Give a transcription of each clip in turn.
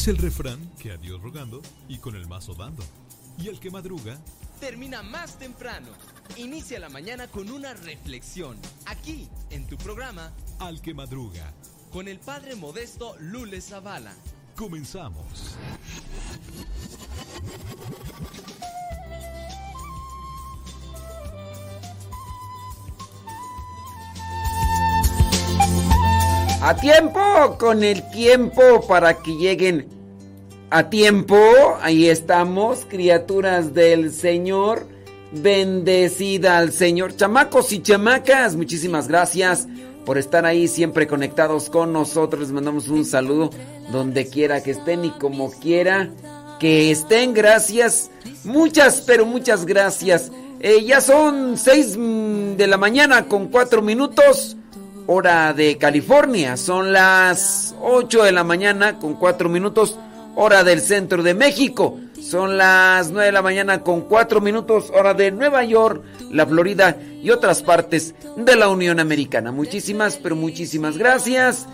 Dice el refrán que a Dios rogando y con el mazo dando. Y el que madruga, Termina más temprano. Inicia la mañana con una reflexión. Aquí, en tu programa, al que madruga. con el padre modesto Lule Zavala. Comenzamos. A tiempo, con el tiempo para que lleguen a tiempo. Ahí estamos, criaturas del Señor. Bendecida al Señor. Chamacos y chamacas, muchísimas gracias por estar ahí siempre conectados con nosotros. Les mandamos un saludo donde quiera que estén y como quiera que estén. Gracias. Muchas, pero muchas gracias. Eh, ya son seis mm, de la mañana con cuatro minutos hora de California. Son las 8 de la mañana con 4 minutos, hora del centro de México. Son las 9 de la mañana con 4 minutos, hora de Nueva York, la Florida y otras partes de la Unión Americana. Muchísimas, pero muchísimas gracias.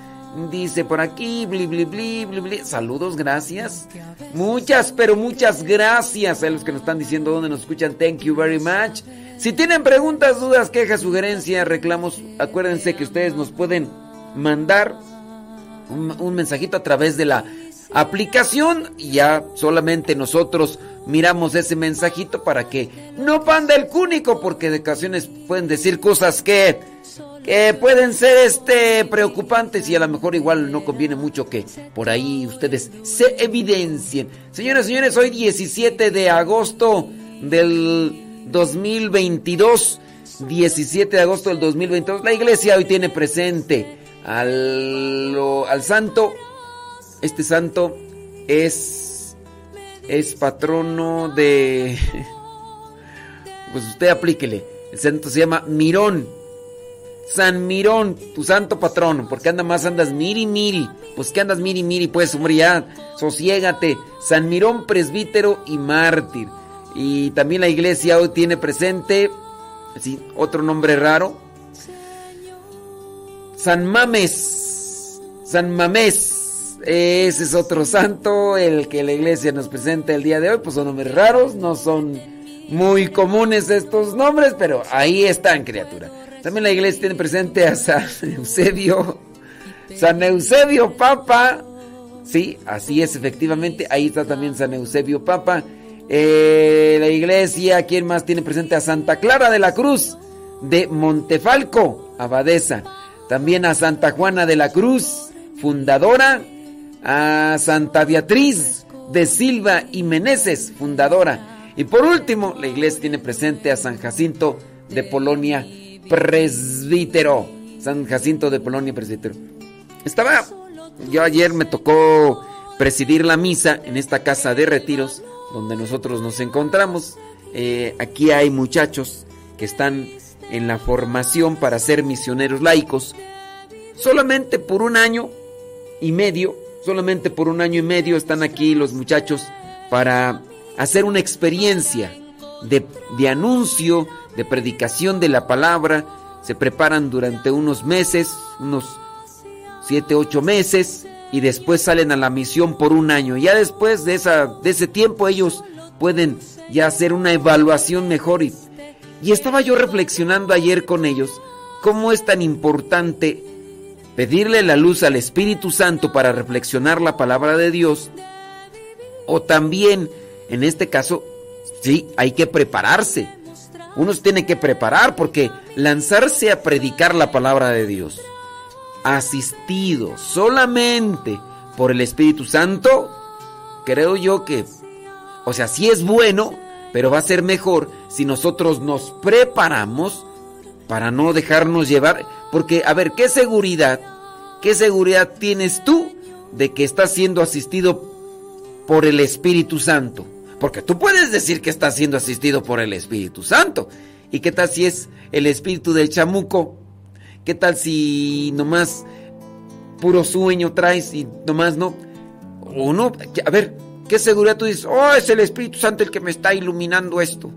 Dice por aquí, bli, bli, bli, bli. Saludos, gracias. Muchas, pero muchas gracias a los que nos están diciendo dónde nos escuchan. Thank you very much. Si tienen preguntas, dudas, quejas, sugerencias, reclamos, acuérdense que ustedes nos pueden mandar un, mensajito a través de la aplicación ya solamente nosotros miramos ese mensajito para que no panda el cúnico porque de ocasiones pueden decir cosas que que pueden ser este preocupantes y a lo mejor igual no conviene mucho que por ahí ustedes se evidencien. Señoras y señores, hoy 17 de agosto del 2022. 17 de agosto del 2022. La iglesia hoy tiene presente al, al santo. Este santo es, es patrono de... Pues usted aplíquele. El santo se llama Mirón. San Mirón, tu santo patrono. Porque anda más, andas miri miri. Pues que andas miri miri, pues hombre ya, sosiégate. San Mirón, presbítero y mártir. Y también la iglesia hoy tiene presente, sí, otro nombre raro. San Mames. San Mamés. Ese es otro santo, el que la iglesia nos presenta el día de hoy. Pues son nombres raros, no son muy comunes estos nombres, pero ahí están, criatura. También la iglesia tiene presente a San Eusebio. San Eusebio Papa. Sí, así es, efectivamente. Ahí está también San Eusebio Papa. Eh, la iglesia, ¿quién más tiene presente? A Santa Clara de la Cruz de Montefalco, abadesa. También a Santa Juana de la Cruz, fundadora. A Santa Beatriz de Silva y Meneses, fundadora. Y por último, la iglesia tiene presente a San Jacinto de Polonia, presbítero. San Jacinto de Polonia, presbítero. Estaba, yo ayer me tocó presidir la misa en esta casa de retiros donde nosotros nos encontramos. Eh, aquí hay muchachos que están en la formación para ser misioneros laicos. Solamente por un año y medio, solamente por un año y medio están aquí los muchachos para hacer una experiencia de, de anuncio, de predicación de la palabra. Se preparan durante unos meses, unos siete, ocho meses y después salen a la misión por un año. Ya después de, esa, de ese tiempo ellos pueden ya hacer una evaluación mejor. Y, estaba yo reflexionando ayer con ellos cómo es tan importante pedirle la luz al Espíritu Santo para reflexionar la palabra de Dios. O también, en este caso, sí, hay que prepararse. Uno se tiene que preparar porque lanzarse a predicar la palabra de Dios asistido solamente por el Espíritu Santo, creo yo que, o sea, sí es bueno, pero va a ser mejor si nosotros nos preparamos para no dejarnos llevar, porque, a ver, ¿qué seguridad, qué seguridad tienes tú de que estás siendo asistido por el Espíritu Santo? Porque tú puedes decir que estás siendo asistido por el Espíritu Santo. ¿Y qué tal si es el espíritu del chamuco? ¿Qué tal si nomás puro sueño traes y nomás no? O no, a ver, ¿qué seguridad tú dices? Oh, es el Espíritu Santo el que me está iluminando esto.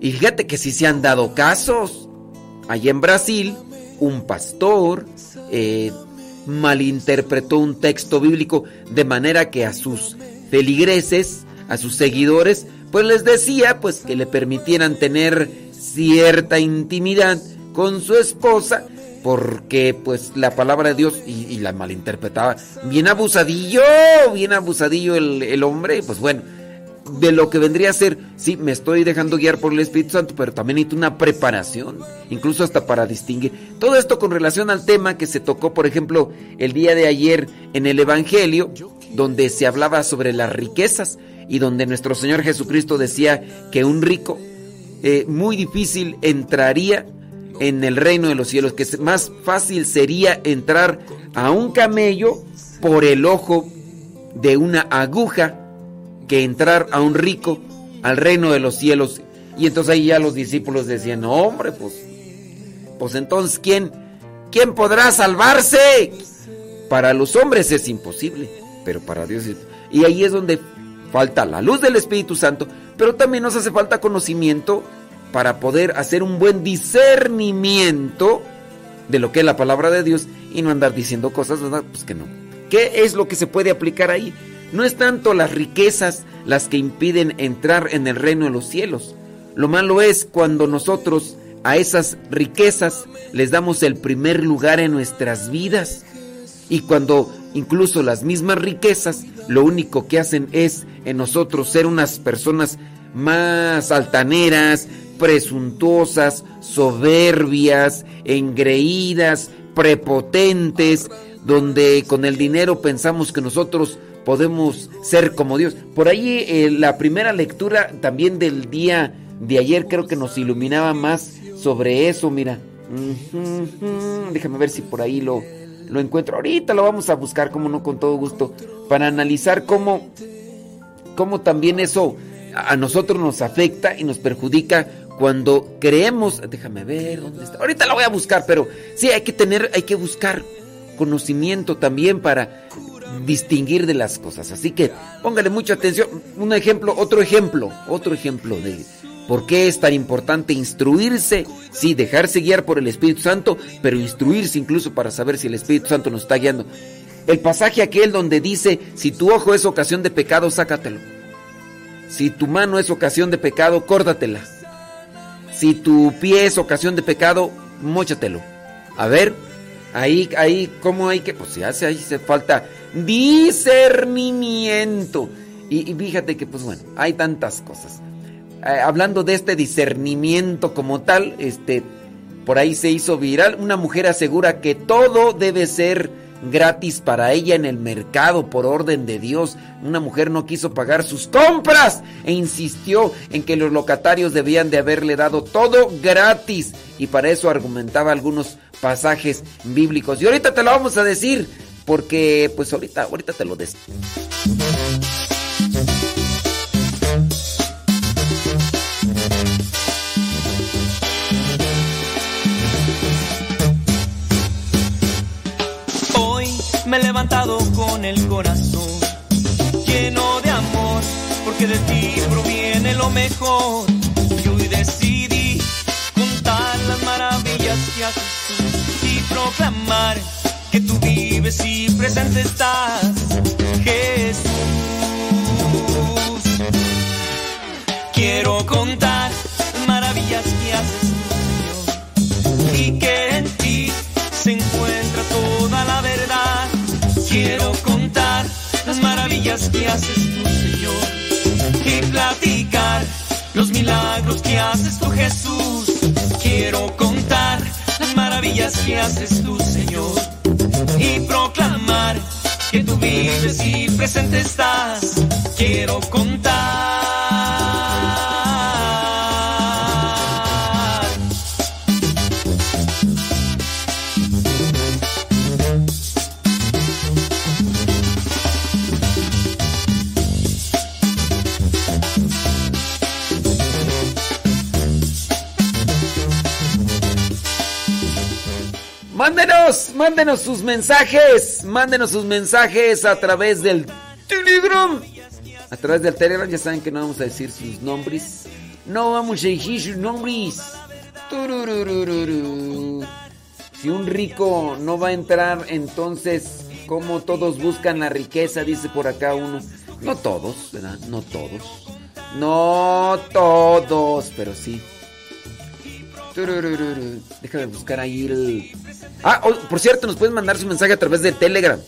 Y fíjate que si se han dado casos. Allá en Brasil, un pastor eh, malinterpretó un texto bíblico de manera que a sus feligreses, a sus seguidores, pues les decía pues que le permitieran tener cierta intimidad con su esposa porque pues la palabra de Dios y, la malinterpretaba. Bien abusadillo, bien abusadillo el, el hombre, pues bueno, de lo que vendría a ser, sí, me estoy dejando guiar por el Espíritu Santo, pero también necesito una preparación, incluso hasta para distinguir. Todo esto con relación al tema que se tocó, por ejemplo, el día de ayer en el Evangelio, donde se hablaba sobre las riquezas y donde nuestro Señor Jesucristo decía que un rico eh, muy difícil entraría en el reino de los cielos, que más fácil sería entrar a un camello por el ojo de una aguja que entrar a un rico al reino de los cielos. Y entonces ahí ya los discípulos decían, no, hombre, pues, pues entonces, ¿quién, ¿quién podrá salvarse? Para los hombres es imposible, pero para Dios es... Y ahí es donde falta la luz del Espíritu Santo, pero también nos hace falta conocimiento para poder hacer un buen discernimiento de lo que es la palabra de Dios y no andar diciendo cosas, ¿verdad? Pues que no. ¿Qué es lo que se puede aplicar ahí? No es tanto las riquezas las que impiden entrar en el reino de los cielos. Lo malo es cuando nosotros a esas riquezas les damos el primer lugar en nuestras vidas. Y cuando incluso las mismas riquezas lo único que hacen es en nosotros ser unas personas más altaneras, presuntuosas, soberbias, engreídas, prepotentes, donde con el dinero pensamos que nosotros podemos ser como Dios. Por ahí eh, la primera lectura también del día de ayer creo que nos iluminaba más sobre eso, mira. Déjame ver si por ahí lo, lo encuentro. Ahorita lo vamos a buscar, como no, con todo gusto, para analizar cómo, cómo también eso a nosotros nos afecta y nos perjudica cuando creemos. Déjame ver dónde está. Ahorita la voy a buscar, pero sí hay que tener, hay que buscar conocimiento también para distinguir de las cosas. Así que póngale mucha atención. Un ejemplo, otro ejemplo, otro ejemplo de por qué es tan importante instruirse, sí, dejarse guiar por el Espíritu Santo, pero instruirse incluso para saber si el Espíritu Santo nos está guiando. El pasaje aquel donde dice, si tu ojo es ocasión de pecado, sácatelo. Si tu mano es ocasión de pecado, córdatela. Si tu pie es ocasión de pecado, móchatelo. A ver, ahí, ahí, ¿cómo hay que? Pues ya se, ahí se falta discernimiento. Y, y fíjate que, pues bueno, hay tantas cosas. Eh, hablando de este discernimiento como tal, este, por ahí se hizo viral. Una mujer asegura que todo debe ser gratis para ella en el mercado por orden de Dios. Una mujer no quiso pagar sus compras e insistió en que los locatarios debían de haberle dado todo gratis y para eso argumentaba algunos pasajes bíblicos. Y ahorita te lo vamos a decir porque pues ahorita ahorita te lo des. Me he levantado con el corazón lleno de amor, porque de ti proviene lo mejor. Y hoy decidí contar las maravillas que haces tú y proclamar que tú vives y presente estás, Jesús. Quiero contar las maravillas que haces y que en Quiero contar las maravillas que haces tú, Señor, y platicar los milagros que haces tú, Jesús. Quiero contar las maravillas que haces tú, Señor, y proclamar que tú vives y presente estás. Quiero contar. Mándenos, mándenos sus mensajes, mándenos sus mensajes a través del Telegram. A través del Telegram ya saben que no vamos a decir sus nombres. No vamos a decir sus nombres. Si un rico no va a entrar, entonces, como todos buscan la riqueza? Dice por acá uno. No todos, ¿verdad? No todos. No todos, pero sí. Déjame buscar ahí el. Ah, oh, por cierto, nos puedes mandar su mensaje a través de Telegram.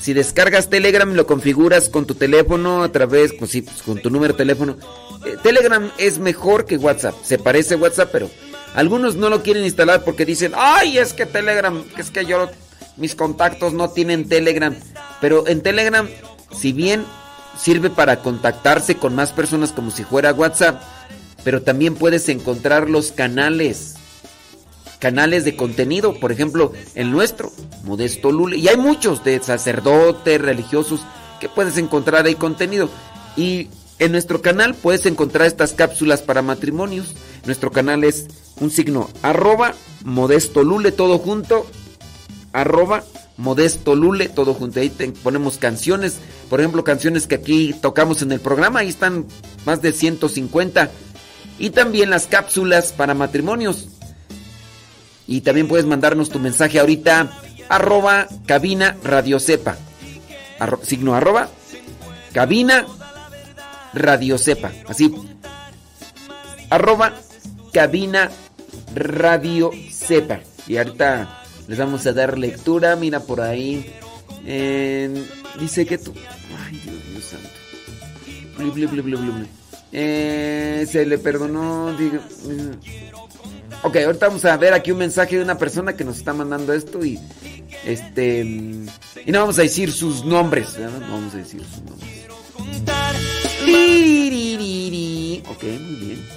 Si descargas Telegram y lo configuras con tu teléfono a través, pues sí, pues con tu número de teléfono. Eh, Telegram es mejor que WhatsApp. Se parece a WhatsApp, pero algunos no lo quieren instalar porque dicen, ay, es que Telegram, es que yo, mis contactos no tienen Telegram. Pero en Telegram, si bien sirve para contactarse con más personas como si fuera WhatsApp, pero también puedes encontrar los canales canales de contenido, por ejemplo, el nuestro, Modesto Lule, y hay muchos de sacerdotes, religiosos, que puedes encontrar ahí contenido. Y en nuestro canal puedes encontrar estas cápsulas para matrimonios. Nuestro canal es un signo arroba Modesto Lule, todo junto, arroba Modesto Lule, todo junto. Ahí te ponemos canciones, por ejemplo, canciones que aquí tocamos en el programa, ahí están más de 150. Y también las cápsulas para matrimonios. Y también puedes mandarnos tu mensaje ahorita, arroba cabina radiocepa. Arro- signo arroba cabina radiocepa. Así. Arroba cabina radiocepa. Y ahorita les vamos a dar lectura. Mira por ahí. Dice que tú. Ay, Dios mío santo. Bli, bli, bli. Eh, se le perdonó. digo, mm. Ok, ahorita vamos a ver aquí un mensaje de una persona que nos está mandando esto y este mm, y no vamos a decir sus nombres, no vamos a decir sus nombres. Ok, muy bien.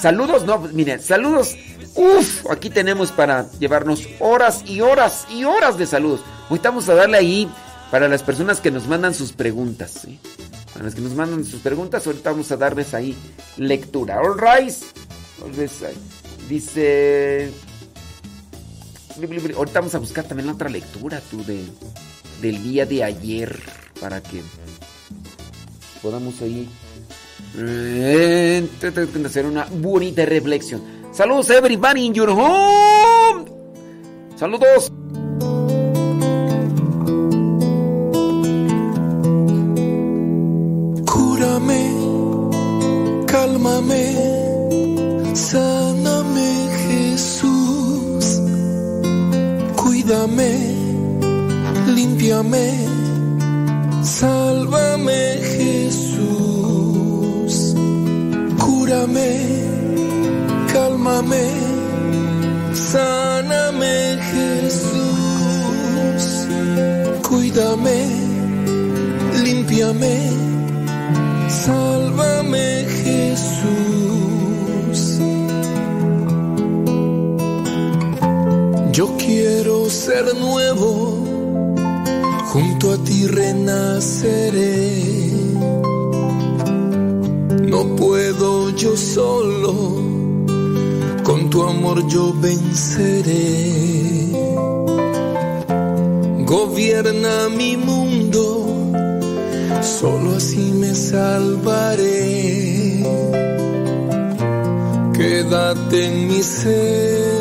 saludos, no, miren, saludos. Uf, aquí tenemos para llevarnos horas y horas y horas de saludos. Hoy vamos a darle ahí para las personas que nos mandan sus preguntas. ¿sí? Para las que nos mandan sus preguntas, ahorita vamos a darles ahí lectura. All right. Dice. Ahorita vamos a buscar también la otra lectura, tú, de, del día de ayer. Para que podamos ahí eh, hacer una bonita reflexión. Saludos everybody in your home. Saludos. Sáname Jesús. Cuídame, límpiame, sálvame Jesús. Cúrame, cálmame, sáname Jesús. Cuídame, límpiame, ser nuevo, junto a ti renaceré. No puedo yo solo, con tu amor yo venceré. Gobierna mi mundo, solo así me salvaré. Quédate en mi ser.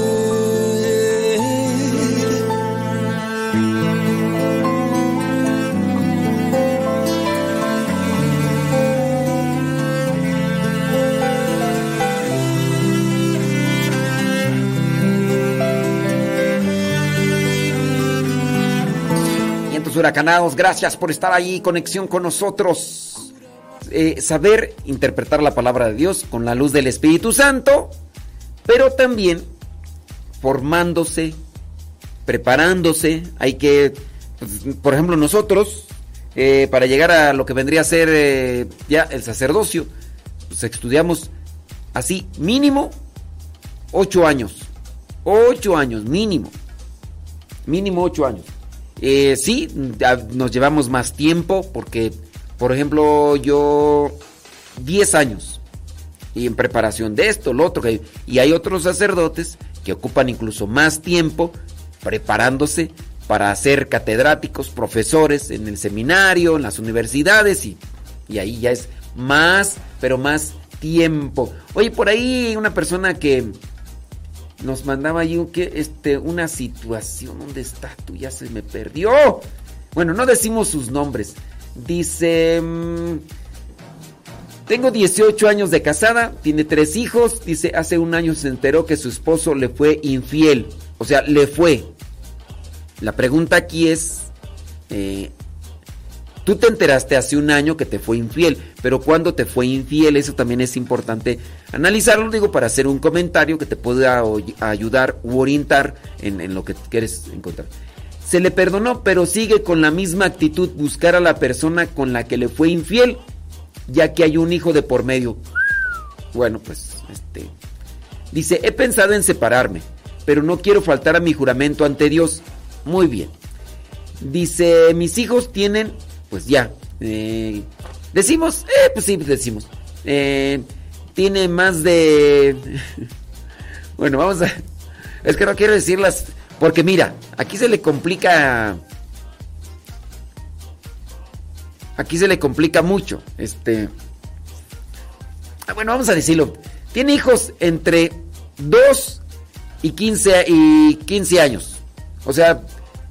Huracanados, gracias por estar ahí, conexión con nosotros. Eh, saber interpretar la palabra de Dios con la luz del Espíritu Santo, pero también formándose, preparándose. Hay que, pues, por ejemplo, nosotros, eh, para llegar a lo que vendría a ser eh, ya el sacerdocio, pues estudiamos así, mínimo, ocho años. Ocho años, mínimo. Mínimo ocho años. Eh, sí, nos llevamos más tiempo porque, por ejemplo, yo 10 años y en preparación de esto, lo otro, y hay otros sacerdotes que ocupan incluso más tiempo preparándose para ser catedráticos, profesores en el seminario, en las universidades y, y ahí ya es más, pero más tiempo. Oye, por ahí una persona que nos mandaba ahí un que, este, una situación. ¿Dónde está tú? Ya se me perdió. Bueno, no decimos sus nombres. Dice... mm, tengo 18 años de casada, tiene tres hijos. Dice, hace un año se enteró que su esposo le fue infiel. O sea, le fue. La pregunta aquí es, eh, tú te enteraste hace un año que te fue infiel, pero ¿cuándo te fue infiel? Eso también es importante analizarlo, digo, para hacer un comentario que te pueda ayudar u orientar en, en lo que quieres encontrar. Se le perdonó, pero sigue con la misma actitud buscar a la persona con la que le fue infiel, ya que hay un hijo de por medio. Bueno, pues, este... Dice, he pensado en separarme, pero no quiero faltar a mi juramento ante Dios. Muy bien. Dice, mis hijos tienen, pues ya, eh, decimos, eh, pues sí, decimos, eh, tiene más de, bueno, vamos a, es que no quiero decirlas, porque mira, aquí se le complica, aquí se le complica mucho, este, ah, bueno, vamos a decirlo, tiene hijos entre 2 y 15, y 15 años. O sea,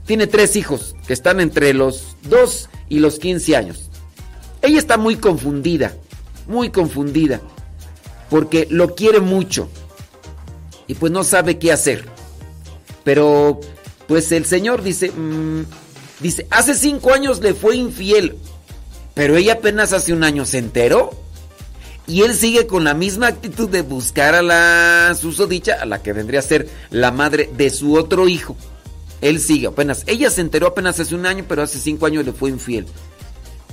tiene tres hijos que están entre los 2 y los 15 años. Ella está muy confundida, muy confundida, porque lo quiere mucho y pues no sabe qué hacer. Pero pues el Señor dice, mm, dice, hace cinco años le fue infiel, pero ella apenas hace un año se enteró. Y él sigue con la misma actitud de buscar a la susodicha, a la que vendría a ser la madre de su otro hijo. Él sigue apenas. Ella se enteró apenas hace un año, pero hace cinco años le fue infiel.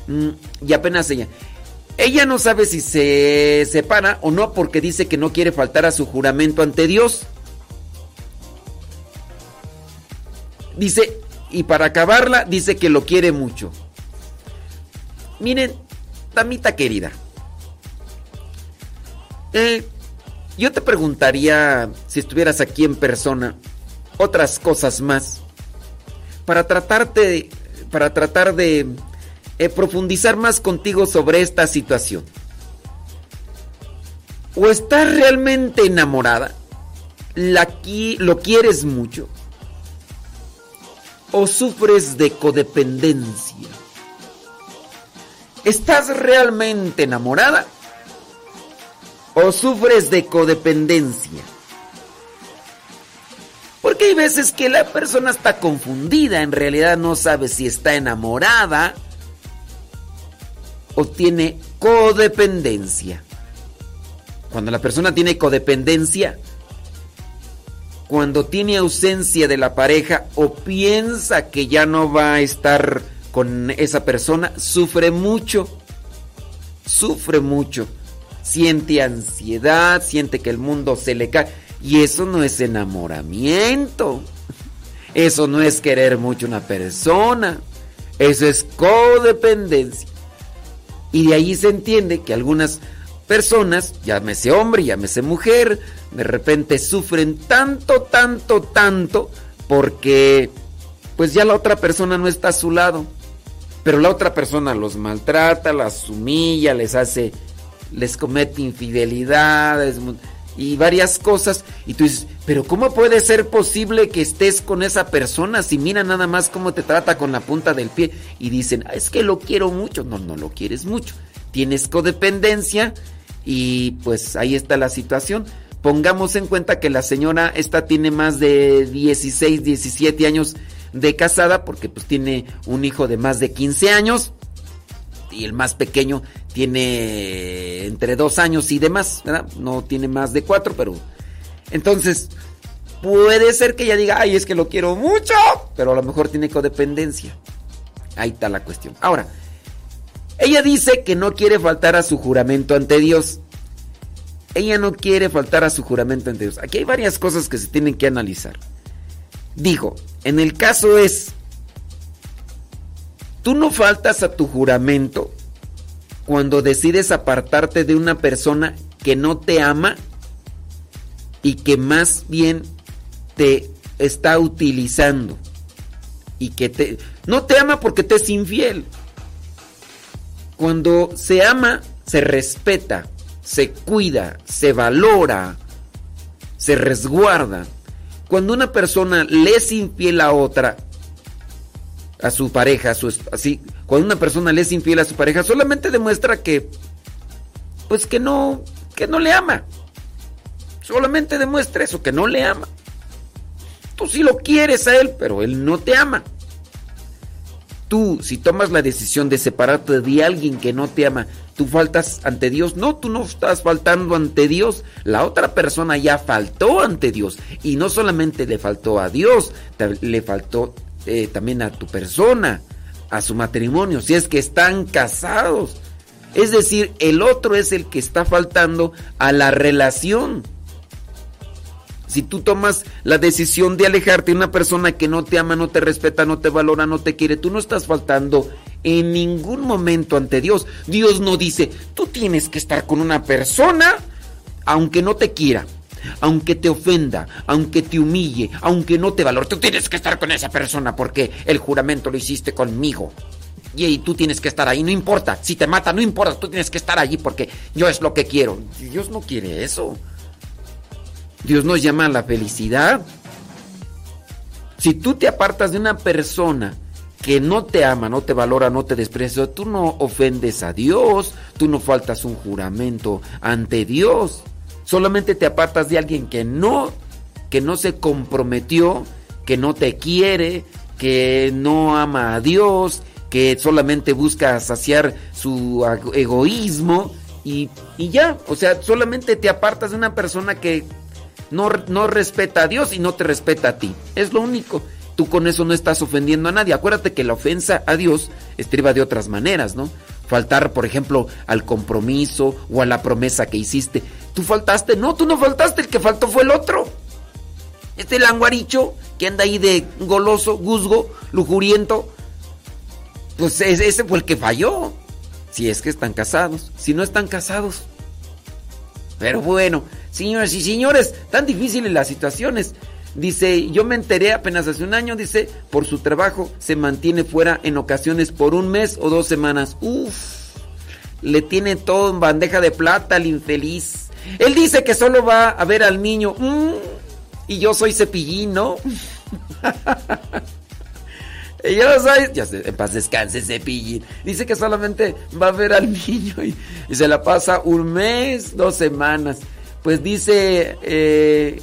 Mm, y apenas ella. Ella no sabe si se separa o no porque dice que no quiere faltar a su juramento ante Dios. Dice, y para acabarla, dice que lo quiere mucho. Miren, damita querida. Eh, yo te preguntaría, si estuvieras aquí en persona, otras cosas más. Para tratarte, para tratar de eh, profundizar más contigo sobre esta situación. ¿O estás realmente enamorada? ¿La ¿Lo quieres mucho? ¿O sufres de codependencia? ¿Estás realmente enamorada? ¿O sufres de codependencia? Porque hay veces que la persona está confundida, en realidad no sabe si está enamorada o tiene codependencia. Cuando la persona tiene codependencia, cuando tiene ausencia de la pareja o piensa que ya no va a estar con esa persona, sufre mucho. Sufre mucho. Siente ansiedad, siente que el mundo se le cae. Y eso no es enamoramiento. Eso no es querer mucho a una persona. Eso es codependencia. Y de ahí se entiende que algunas personas, llámese hombre, llámese mujer, de repente sufren tanto, tanto, tanto, porque pues ya la otra persona no está a su lado. Pero la otra persona los maltrata, las humilla, les hace, les comete infidelidades y varias cosas. Y tú dices, pero ¿cómo puede ser posible que estés con esa persona si mira nada más cómo te trata con la punta del pie? Y dicen, es que lo quiero mucho. No, no lo quieres mucho. Tienes codependencia y pues ahí está la situación. Pongamos en cuenta que la señora esta tiene más de 16, 17 años de casada porque pues tiene un hijo de más de 15 años y el más pequeño tiene entre dos años y demás, ¿verdad? No tiene más de cuatro, pero... Entonces, puede ser que ella diga, ay, es que lo quiero mucho, pero a lo mejor tiene codependencia. Ahí está la cuestión. Ahora, ella dice que no quiere faltar a su juramento ante Dios. Ella no quiere faltar a su juramento ante Dios. Aquí hay varias cosas que se tienen que analizar. Digo, en el caso es, tú no faltas a tu juramento cuando decides apartarte de una persona que no te ama y que más bien te está utilizando y que te no te ama porque te es infiel. Cuando se ama, se respeta, se cuida, se valora, se resguarda. Cuando una persona le es infiel a otra, a su pareja, a su, así, cuando una persona le es infiel a su pareja, solamente demuestra que, pues que no, que no le ama. Solamente demuestra eso, que no le ama. Tú sí lo quieres a él, pero él no te ama. Tú, si tomas la decisión de separarte de alguien que no te ama, tú faltas ante Dios. No, tú no estás faltando ante Dios. La otra persona ya faltó ante Dios. Y no solamente le faltó a Dios, le faltó eh, también a tu persona, a su matrimonio, si es que están casados. Es decir, el otro es el que está faltando a la relación. Si tú tomas la decisión de alejarte de una persona que no te ama, no te respeta, no te valora, no te quiere, tú no estás faltando en ningún momento ante Dios. Dios no dice, tú tienes que estar con una persona aunque no te quiera, aunque te ofenda, aunque te humille, aunque no te valore. Tú tienes que estar con esa persona porque el juramento lo hiciste conmigo. Y tú tienes que estar ahí, no importa. Si te mata, no importa, tú tienes que estar allí porque yo es lo que quiero. Dios no quiere eso. Dios nos llama a la felicidad. Si tú te apartas de una persona que no te ama, no te valora, no te desprecia, tú no ofendes a Dios, tú no faltas un juramento ante Dios. Solamente te apartas de alguien que no que no se comprometió, que no te quiere, que no ama a Dios, que solamente busca saciar su egoísmo y, y ya, o sea, solamente te apartas de una persona que no, no respeta a Dios y no te respeta a ti. Es lo único tú con eso no estás ofendiendo a nadie. Acuérdate que la ofensa a Dios estriba de otras maneras, ¿no? Faltar, por ejemplo, al compromiso o a la promesa que hiciste. Tú faltaste, no, tú no faltaste, el que faltó fue el otro. Este languaricho que anda ahí de goloso, guzgo, lujuriento, pues ese fue el que falló. Si es que están casados, si no están casados. Pero bueno, señores y señores, tan difíciles las situaciones. Dice, yo me enteré apenas hace un año, dice, por su trabajo se mantiene fuera en ocasiones por un mes o dos semanas. Uf, le tiene todo en bandeja de plata al infeliz. Él dice que solo va a ver al niño. Mm, y yo soy cepillín, ¿no? y yo soy, ya sé, en paz descanse cepillín. Dice que solamente va a ver al niño y, se la pasa un mes, dos semanas. Pues dice... Eh,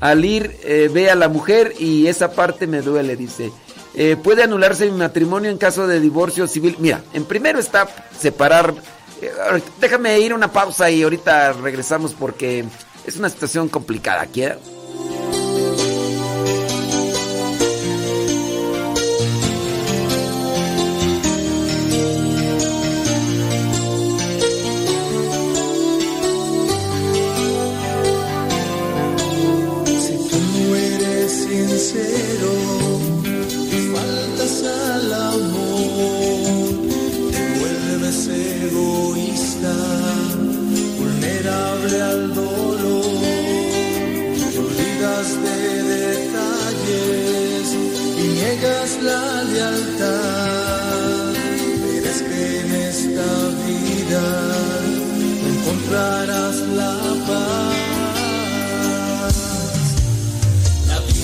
al ir eh, ve a la mujer y esa parte me duele, dice. Eh, ¿Puede anularse mi matrimonio en caso de divorcio civil? Mira, en primero está separar... Eh, déjame ir una pausa y ahorita regresamos porque es una situación complicada. sincero, faltas al amor, te vuelves egoísta, vulnerable al dolor, te olvidas de detalles y niegas la lealtad. Verás que en esta vida encontrarás la paz.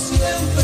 siempre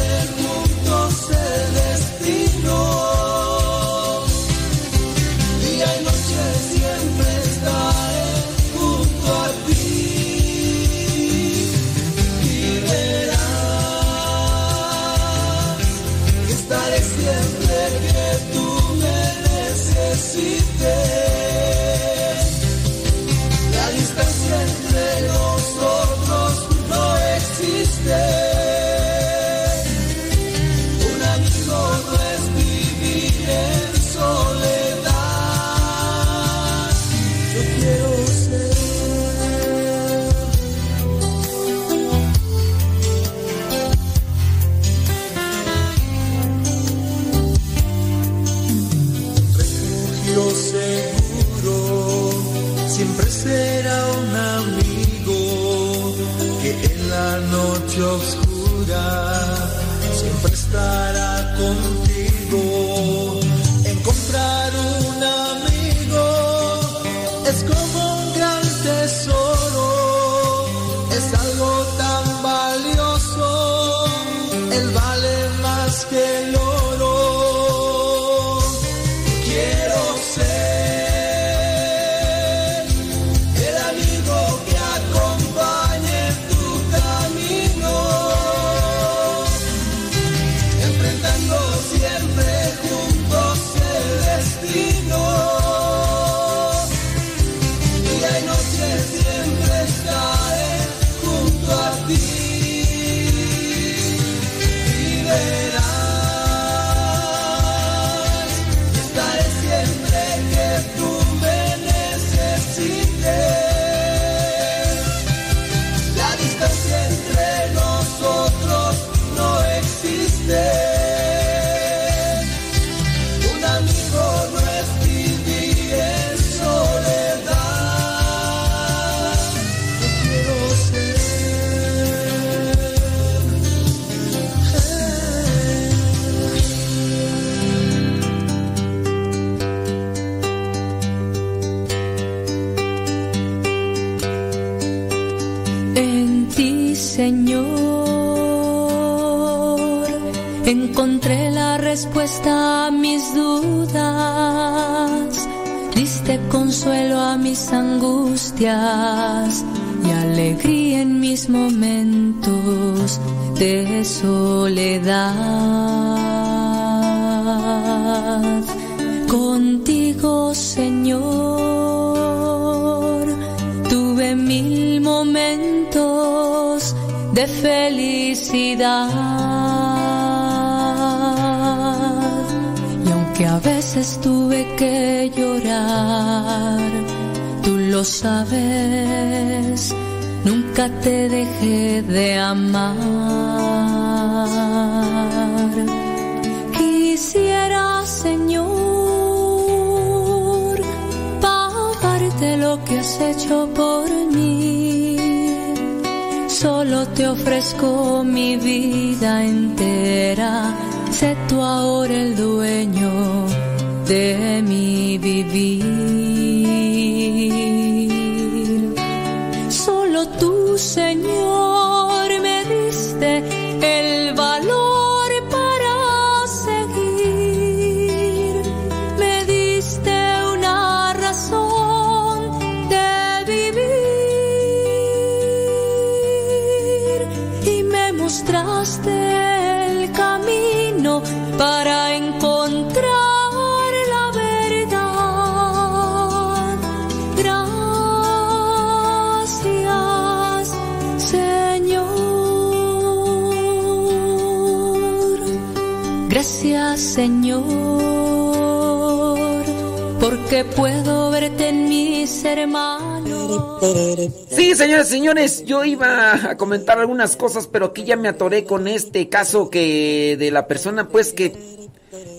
señores, yo iba a comentar algunas cosas, pero aquí ya me atoré con este caso que de la persona, pues que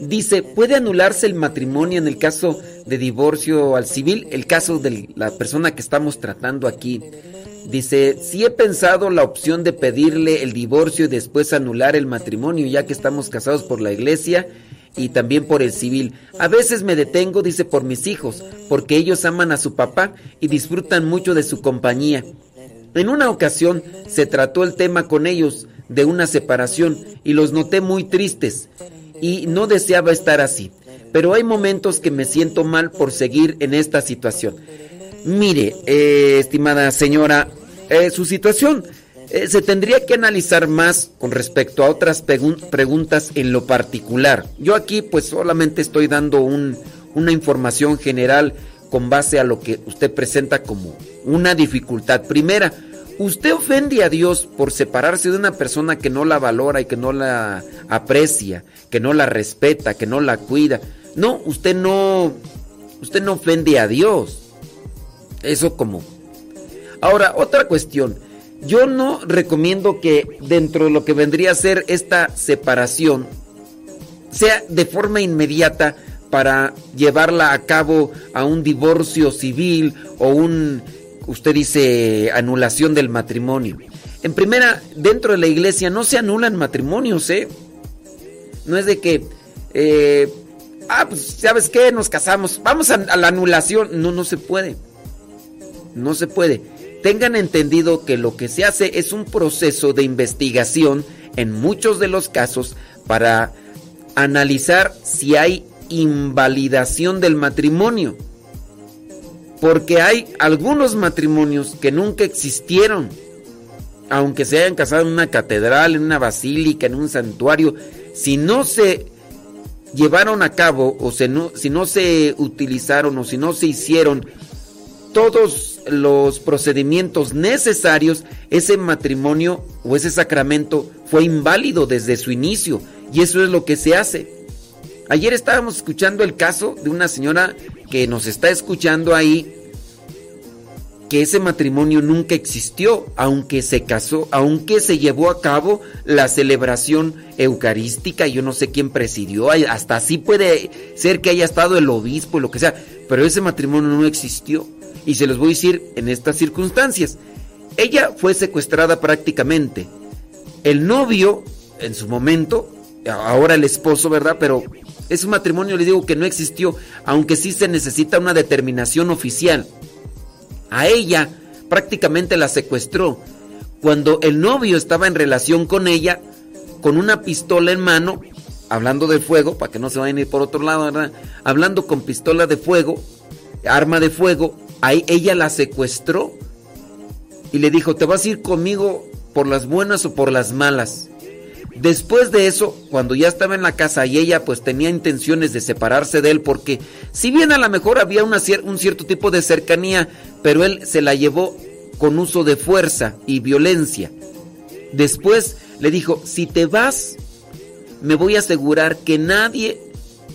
dice, ¿puede anularse el matrimonio en el caso de divorcio al civil? El caso de la persona que estamos tratando aquí. Dice, sí he pensado la opción de pedirle el divorcio y después anular el matrimonio, ya que estamos casados por la iglesia y también por el civil. A veces me detengo, dice, por mis hijos, porque ellos aman a su papá y disfrutan mucho de su compañía. En una ocasión se trató el tema con ellos de una separación y los noté muy tristes y no deseaba estar así. Pero hay momentos que me siento mal por seguir en esta situación. Mire, eh, estimada señora, eh, su situación eh, se tendría que analizar más con respecto a otras preguntas en lo particular. Yo aquí pues solamente estoy dando una información general con base a lo que usted presenta como una dificultad. Primera, usted ofende a Dios por separarse de una persona que no la valora y que no la aprecia, que no la respeta, que no la cuida. No, usted no, usted no ofende a Dios. Eso como. Ahora, otra cuestión. Yo no recomiendo que dentro de lo que vendría a ser esta separación sea de forma inmediata para llevarla a cabo a un divorcio civil o un, usted dice, anulación del matrimonio. En primera, dentro de la iglesia no se anulan matrimonios, ¿eh? No es de que, eh, ah, pues, ¿sabes qué? Nos casamos, vamos a la anulación. No, no se puede no se puede. Tengan entendido que lo que se hace es un proceso de investigación en muchos de los casos para analizar si hay invalidación del matrimonio. Porque hay algunos matrimonios que nunca existieron. Aunque se hayan casado en una catedral, en una basílica, en un santuario, si no se llevaron a cabo o si no se utilizaron o si no se hicieron todos los procedimientos necesarios, ese matrimonio o ese sacramento fue inválido desde su inicio. Y eso es lo que se hace. Ayer estábamos escuchando el caso de una señora que nos está escuchando ahí, que ese matrimonio nunca existió, aunque se casó, aunque se llevó a cabo la celebración eucarística, yo no sé quién presidió, hasta así puede ser que haya estado el obispo, lo que sea, pero ese matrimonio no existió. Y se los voy a decir en estas circunstancias. Ella fue secuestrada prácticamente. El novio, en su momento, ahora el esposo, ¿verdad? Pero es un matrimonio, le digo, que no existió, aunque sí se necesita una determinación oficial. A ella prácticamente la secuestró. cuando el novio estaba en relación con ella, con una pistola en mano, hablando de fuego, para que no se vayan a ir por otro lado. Hablando con pistola de fuego, arma de fuego, ahí ella la secuestró y le dijo, te vas a ir conmigo por las buenas o por las malas. Después de eso, cuando ya estaba en la casa y ella pues tenía intenciones de separarse de él porque si bien a lo mejor había un cierto tipo de cercanía, pero él se la llevó con uso de fuerza y violencia. Después le dijo, si te vas, me voy a asegurar que nadie,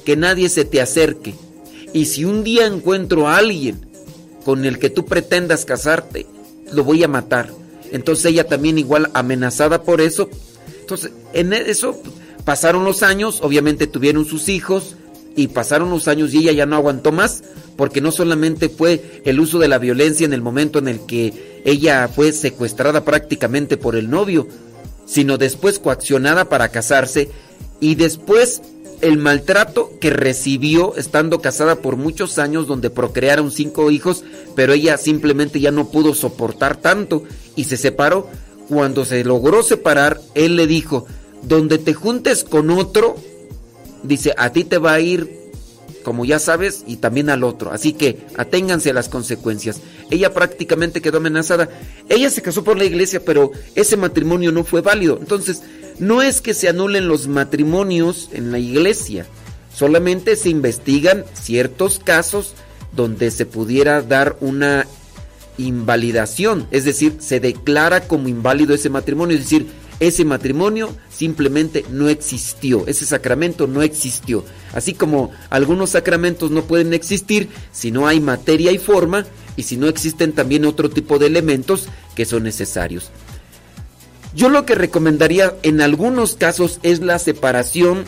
que nadie se te acerque. Y si un día encuentro a alguien con el que tú pretendas casarte, lo voy a matar. Entonces ella también igual amenazada por eso. Entonces, en eso pasaron los años, obviamente tuvieron sus hijos y pasaron los años y ella ya no aguantó más, porque no solamente fue el uso de la violencia en el momento en el que ella fue secuestrada prácticamente por el novio, sino después coaccionada para casarse y después el maltrato que recibió estando casada por muchos años donde procrearon cinco hijos, pero ella simplemente ya no pudo soportar tanto y se separó. Cuando se logró separar, él le dijo, donde te juntes con otro, dice, a ti te va a ir como ya sabes, y también al otro. Así que aténganse a las consecuencias. Ella prácticamente quedó amenazada. Ella se casó por la iglesia, pero ese matrimonio no fue válido. Entonces, no es que se anulen los matrimonios en la iglesia, solamente se investigan ciertos casos donde se pudiera dar una invalidación, es decir, se declara como inválido ese matrimonio, es decir, ese matrimonio simplemente no existió, ese sacramento no existió. Así como algunos sacramentos no pueden existir si no hay materia y forma y si no existen también otro tipo de elementos que son necesarios. Yo lo que recomendaría en algunos casos es la separación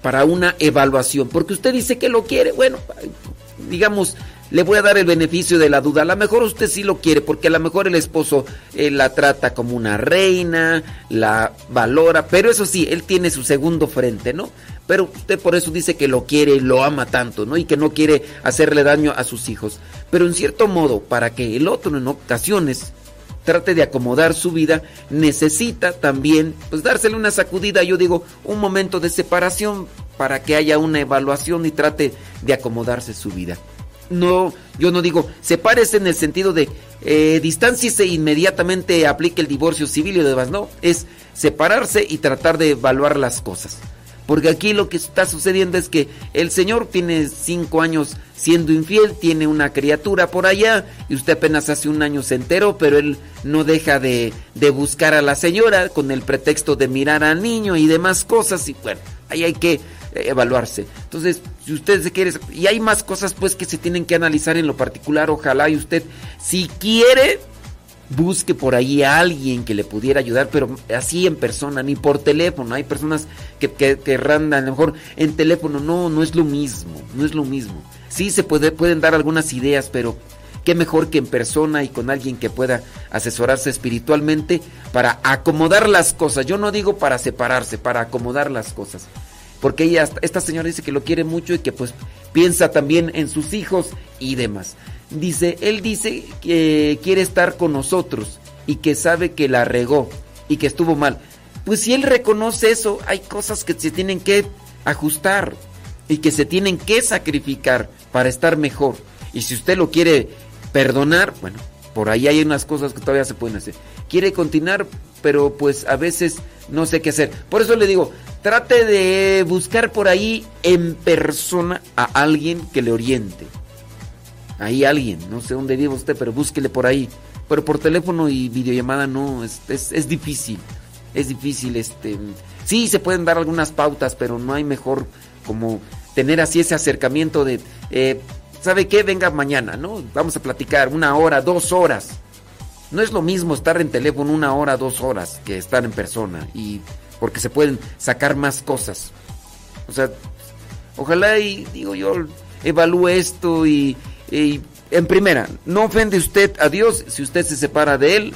para una evaluación, porque usted dice que lo quiere, bueno, digamos, le voy a dar el beneficio de la duda. A lo mejor usted sí lo quiere, porque a lo mejor el esposo eh, la trata como una reina, la valora, pero eso sí, él tiene su segundo frente, ¿no? Pero usted por eso dice que lo quiere y lo ama tanto, ¿no? Y que no quiere hacerle daño a sus hijos. Pero en cierto modo, para que el otro en ocasiones trate de acomodar su vida, necesita también pues dársele una sacudida, yo digo, un momento de separación para que haya una evaluación y trate de acomodarse su vida. No, yo no digo, sepárese en el sentido de eh, e inmediatamente aplique el divorcio civil y demás, no, es separarse y tratar de evaluar las cosas. Porque aquí lo que está sucediendo es que el señor tiene cinco años siendo infiel, tiene una criatura por allá y usted apenas hace un año se enteró, pero él no deja de, de buscar a la señora con el pretexto de mirar al niño y demás cosas y bueno, ahí hay que evaluarse. Entonces, si usted se quiere, y hay más cosas pues que se tienen que analizar en lo particular, ojalá y usted, si quiere, busque por ahí a alguien que le pudiera ayudar, pero así en persona, ni por teléfono. Hay personas que, que, randan, a lo mejor en teléfono, no, no es lo mismo, no es lo mismo. Sí se puede, pueden dar algunas ideas, pero qué mejor que en persona y con alguien que pueda asesorarse espiritualmente para acomodar las cosas. Yo no digo para separarse, para acomodar las cosas. Porque ella, esta señora dice que lo quiere mucho y que pues piensa también en sus hijos y demás. Dice, él dice que quiere estar con nosotros y que sabe que la regó y que estuvo mal. Pues si él reconoce eso, hay cosas que se tienen que ajustar y que se tienen que sacrificar para estar mejor. Y si usted lo quiere perdonar, bueno, por ahí hay unas cosas que todavía se pueden hacer. Quiere continuar, pero pues a veces no sé qué hacer. Por eso le digo, trate de buscar por ahí en persona a alguien que le oriente ahí alguien, no sé dónde vive usted, pero búsquele por ahí. Pero por teléfono y videollamada no, es, es, difícil. Es difícil, este. Sí, se pueden dar algunas pautas, pero no hay mejor como tener así ese acercamiento de, eh, ¿sabe qué? Venga mañana, ¿no? Vamos a platicar una hora, dos horas. No es lo mismo estar en teléfono una hora, dos horas que estar en persona. Y porque se pueden sacar más cosas. O sea, ojalá y digo yo evalúe esto y, en primera, no ofende usted a Dios si usted se separa de Él.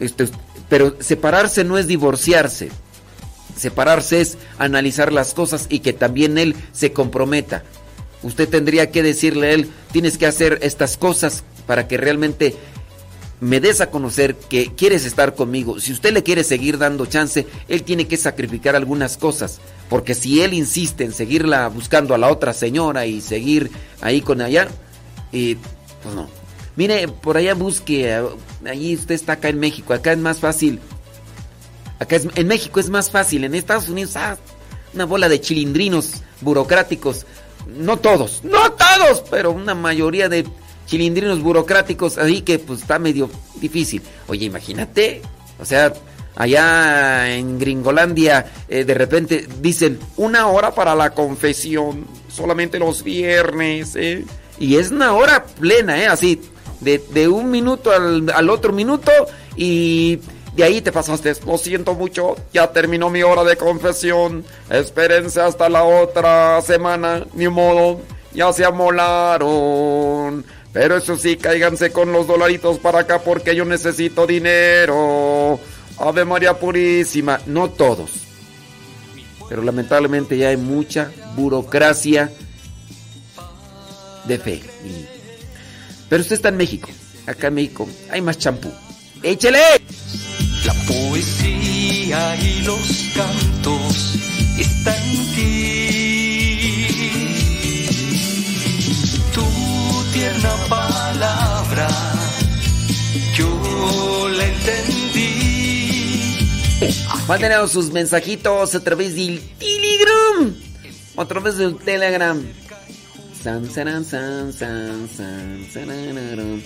Este, pero separarse no es divorciarse. Separarse es analizar las cosas y que también Él se comprometa. Usted tendría que decirle a Él, tienes que hacer estas cosas para que realmente me des a conocer que quieres estar conmigo, si usted le quiere seguir dando chance, él tiene que sacrificar algunas cosas. Porque si él insiste en seguirla buscando a la otra señora y seguir ahí con allá, y pues no. Mire, por allá busque, allí usted está acá en México, acá es más fácil. Acá es, en México es más fácil, en Estados Unidos, ah, una bola de chilindrinos burocráticos. No todos, no todos, pero una mayoría de chilindrinos burocráticos ahí que pues está medio difícil. Oye, imagínate, o sea, allá en Gringolandia eh, de repente dicen una hora para la confesión, solamente los viernes, ¿eh? Y es una hora plena, ¿eh? Así, de, un minuto al, al, otro minuto y de ahí te pasaste. Lo siento mucho, ya terminó mi hora de confesión. Espérense hasta la otra semana, ni modo, ya se amolaron. Pero eso sí, cáiganse con los dolaritos para acá porque yo necesito dinero. Ave María Purísima. No todos. Pero lamentablemente ya hay mucha burocracia de fe. Pero usted está en México. Acá en México hay más champú. ¡Échele! La poesía y los cantos están en Mándenos sus mensajitos a través del Telegram. A través del Telegram. San, san, san, san, san,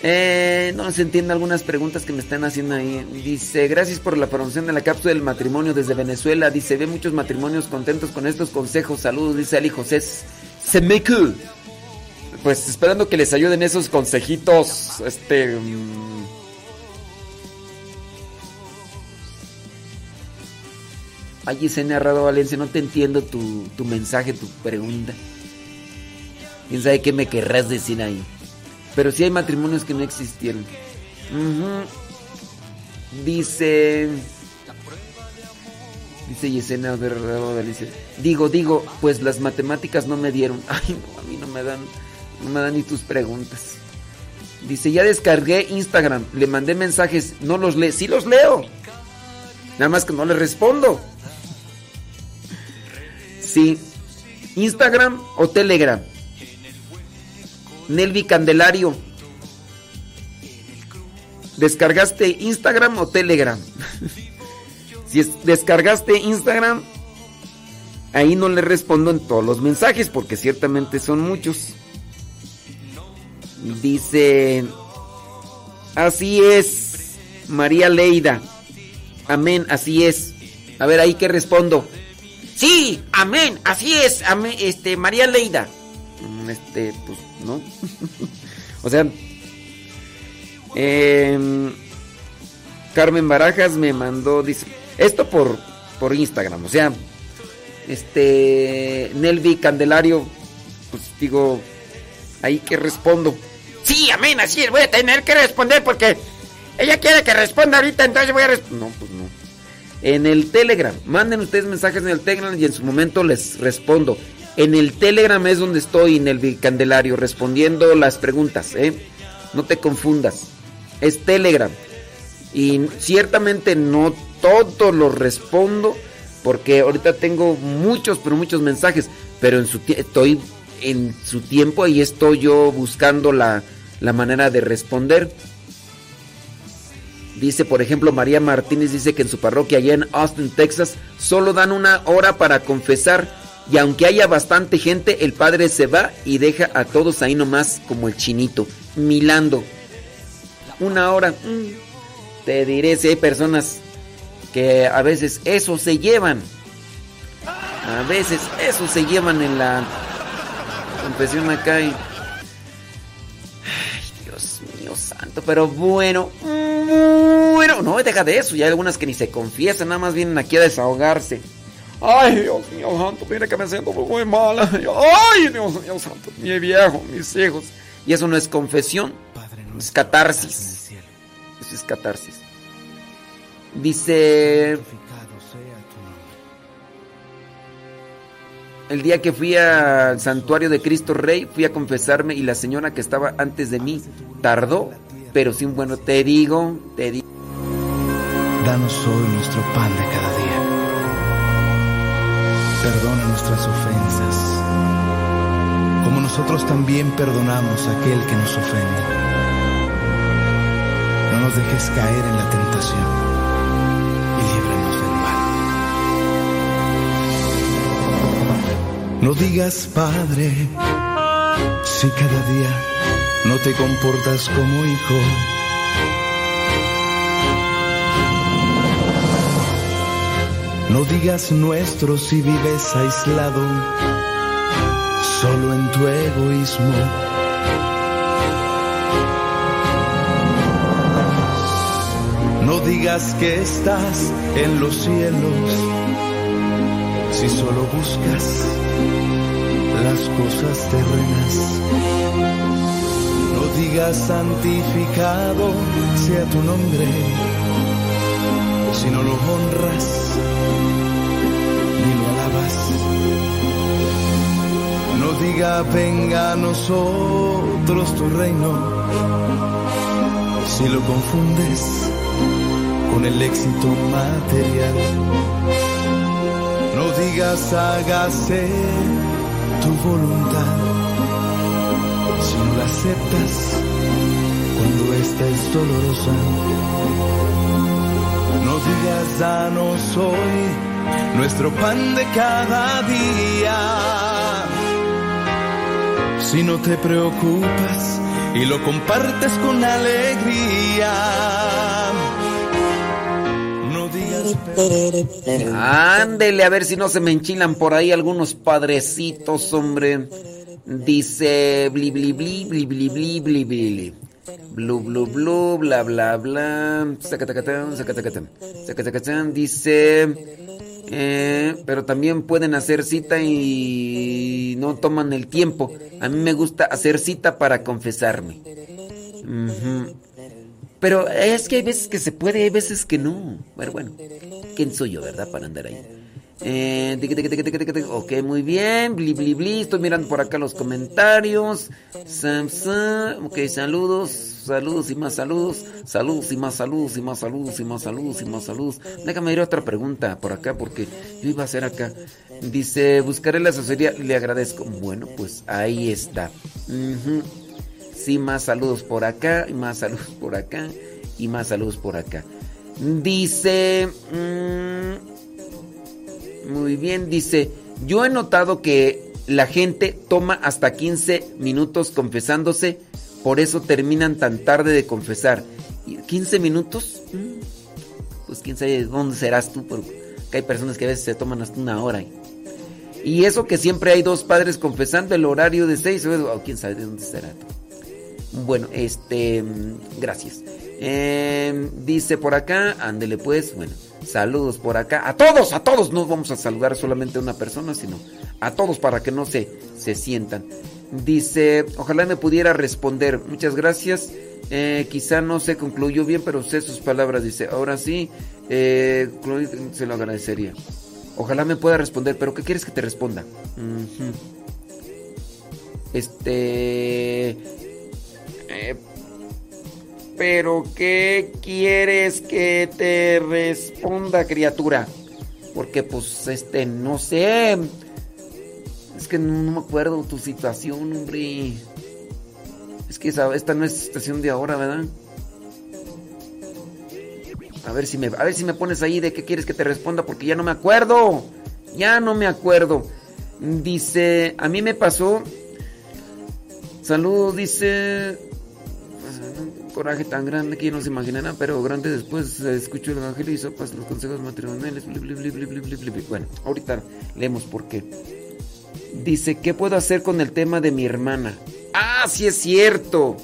eh, no se entiende algunas preguntas que me están haciendo ahí. Dice, gracias por la promoción de la cápsula del matrimonio desde Venezuela. Dice, ve muchos matrimonios contentos con estos consejos. Saludos, dice Ali José Semeku. Pues esperando que les ayuden esos consejitos. Este... Ay, ese narrado Valencia, no te entiendo tu, tu mensaje, tu pregunta. ¿Quién sabe qué me querrás decir ahí? Pero sí hay matrimonios que no existieron. Dice. Dice Yesenia Valencia. Digo, digo, pues las matemáticas no me dieron. Ay, no, a mí no me dan. No me dan ni tus preguntas. Dice, ya descargué Instagram, le mandé mensajes, no los leo. Sí los leo. Nada más que no les respondo. Sí. Instagram o Telegram. Nelvi Candelario. ¿Descargaste Instagram o Telegram? si descargaste Instagram, ahí no le respondo en todos los mensajes porque ciertamente son muchos. Dice, así es, María Leida. Amén, así es. A ver, ahí que respondo. Sí, amén, así es, amén, este, María Leida. Mm, este, pues, ¿no? o sea, em, Carmen Barajas me mandó, dice, esto por, por Instagram, o sea, este, Nelvi Candelario, pues digo, ahí que respondo. Sí, amén, así es, voy a tener que responder porque ella quiere que responda ahorita, entonces voy a responder. No, pues no en el Telegram. Manden ustedes mensajes en el Telegram y en su momento les respondo. En el Telegram es donde estoy, en el Candelario, respondiendo las preguntas. ¿eh? No te confundas. Es Telegram. Y ciertamente no todos los respondo porque ahorita tengo muchos, pero muchos mensajes. Pero en su estoy en su tiempo y estoy yo buscando la, la manera de responder. Dice, por ejemplo, María Martínez dice que en su parroquia allá en Austin, Texas, solo dan una hora para confesar y aunque haya bastante gente, el padre se va y deja a todos ahí nomás como el chinito, milando. Una hora. Mm, te diré si hay personas que a veces eso se llevan. A veces eso se llevan en la confesión acá y santo, pero bueno, no, deja de eso, ya hay algunas que ni se confiesan, nada más vienen aquí a desahogarse. Ay, Dios mío santo, mire que me siento muy mal. Ay, Dios mío santo, mi viejo, mis hijos. Y eso no es confesión, es catarsis. Eso es catarsis. Dice... el día que fui al santuario de Cristo Rey, fui a confesarme y la señora que estaba antes de mí tardó, pero sin bueno, te digo, te digo. Danos hoy nuestro pan de cada día. Perdona nuestras ofensas, como nosotros también perdonamos a aquel que nos ofende. No nos dejes caer en la tentación y líbranos del mal. No digas, Padre, si cada día no te comportas como hijo. No digas nuestro si vives aislado, solo en tu egoísmo. No digas que estás en los cielos, si solo buscas las cosas terrenas. No digas santificado sea tu nombre, si no lo honras No diga venga a nosotros tu reino, si lo confundes con el éxito material. No digas hágase tu voluntad, si no la aceptas cuando esta es dolorosa. No digas danos hoy nuestro pan de cada día. Si no te preocupas y lo compartes con alegría. No digas Ándele, a ver si no se me enchilan por ahí algunos padrecitos, hombre. Dice bli bli bli bli bli bli bli bli. Blu blu blu bla bla bla. Zacatacatán, zacatacatán. Zacatacatán dice eh, pero también pueden hacer cita y no toman el tiempo. A mí me gusta hacer cita para confesarme. Pero es que hay veces que se puede, hay veces que no. Pero bueno, ¿quién soy yo, verdad? Para andar ahí. Eh, ok, muy bien. Bli, bli, bli. Estoy mirando por acá los comentarios. Ok, saludos. Saludos y más saludos. Saludos y más saludos y más saludos y más saludos y más saludos. Déjame ir a otra pregunta por acá porque yo iba a hacer acá. Dice, buscaré la asesoría. Le agradezco. Bueno, pues ahí está. Sí, más saludos por acá, y más saludos por acá, y más saludos por acá. Dice... mm, muy bien, dice, yo he notado que la gente toma hasta 15 minutos confesándose, por eso terminan tan tarde de confesar. ¿Y ¿15 minutos? Mm, Pues quién sabe dónde serás tú, porque hay personas que a veces se toman hasta una hora. Y eso que siempre hay dos padres confesando el horario de 6, o quién sabe de dónde será. Bueno, este, mm, gracias. Eh, dice por acá, ándele pues, bueno, saludos por acá. A todos, a todos, no vamos a saludar solamente a una persona, sino a todos para que no se, se sientan. Dice, ojalá me pudiera responder. Muchas gracias. Eh, quizá no se concluyó bien, pero sé sus palabras. Dice, ahora sí, eh, se lo agradecería. Ojalá me pueda responder, pero ¿qué quieres que te responda? Este... Eh, pero ¿qué quieres que te responda, criatura? Porque pues este, no sé. Es que no, me acuerdo tu situación, hombre. Es que esta no es estación de ahora, ¿verdad? A ver si me, a ver si me pones ahí de qué quieres que te responda porque ya no me acuerdo. Ya no me acuerdo. Dice, a mí me pasó. Saludos, dice. Coraje tan grande que no se imaginarán, pero grande después eh, escucho el evangelio y sopas los consejos matrimoniales. Bueno, ahorita leemos por qué. Dice, ¿qué puedo hacer con el tema de mi hermana? Ah, sí es cierto.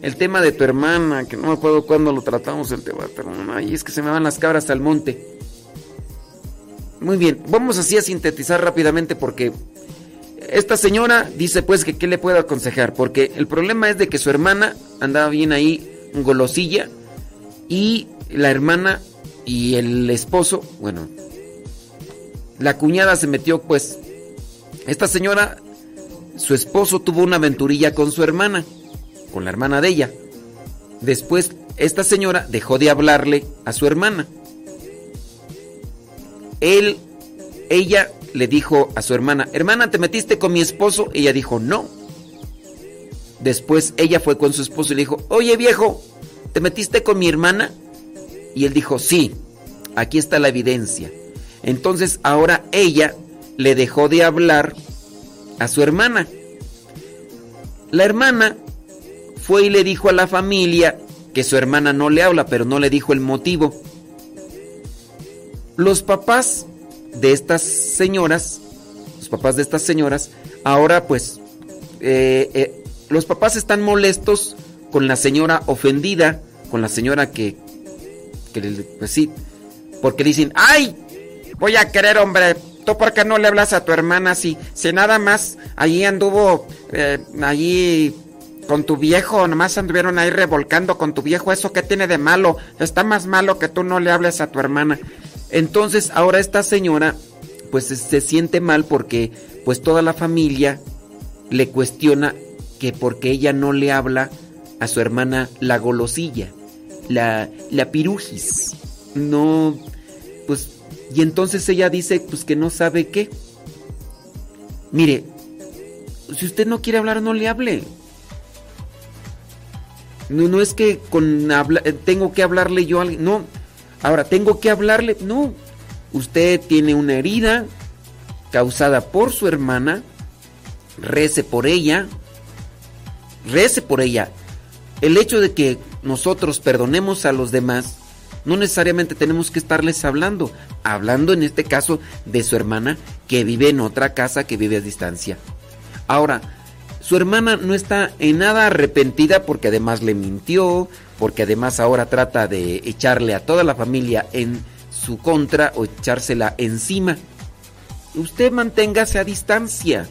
El tema de tu hermana, que no me acuerdo cuándo lo tratamos el tema de es que se me van las cabras al monte. Muy bien, vamos así a sintetizar rápidamente porque esta señora dice pues que qué le puedo aconsejar, porque el problema es de que su hermana andaba bien ahí, golosilla, y la hermana y el esposo, bueno, la cuñada se metió pues Esta señora, su esposo tuvo una aventurilla con su hermana, con la hermana de ella. Después, esta señora dejó de hablarle a su hermana. Él, ella le dijo a su hermana, hermana, ¿te metiste con mi esposo? Ella dijo, no. Después ella fue con su esposo y le dijo, oye viejo, ¿te metiste con mi hermana? Y él dijo, sí, aquí está la evidencia. Entonces ahora ella le dejó de hablar a su hermana. La hermana fue y le dijo a la familia que su hermana no le habla, pero no le dijo el motivo. Los papás de estas señoras, los papás de estas señoras, ahora pues, eh, eh, los papás están molestos con la señora ofendida, con la señora que, pues sí, porque dicen, ay, voy a querer, hombre, ¿tú por qué no le hablas a tu hermana si, si nada más allí anduvo, eh, allí con tu viejo, nomás anduvieron ahí revolcando con tu viejo, eso que tiene de malo, está más malo que tú no le hables a tu hermana. Entonces ahora esta señora pues se siente mal porque pues toda la familia le cuestiona que porque ella no le habla a su hermana la golosilla, la, la pirujis. No, pues, y entonces ella dice pues que no sabe qué. Mire, si usted no quiere hablar, no le hable. No, no es que con habla, tengo que hablarle yo a alguien, no. Ahora, ¿tengo que hablarle? No. Usted tiene una herida causada por su hermana. Rece por ella. Rece por ella. El hecho de que nosotros perdonemos a los demás, no necesariamente tenemos que estarles hablando. Hablando en este caso de su hermana que vive en otra casa, que vive a distancia. Ahora, su hermana no está en nada arrepentida porque además le mintió, porque además ahora trata de echarle a toda la familia en su contra o echársela encima. Usted manténgase a distancia.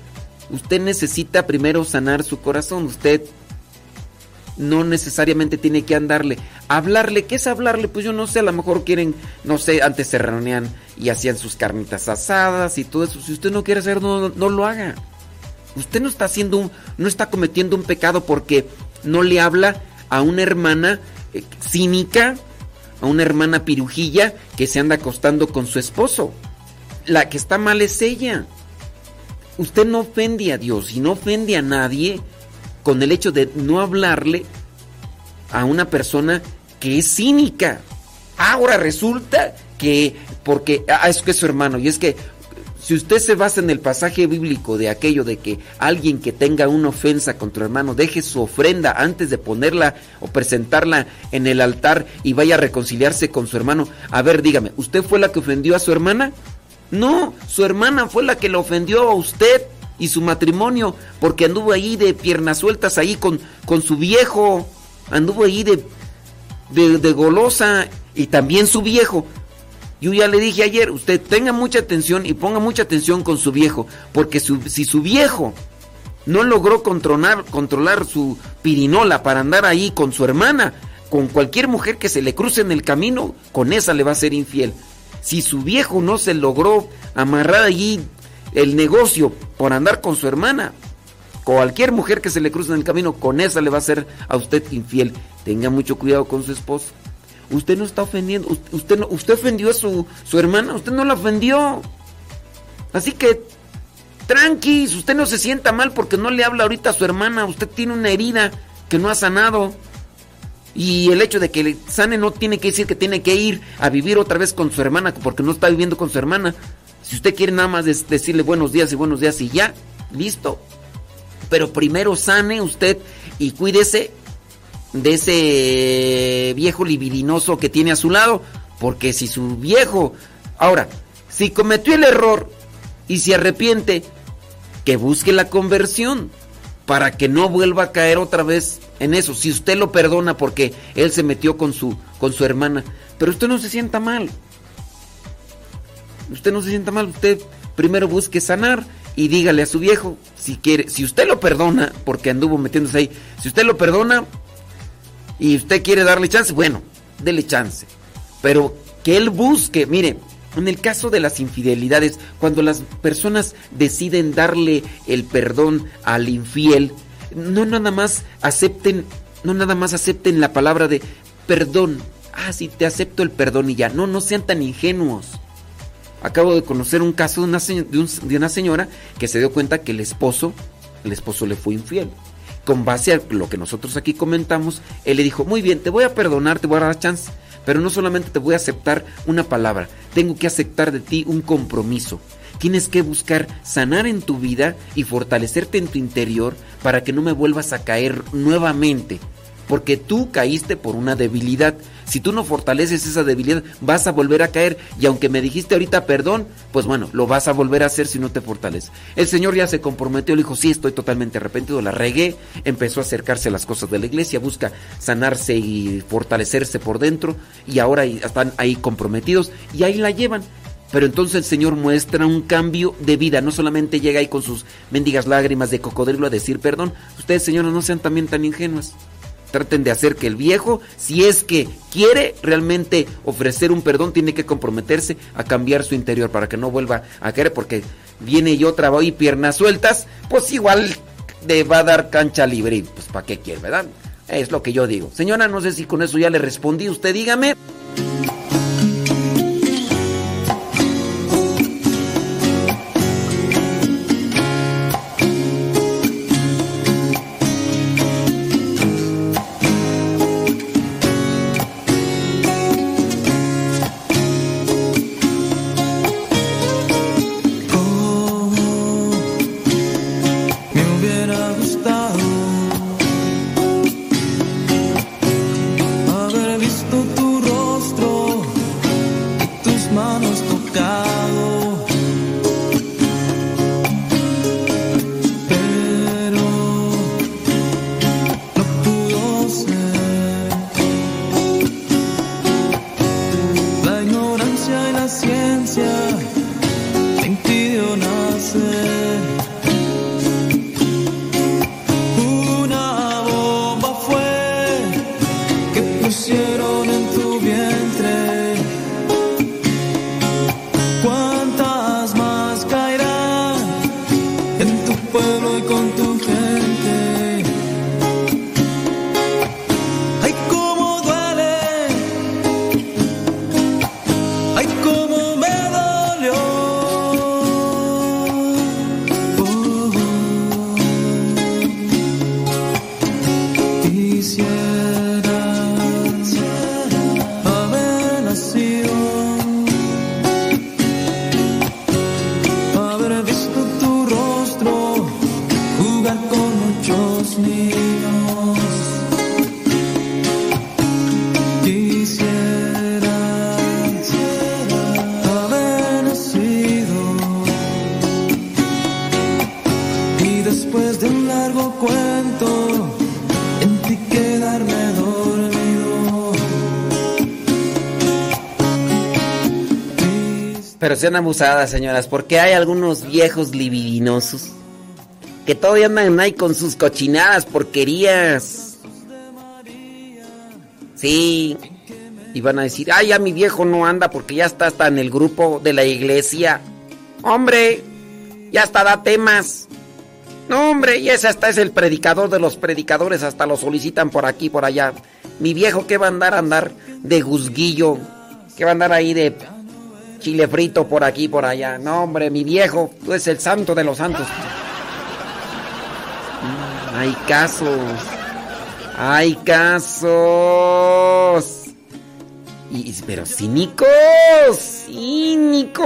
Usted necesita primero sanar su corazón. Usted no necesariamente tiene que andarle. Hablarle, ¿qué es hablarle? Pues yo no sé, a lo mejor quieren, no sé, antes se reunían y hacían sus carnitas asadas y todo eso. Si usted no quiere hacer, no, no lo haga. Usted no está haciendo un, no está cometiendo un pecado porque no le habla a una hermana eh, cínica, a una hermana pirujilla que se anda acostando con su esposo. La que está mal es ella. Usted no ofende a Dios y no ofende a nadie con el hecho de no hablarle a una persona que es cínica. Ahora resulta que porque ah, es que es su hermano y es que si usted se basa en el pasaje bíblico de aquello de que alguien que tenga una ofensa contra su hermano deje su ofrenda antes de ponerla o presentarla en el altar y vaya a reconciliarse con su hermano, a ver, dígame, ¿usted fue la que ofendió a su hermana? No, su hermana fue la que le ofendió a usted y su matrimonio porque anduvo ahí de piernas sueltas ahí con, con su viejo, anduvo ahí de, de, golosa y también su viejo. Yo ya le dije ayer, usted tenga mucha atención y ponga mucha atención con su viejo, porque si su viejo no logró controlar, controlar su pirinola para andar ahí con su hermana, con cualquier mujer que se le cruce en el camino, con esa le va a ser infiel. Si su viejo no se logró amarrar allí el negocio por andar con su hermana, cualquier mujer que se le cruce en el camino, con esa le va a ser a usted infiel. Tenga mucho cuidado con su esposo. Usted no está ofendiendo. Usted, no, usted ofendió a su, su hermana. Usted no la ofendió. Así que, tranqui, usted no se sienta mal porque no le habla ahorita a su hermana. Usted tiene una herida que no ha sanado. Y el hecho de que sane no tiene que decir que tiene que ir a vivir otra vez con su hermana porque no está viviendo con su hermana. Si usted quiere nada más decirle buenos días y buenos días y ya, listo. Pero primero sane usted y cuídese de ese viejo libidinoso que tiene a su lado. Porque si su viejo... Ahora, si cometió el error y se arrepiente, que busque la conversión para que no vuelva a caer otra vez en eso. Si usted lo perdona porque él se metió con su, con su hermana, pero usted no se sienta mal. Usted no se sienta mal, usted primero busque sanar y dígale a su viejo si quiere, si usted lo perdona porque anduvo metiéndose ahí, si usted lo perdona, y usted quiere darle chance, bueno, dele chance. Pero que él busque, mire, En el caso de las infidelidades, cuando las personas deciden darle el perdón al infiel, no nada más acepten, no nada más acepten la palabra de perdón. Ah, sí, te acepto el perdón y ya. No, no sean tan ingenuos. Acabo de conocer un caso de una, de una señora que se dio cuenta que el esposo, el esposo le fue infiel con base a lo que nosotros aquí comentamos, él le dijo, muy bien, te voy a perdonar, te voy a dar chance, pero no solamente te voy a aceptar una palabra, tengo que aceptar de ti un compromiso. Tienes que buscar sanar en tu vida y fortalecerte en tu interior para que no me vuelvas a caer nuevamente porque tú caíste por una debilidad. Si tú no fortaleces esa debilidad, vas a volver a caer. Y aunque me dijiste ahorita perdón, pues bueno, lo vas a volver a hacer si no te fortaleces. El Señor ya se comprometió, le dijo, sí, estoy totalmente arrepentido, la regué. Empezó a acercarse a las cosas de la iglesia, busca sanarse y fortalecerse por dentro. Y ahora están ahí comprometidos y ahí la llevan. Pero entonces el Señor muestra un cambio de vida. No solamente llega ahí con sus mendigas lágrimas de cocodrilo a decir perdón. Ustedes, señores, no sean también tan ingenuos traten de hacer que el viejo, si es que quiere realmente ofrecer un perdón, tiene que comprometerse a cambiar su interior para que no vuelva a querer, porque viene y otra va y piernas sueltas, pues igual le va a dar cancha libre. pues para qué quiere, ¿verdad? Es lo que yo digo. Señora, no sé si con eso ya le respondí. Usted dígame. Sean abusadas, señoras, porque hay algunos viejos libidinosos que todavía andan ahí con sus cochinadas, porquerías. Sí. Y van a decir, ay, ya mi viejo no anda porque ya está hasta en el grupo de la iglesia. Hombre, ya hasta da temas. No, hombre, y ese hasta es el predicador de los predicadores, hasta lo solicitan por aquí, por allá. Mi viejo, ¿qué va a andar? A andar de juzguillo. ¿Qué va a andar ahí de chile frito por aquí, por allá. No, hombre, mi viejo, tú eres el santo de los santos. Mm, hay casos. Hay casos. Y, pero cínicos, cínicos.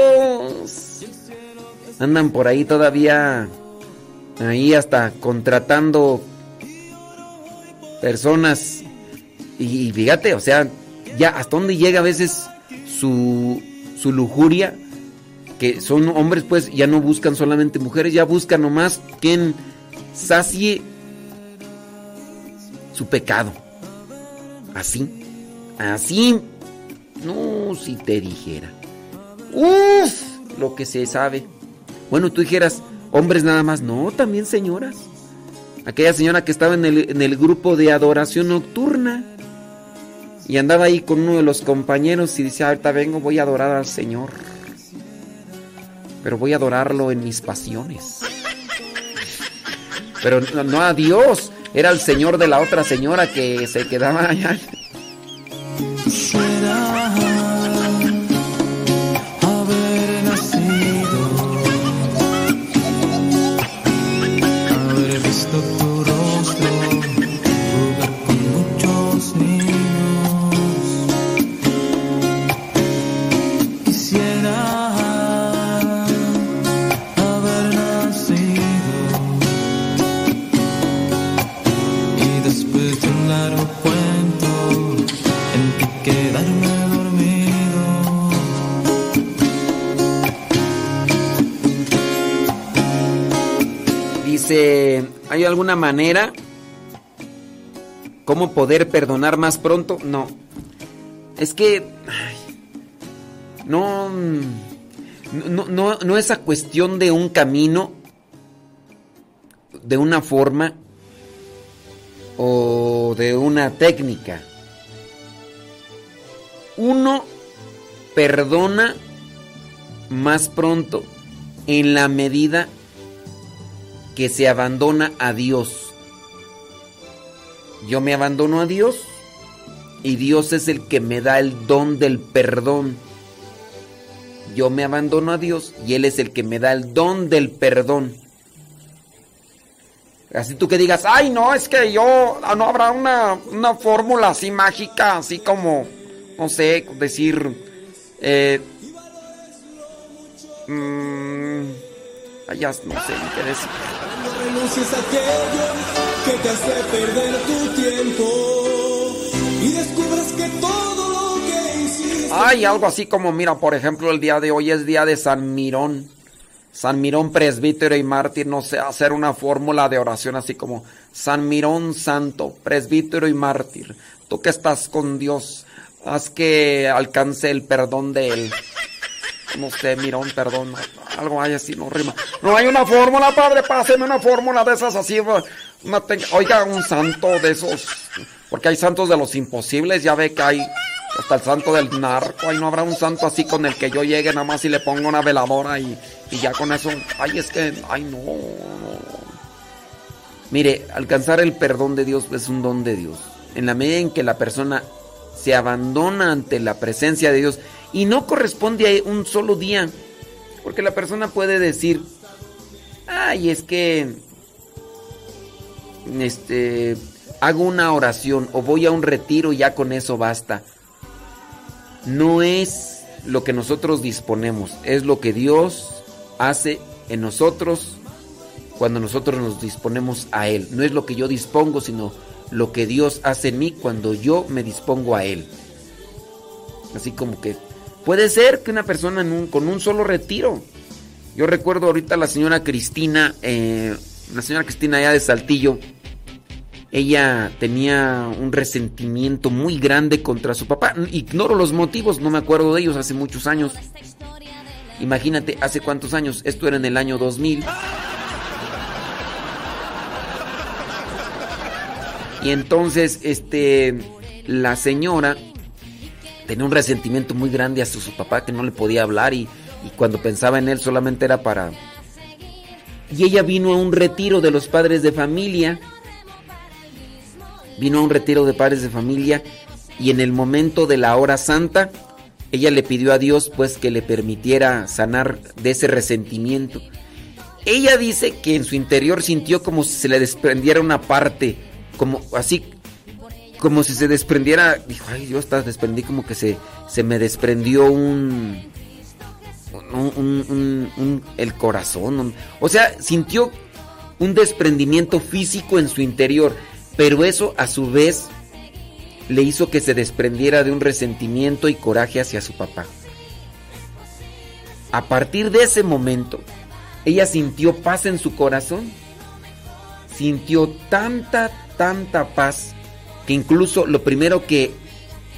Andan por ahí todavía, ahí hasta contratando personas. Y, y fíjate, o sea, ya hasta dónde llega a veces su, su lujuria, que son hombres pues ya no buscan solamente mujeres, ya buscan nomás quien sacie su pecado. Así, así, no, si te dijera. Uf, lo que se sabe. Bueno, tú dijeras, hombres nada más, no, también señoras. Aquella señora que estaba en el, en el grupo de adoración nocturna y andaba ahí con uno de los compañeros y dice, ahorita vengo, voy a adorar al Señor. pero voy a adorarlo en mis pasiones. Pero no, no a Dios, era el señor de la otra señora que se quedaba allá. Dice, ¿hay alguna manera? ¿Cómo poder perdonar más pronto? No. Es que... ay, no, no, no, no es cuestión de un camino, de una forma o de una técnica. Uno perdona más pronto en la medida que se abandona a Dios. Yo me abandono a Dios y Dios es el que me da el don del perdón. Yo me abandono a Dios y Él es el que me da el don del perdón. Así tú que digas, ay no, es que yo, ah, no habrá una, una fórmula así mágica, así como, no sé, decir, eh, mm, ay, ya no sé ni qué decir. No renuncies a aquello que te hace perder tu tiempo y descubres que todo lo que hiciste Hay algo así como, mira, por ejemplo, el día de hoy es día de San Mirón. San Mirón presbítero y mártir, no sé, hacer una fórmula de oración así como San Mirón santo, presbítero y mártir. Tú que estás con Dios, haz que alcance el perdón de él. No sé, Mirón, perdón, algo hay así, no rima. No hay una fórmula, padre, páseme una fórmula de esas así. una te- Oiga, un santo de esos, porque hay santos de los imposibles, ya ve que hay hasta el santo del narco. Ay, no habrá un santo así con el que yo llegue nada más y le ponga una veladora y, y ya con eso. Ay, es que, ay, no. Mire, alcanzar el perdón de Dios es un don de Dios. En la medida en que la persona se abandona ante la presencia de Dios y no corresponde a un solo día. Porque la persona puede decir, ay, es que este hago una oración o voy a un retiro y ya con eso basta. No es lo que nosotros disponemos, es lo que Dios hace en nosotros cuando nosotros nos disponemos a Él. No es lo que yo dispongo, sino lo que Dios hace en mí cuando yo me dispongo a Él. Así como que puede ser que una persona con un solo retiro. Yo recuerdo ahorita a la señora Cristina, eh, la señora Cristina allá de Saltillo. Ella tenía un resentimiento muy grande contra su papá. Ignoro los motivos, no me acuerdo de ellos hace muchos años. Imagínate, hace cuántos años, esto era en el año 2000. Y entonces, este, la señora tenía un resentimiento muy grande hacia su papá que no le podía hablar y, y cuando pensaba en él solamente era para... Y ella vino a un retiro de los padres de familia. Vino a un retiro de padres de familia y en el momento de la hora santa, ella le pidió a Dios pues que le permitiera sanar de ese resentimiento. Ella dice que en su interior sintió como si se le desprendiera una parte, como así, como si se desprendiera, dijo, ay Dios, hasta desprendí como que se, se me desprendió un, un, un- el corazón, o sea, sintió un desprendimiento físico en su interior, pero eso a su vez le hizo que se desprendiera de un resentimiento y coraje hacia su papá. A partir de ese momento, ella sintió paz en su corazón. Sintió tanta, tanta paz que incluso lo primero que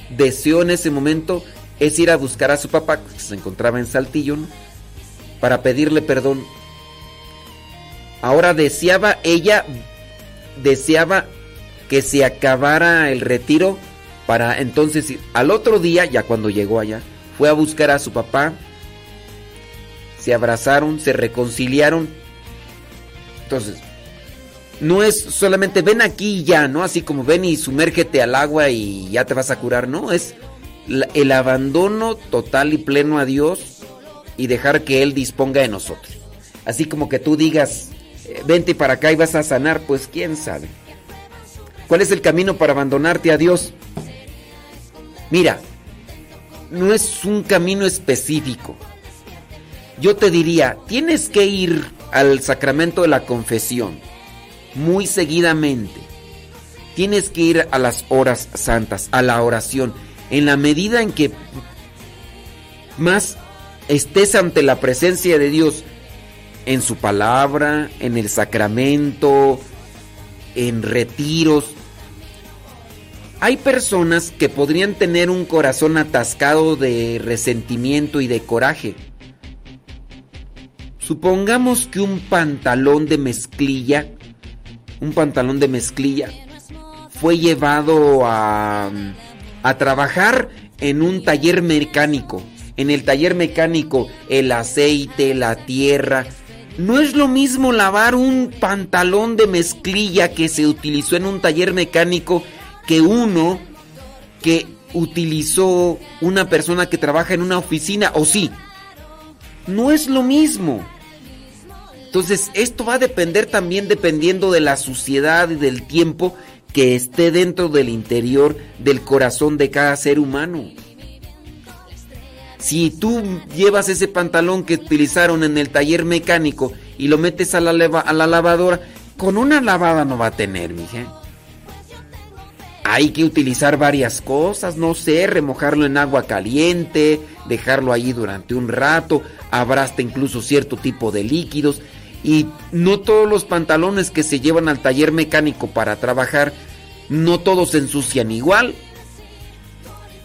deseó en ese momento es ir a buscar a su papá, que se encontraba en Saltillo, ¿no? para pedirle perdón. Ahora deseaba, ella deseaba que se acabara el retiro para entonces ir. Al otro día, ya cuando llegó allá, fue a buscar a su papá, se abrazaron, se reconciliaron. Entonces, no es solamente ven aquí y ya, ¿no? Así como ven y sumérgete al agua y ya te vas a curar, no, es el abandono total y pleno a Dios y dejar que Él disponga de nosotros. Así como que tú digas, eh, vente para acá y vas a sanar, pues quién sabe. ¿Cuál es el camino para abandonarte a Dios? Mira, no es un camino específico. Yo te diría, tienes que ir al sacramento de la confesión muy seguidamente. Tienes que ir a las horas santas, a la oración, en la medida en que más estés ante la presencia de Dios en su palabra, en el sacramento, en retiros. Hay personas que podrían tener un corazón atascado de resentimiento y de coraje. Supongamos que un pantalón de mezclilla, un pantalón de mezclilla, fue llevado a, a trabajar en un taller mecánico. En el taller mecánico, el aceite, la tierra. No es lo mismo lavar un pantalón de mezclilla que se utilizó en un taller mecánico que uno que utilizó una persona que trabaja en una oficina, o sí. No es lo mismo. Entonces, esto va a depender también dependiendo de la suciedad y del tiempo que esté dentro del interior del corazón de cada ser humano. Si tú llevas ese pantalón que utilizaron en el taller mecánico y lo metes a la, a la lavadora, con una lavada no va a tener, mija. Hay que utilizar varias cosas, no sé, remojarlo en agua caliente, dejarlo allí durante un rato, habrá hasta incluso cierto tipo de líquidos. Y no todos los pantalones que se llevan al taller mecánico para trabajar, no todos se ensucian igual.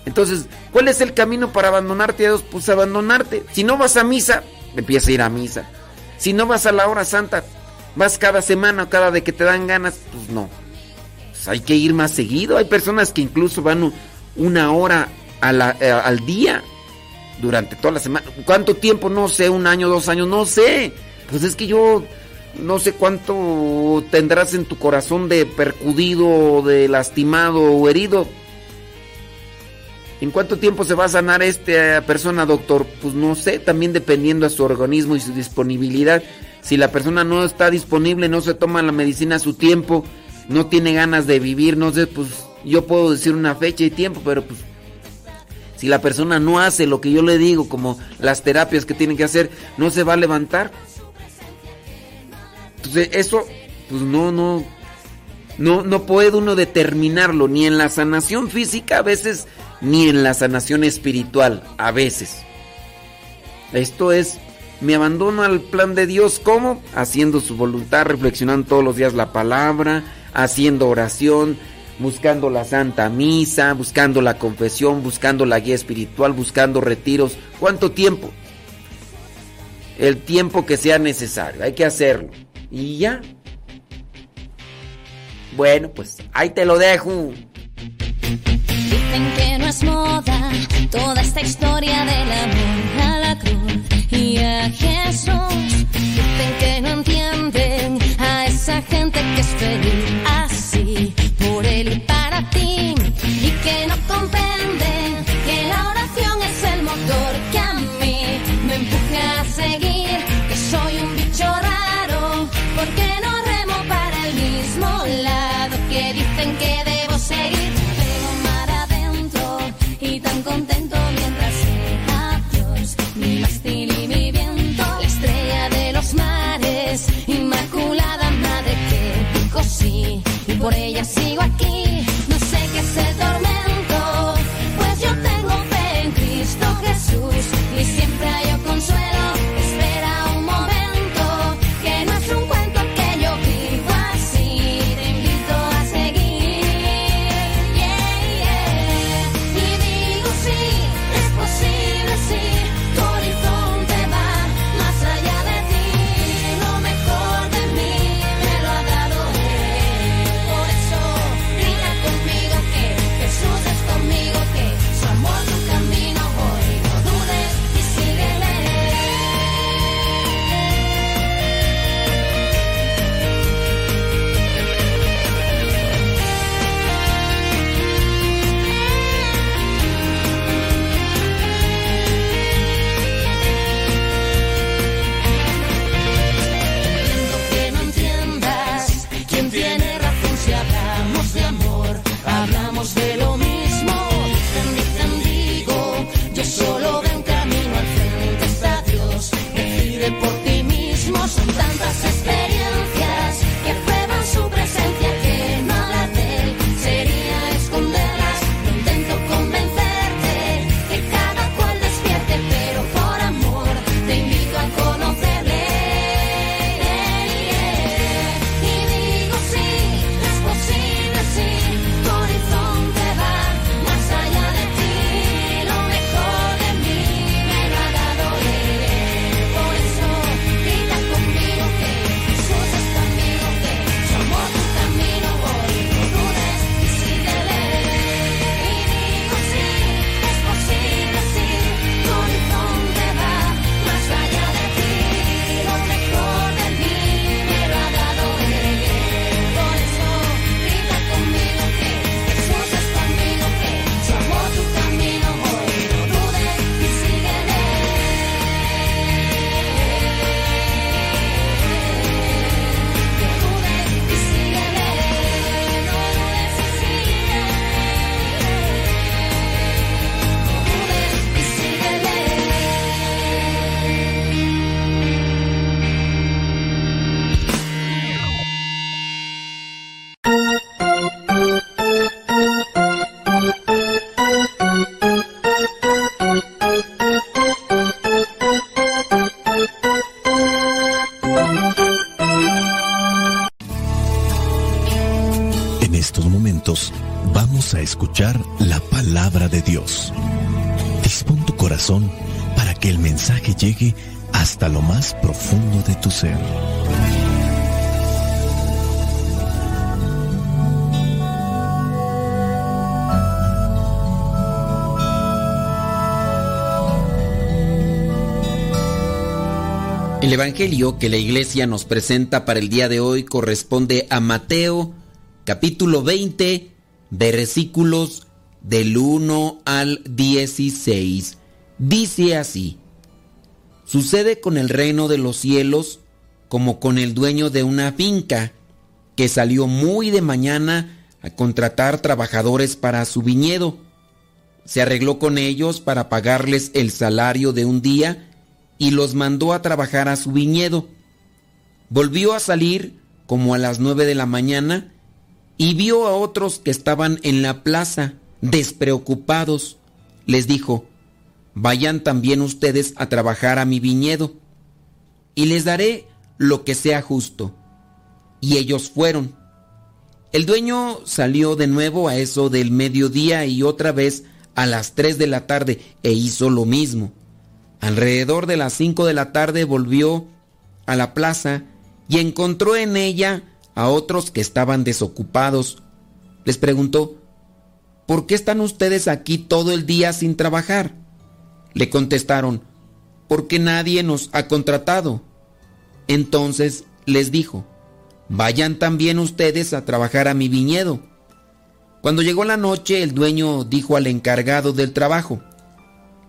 Entonces, ¿cuál es el camino para abandonarte a Dios? Pues abandonarte. Si no vas a misa, empieza a ir a misa. Si no vas a la hora santa, vas cada semana o cada vez que te dan ganas, pues no. Pues hay que ir más seguido. Hay personas que incluso van una hora eh, al día durante toda la semana. ¿Cuánto tiempo? No sé, un año, dos años, no sé. Pues es que yo no sé cuánto tendrás en tu corazón de percudido, de lastimado o herido. ¿En cuánto tiempo se va a sanar esta persona, doctor? Pues no sé, también dependiendo de su organismo y su disponibilidad. Si la persona no está disponible, no se toma la medicina a su tiempo, no tiene ganas de vivir, no sé, pues yo puedo decir una fecha y tiempo, pero pues si la persona no hace lo que yo le digo, como las terapias que tiene que hacer, no se va a levantar. Entonces, eso, pues no, no, no, no puede uno determinarlo, ni en la sanación física a veces ni en la sanación espiritual, a veces. Esto es, me abandono al plan de Dios, ¿cómo? Haciendo su voluntad, reflexionando todos los días la palabra, haciendo oración, buscando la Santa Misa, buscando la confesión, buscando la guía espiritual, buscando retiros. ¿Cuánto tiempo? El tiempo que sea necesario, hay que hacerlo. Y ya. Bueno, pues ahí te lo dejo. Dicen que no es moda toda esta historia del amor a la cruz y a Jesús. Dicen que no entienden a esa gente que es feliz así por él y para ti por ella sigo aquí. La palabra de Dios. Dispón tu corazón para que el mensaje llegue hasta lo más profundo de tu ser. El Evangelio que la iglesia nos presenta para el día de hoy corresponde a Mateo capítulo 20 versículos del 1 al 16. Dice así, sucede con el reino de los cielos como con el dueño de una finca que salió muy de mañana a contratar trabajadores para su viñedo. Se arregló con ellos para pagarles el salario de un día y los mandó a trabajar a su viñedo. Volvió a salir como a las nueve de la mañana y vio a otros que estaban en la plaza, despreocupados. Les dijo, vayan también ustedes a trabajar a mi viñedo, y les daré lo que sea justo. Y ellos fueron. El dueño salió de nuevo a eso del mediodía y otra vez a las tres de la tarde e hizo lo mismo. Alrededor de las cinco de la tarde volvió a la plaza y encontró en ella a otros que estaban desocupados. Les preguntó, ¿por qué están ustedes aquí todo el día sin trabajar? Le contestaron, porque nadie nos ha contratado. Entonces les dijo, vayan también ustedes a trabajar a mi viñedo. Cuando llegó la noche, el dueño dijo al encargado del trabajo,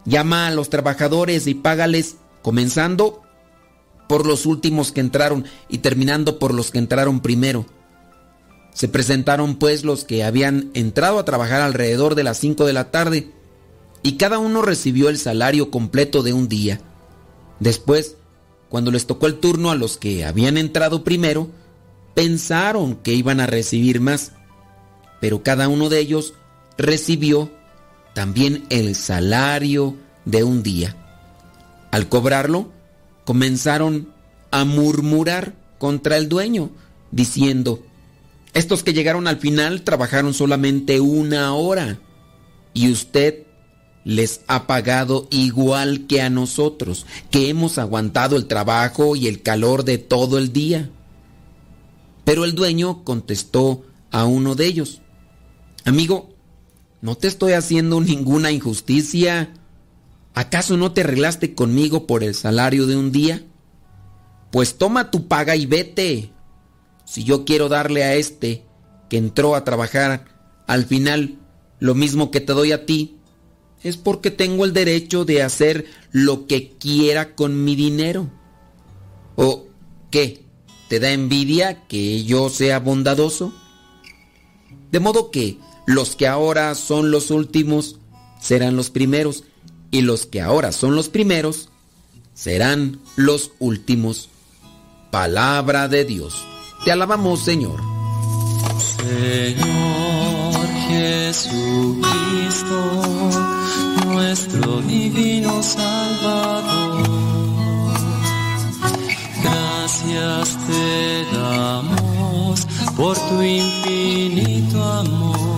llama a los trabajadores y págales, comenzando por los últimos que entraron y terminando por los que entraron primero. Se presentaron pues los que habían entrado a trabajar alrededor de las 5 de la tarde y cada uno recibió el salario completo de un día. Después, cuando les tocó el turno a los que habían entrado primero, pensaron que iban a recibir más, pero cada uno de ellos recibió también el salario de un día. Al cobrarlo, comenzaron a murmurar contra el dueño, diciendo, estos que llegaron al final trabajaron solamente una hora y usted les ha pagado igual que a nosotros, que hemos aguantado el trabajo y el calor de todo el día. Pero el dueño contestó a uno de ellos, amigo, no te estoy haciendo ninguna injusticia. ¿Acaso no te arreglaste conmigo por el salario de un día? Pues toma tu paga y vete. Si yo quiero darle a este que entró a trabajar al final lo mismo que te doy a ti, es porque tengo el derecho de hacer lo que quiera con mi dinero. ¿O qué? ¿Te da envidia que yo sea bondadoso? De modo que los que ahora son los últimos serán los primeros y los que ahora son los primeros serán los últimos. Palabra de Dios. Te alabamos, Señor. Señor Jesucristo, nuestro divino Salvador, gracias te damos por tu infinito amor.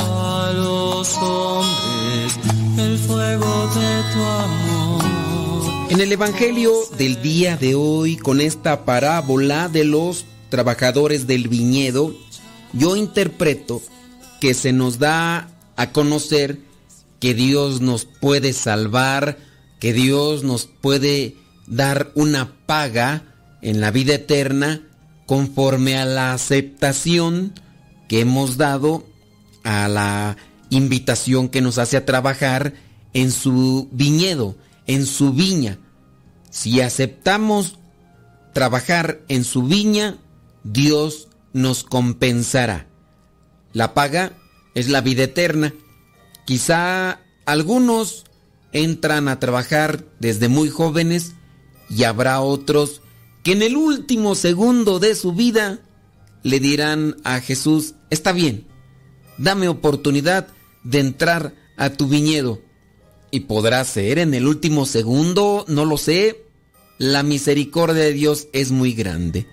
a los hombres el fuego de tu amor. En el Evangelio del día de hoy, con esta parábola de los trabajadores del viñedo, yo interpreto que se nos da a conocer que Dios nos puede salvar, que Dios nos puede dar una paga en la vida eterna conforme a la aceptación que hemos dado a la invitación que nos hace a trabajar en su viñedo, en su viña. Si aceptamos trabajar en su viña, Dios nos compensará. La paga es la vida eterna. Quizá algunos entran a trabajar desde muy jóvenes y habrá otros que en el último segundo de su vida le dirán a Jesús, está bien, dame oportunidad de entrar a tu viñedo. Y podrá ser en el último segundo, no lo sé. La misericordia de Dios es muy grande.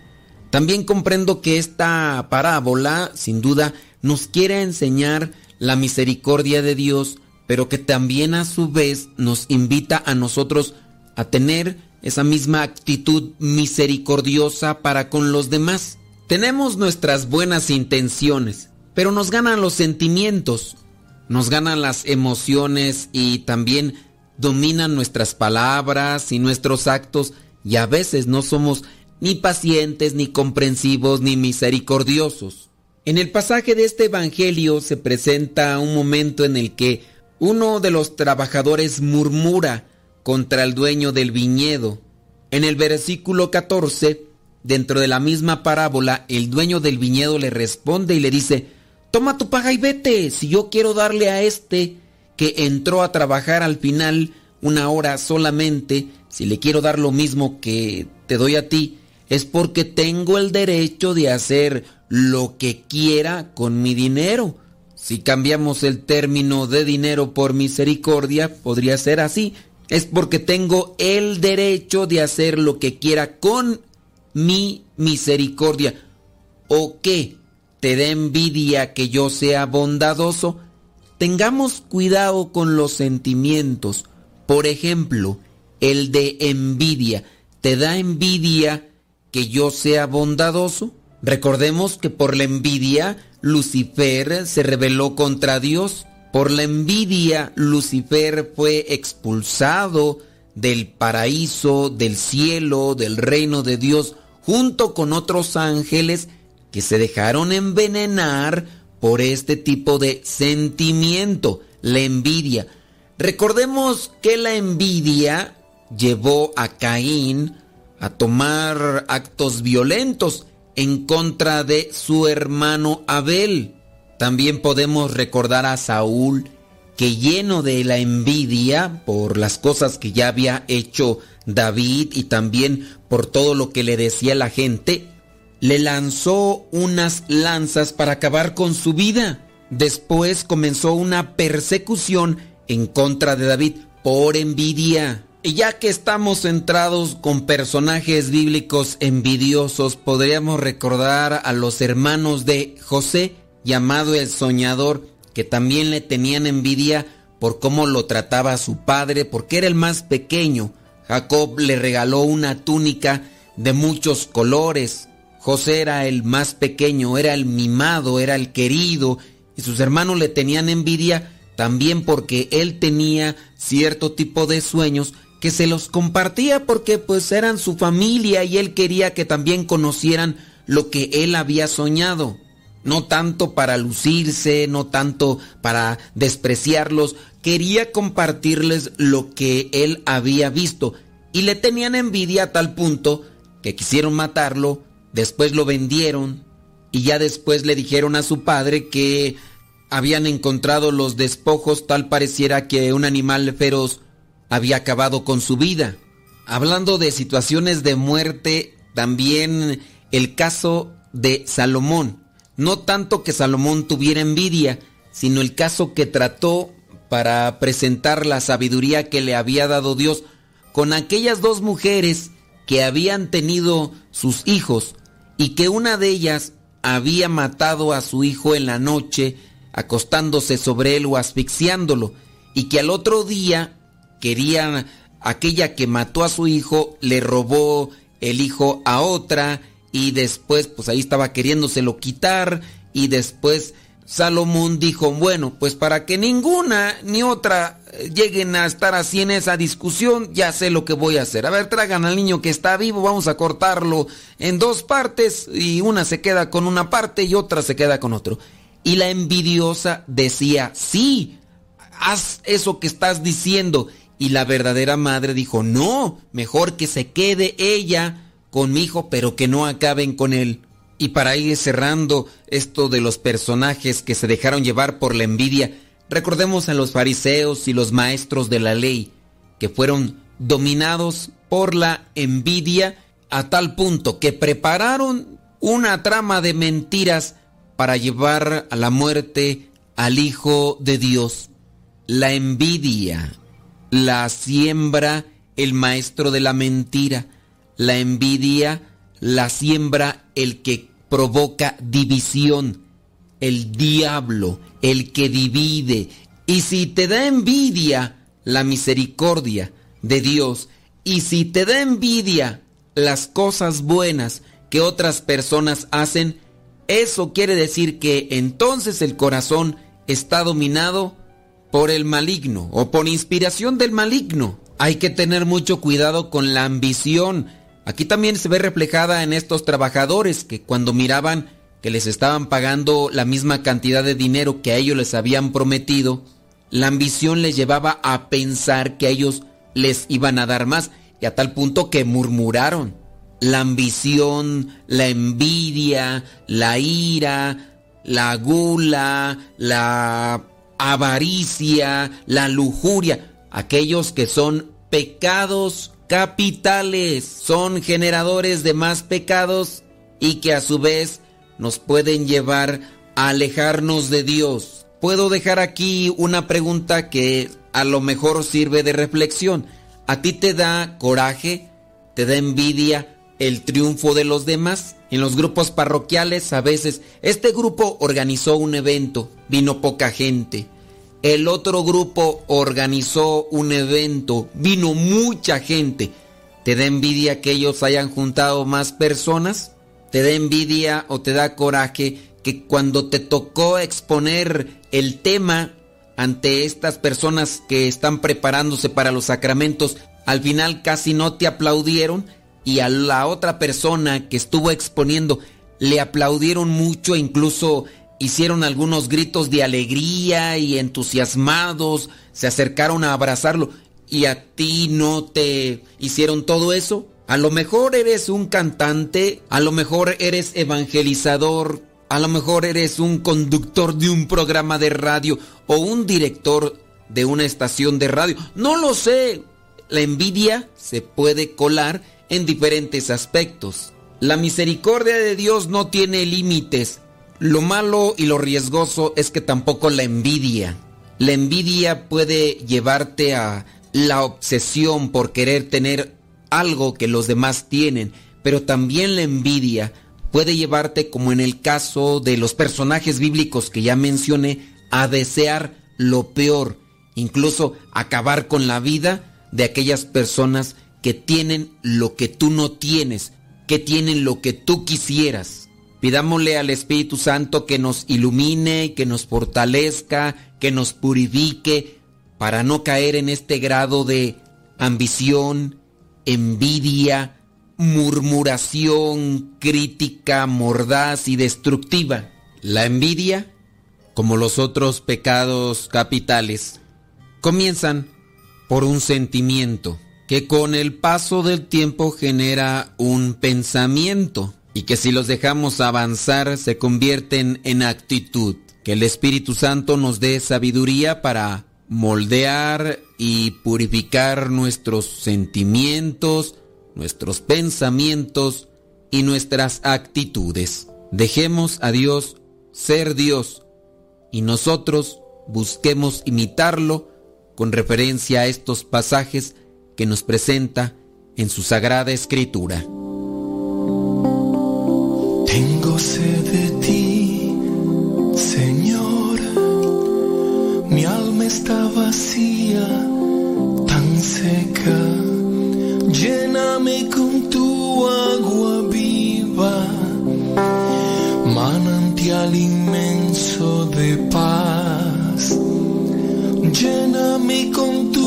También comprendo que esta parábola, sin duda, nos quiere enseñar la misericordia de Dios, pero que también a su vez nos invita a nosotros a tener esa misma actitud misericordiosa para con los demás. Tenemos nuestras buenas intenciones, pero nos ganan los sentimientos, nos ganan las emociones y también dominan nuestras palabras y nuestros actos y a veces no somos ni pacientes, ni comprensivos, ni misericordiosos. En el pasaje de este Evangelio se presenta un momento en el que uno de los trabajadores murmura contra el dueño del viñedo. En el versículo 14, dentro de la misma parábola, el dueño del viñedo le responde y le dice, toma tu paga y vete, si yo quiero darle a este que entró a trabajar al final una hora solamente, si le quiero dar lo mismo que te doy a ti, es porque tengo el derecho de hacer lo que quiera con mi dinero. Si cambiamos el término de dinero por misericordia, podría ser así. Es porque tengo el derecho de hacer lo que quiera con mi misericordia. ¿O qué? ¿Te da envidia que yo sea bondadoso? Tengamos cuidado con los sentimientos. Por ejemplo, el de envidia. ¿Te da envidia que yo sea bondadoso? Recordemos que por la envidia Lucifer se rebeló contra Dios. Por la envidia Lucifer fue expulsado del paraíso, del cielo, del reino de Dios, junto con otros ángeles que se dejaron envenenar por este tipo de sentimiento, la envidia. Recordemos que la envidia llevó a Caín a tomar actos violentos en contra de su hermano Abel. También podemos recordar a Saúl que lleno de la envidia por las cosas que ya había hecho David y también por todo lo que le decía la gente, le lanzó unas lanzas para acabar con su vida. Después comenzó una persecución en contra de David por envidia. Y ya que estamos centrados con personajes bíblicos envidiosos, podríamos recordar a los hermanos de José, llamado el soñador, que también le tenían envidia por cómo lo trataba su padre, porque era el más pequeño. Jacob le regaló una túnica de muchos colores. José era el más pequeño, era el mimado, era el querido, y sus hermanos le tenían envidia también porque él tenía cierto tipo de sueños que se los compartía porque pues eran su familia y él quería que también conocieran lo que él había soñado. No tanto para lucirse, no tanto para despreciarlos, quería compartirles lo que él había visto y le tenían envidia a tal punto que quisieron matarlo, después lo vendieron y ya después le dijeron a su padre que habían encontrado los despojos tal pareciera que un animal feroz había acabado con su vida. Hablando de situaciones de muerte, también el caso de Salomón. No tanto que Salomón tuviera envidia, sino el caso que trató para presentar la sabiduría que le había dado Dios con aquellas dos mujeres que habían tenido sus hijos y que una de ellas había matado a su hijo en la noche acostándose sobre él o asfixiándolo y que al otro día querían, aquella que mató a su hijo, le robó el hijo a otra y después pues ahí estaba queriéndoselo quitar y después Salomón dijo, bueno, pues para que ninguna ni otra eh, lleguen a estar así en esa discusión, ya sé lo que voy a hacer. A ver, traigan al niño que está vivo, vamos a cortarlo en dos partes y una se queda con una parte y otra se queda con otro. Y la envidiosa decía, sí, haz eso que estás diciendo. Y la verdadera madre dijo, no, mejor que se quede ella con mi hijo, pero que no acaben con él. Y para ir cerrando esto de los personajes que se dejaron llevar por la envidia, recordemos a los fariseos y los maestros de la ley, que fueron dominados por la envidia a tal punto que prepararon una trama de mentiras para llevar a la muerte al Hijo de Dios. La envidia la siembra el maestro de la mentira. La envidia la siembra el que provoca división, el diablo, el que divide. Y si te da envidia la misericordia de Dios, y si te da envidia las cosas buenas que otras personas hacen, eso quiere decir que entonces el corazón está dominado por el maligno o por inspiración del maligno. Hay que tener mucho cuidado con la ambición. Aquí también se ve reflejada en estos trabajadores que cuando miraban que les estaban pagando la misma cantidad de dinero que a ellos les habían prometido, la ambición les llevaba a pensar que a ellos les iban a dar más y a tal punto que murmuraron. La ambición, la envidia, la ira, la gula, la avaricia, la lujuria, aquellos que son pecados capitales, son generadores de más pecados y que a su vez nos pueden llevar a alejarnos de Dios. Puedo dejar aquí una pregunta que a lo mejor sirve de reflexión. ¿A ti te da coraje, te da envidia el triunfo de los demás? En los grupos parroquiales a veces este grupo organizó un evento, vino poca gente. El otro grupo organizó un evento, vino mucha gente. ¿Te da envidia que ellos hayan juntado más personas? ¿Te da envidia o te da coraje que cuando te tocó exponer el tema ante estas personas que están preparándose para los sacramentos, al final casi no te aplaudieron y a la otra persona que estuvo exponiendo le aplaudieron mucho, incluso hicieron algunos gritos de alegría y entusiasmados, se acercaron a abrazarlo y a ti no te hicieron todo eso. A lo mejor eres un cantante, a lo mejor eres evangelizador, a lo mejor eres un conductor de un programa de radio o un director de una estación de radio. No lo sé. La envidia se puede colar en diferentes aspectos. La misericordia de Dios no tiene límites. Lo malo y lo riesgoso es que tampoco la envidia. La envidia puede llevarte a la obsesión por querer tener algo que los demás tienen, pero también la envidia puede llevarte, como en el caso de los personajes bíblicos que ya mencioné, a desear lo peor, incluso acabar con la vida de aquellas personas que tienen lo que tú no tienes, que tienen lo que tú quisieras. Pidámosle al Espíritu Santo que nos ilumine, que nos fortalezca, que nos purifique, para no caer en este grado de ambición, envidia, murmuración, crítica, mordaz y destructiva. La envidia, como los otros pecados capitales, comienzan por un sentimiento que con el paso del tiempo genera un pensamiento y que si los dejamos avanzar se convierten en actitud. Que el Espíritu Santo nos dé sabiduría para moldear y purificar nuestros sentimientos, nuestros pensamientos y nuestras actitudes. Dejemos a Dios ser Dios y nosotros busquemos imitarlo con referencia a estos pasajes que nos presenta en su sagrada escritura. Tengo sed de ti, Señor. Mi alma está vacía, tan seca Lléname con tu agua viva, manantial inmenso de paz. Lléname con tu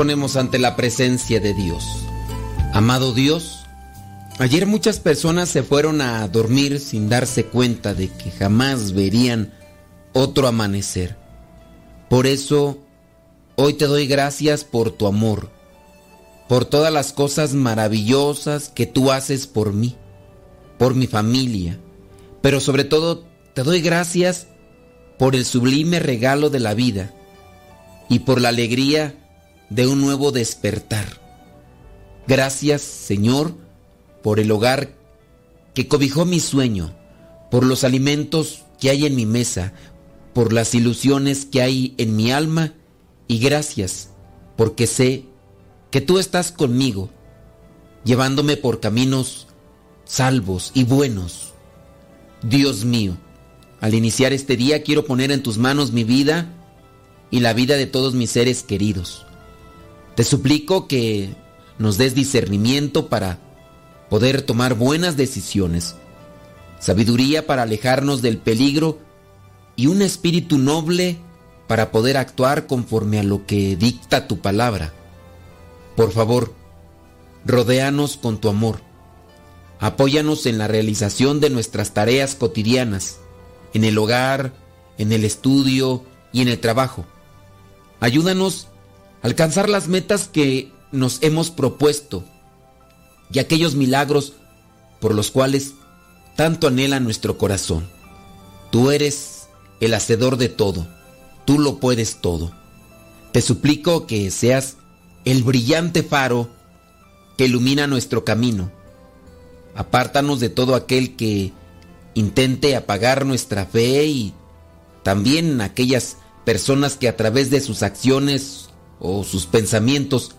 ponemos ante la presencia de Dios. Amado Dios, ayer muchas personas se fueron a dormir sin darse cuenta de que jamás verían otro amanecer. Por eso, hoy te doy gracias por tu amor, por todas las cosas maravillosas que tú haces por mí, por mi familia, pero sobre todo te doy gracias por el sublime regalo de la vida y por la alegría de un nuevo despertar. Gracias, Señor, por el hogar que cobijó mi sueño, por los alimentos que hay en mi mesa, por las ilusiones que hay en mi alma y gracias porque sé que tú estás conmigo, llevándome por caminos salvos y buenos. Dios mío, al iniciar este día quiero poner en tus manos mi vida y la vida de todos mis seres queridos. Te suplico que nos des discernimiento para poder tomar buenas decisiones, sabiduría para alejarnos del peligro y un espíritu noble para poder actuar conforme a lo que dicta tu palabra. Por favor, rodéanos con tu amor. Apóyanos en la realización de nuestras tareas cotidianas, en el hogar, en el estudio y en el trabajo. Ayúdanos alcanzar las metas que nos hemos propuesto y aquellos milagros por los cuales tanto anhela nuestro corazón. Tú eres el hacedor de todo, tú lo puedes todo. Te suplico que seas el brillante faro que ilumina nuestro camino. Apártanos de todo aquel que intente apagar nuestra fe y también aquellas personas que a través de sus acciones o sus pensamientos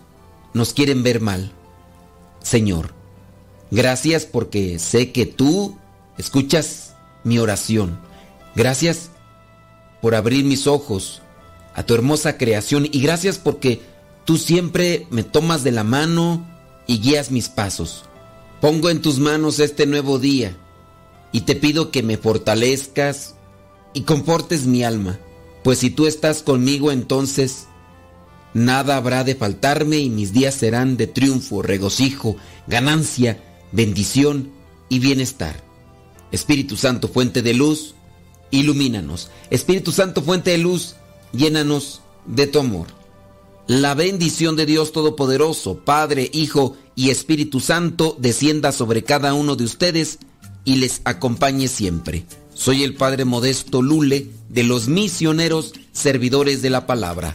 nos quieren ver mal. Señor, gracias porque sé que tú escuchas mi oración. Gracias por abrir mis ojos a tu hermosa creación y gracias porque tú siempre me tomas de la mano y guías mis pasos. Pongo en tus manos este nuevo día y te pido que me fortalezcas y confortes mi alma, pues si tú estás conmigo entonces nada habrá de faltarme y mis días serán de triunfo, regocijo, ganancia, bendición y bienestar. Espíritu Santo, fuente de luz, ilumínanos. Espíritu Santo, fuente de luz, llénanos de tu amor. La bendición de Dios Todopoderoso, Padre, Hijo y Espíritu Santo, descienda sobre cada uno de ustedes y les acompañe siempre. Soy el Padre Modesto Lule de los misioneros servidores de la palabra.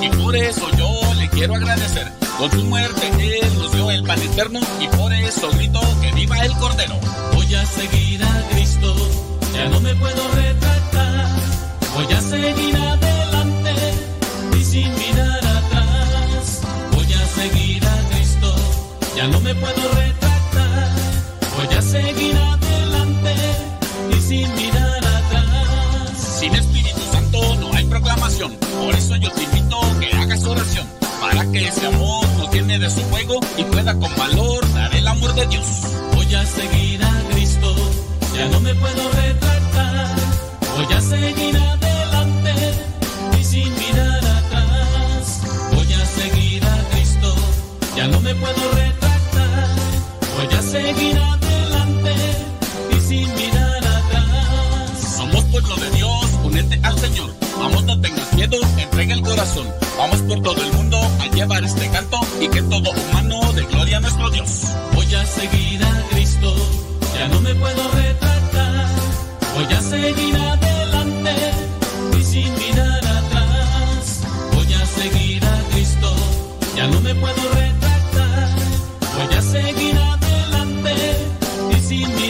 Y por eso yo le quiero agradecer. Con su muerte Él nos el pan eterno y por eso grito que viva el Cordero. Voy a seguir a Cristo, ya no me puedo retractar. Voy a seguir adelante y sin mirar atrás. Voy a seguir a Cristo, ya no me puedo retractar. Voy a seguir adelante y sin mirar atrás. Sin proclamación. Por eso yo te invito que hagas oración, para que ese amor nos llene de su fuego y pueda con valor dar el amor de Dios. Voy a seguir a Cristo, ya no me puedo retractar. Voy a seguir adelante y sin mirar atrás. Voy a seguir a Cristo, ya no me puedo retractar. Voy a seguir adelante y sin mirar atrás. Somos pueblo de Dios, únete al Señor Vamos, no tengas miedo, entrega el corazón. Vamos por todo el mundo a llevar este canto y que todo humano de gloria a nuestro Dios. Voy a seguir a Cristo, ya no me puedo retractar. Voy a seguir adelante y sin mirar atrás. Voy a seguir a Cristo, ya no me puedo retractar. Voy a seguir adelante y sin mirar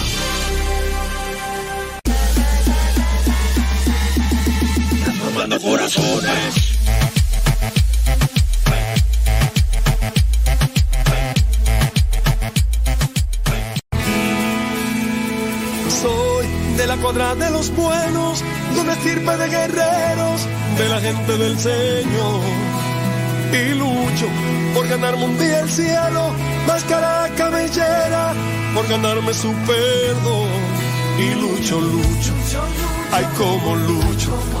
Soy de la cuadra de los buenos, de una estirpe de guerreros, de la gente del Señor. Y lucho por ganarme un día el cielo, máscara cabellera, por ganarme su perdón. Y lucho, lucho, ay como lucho.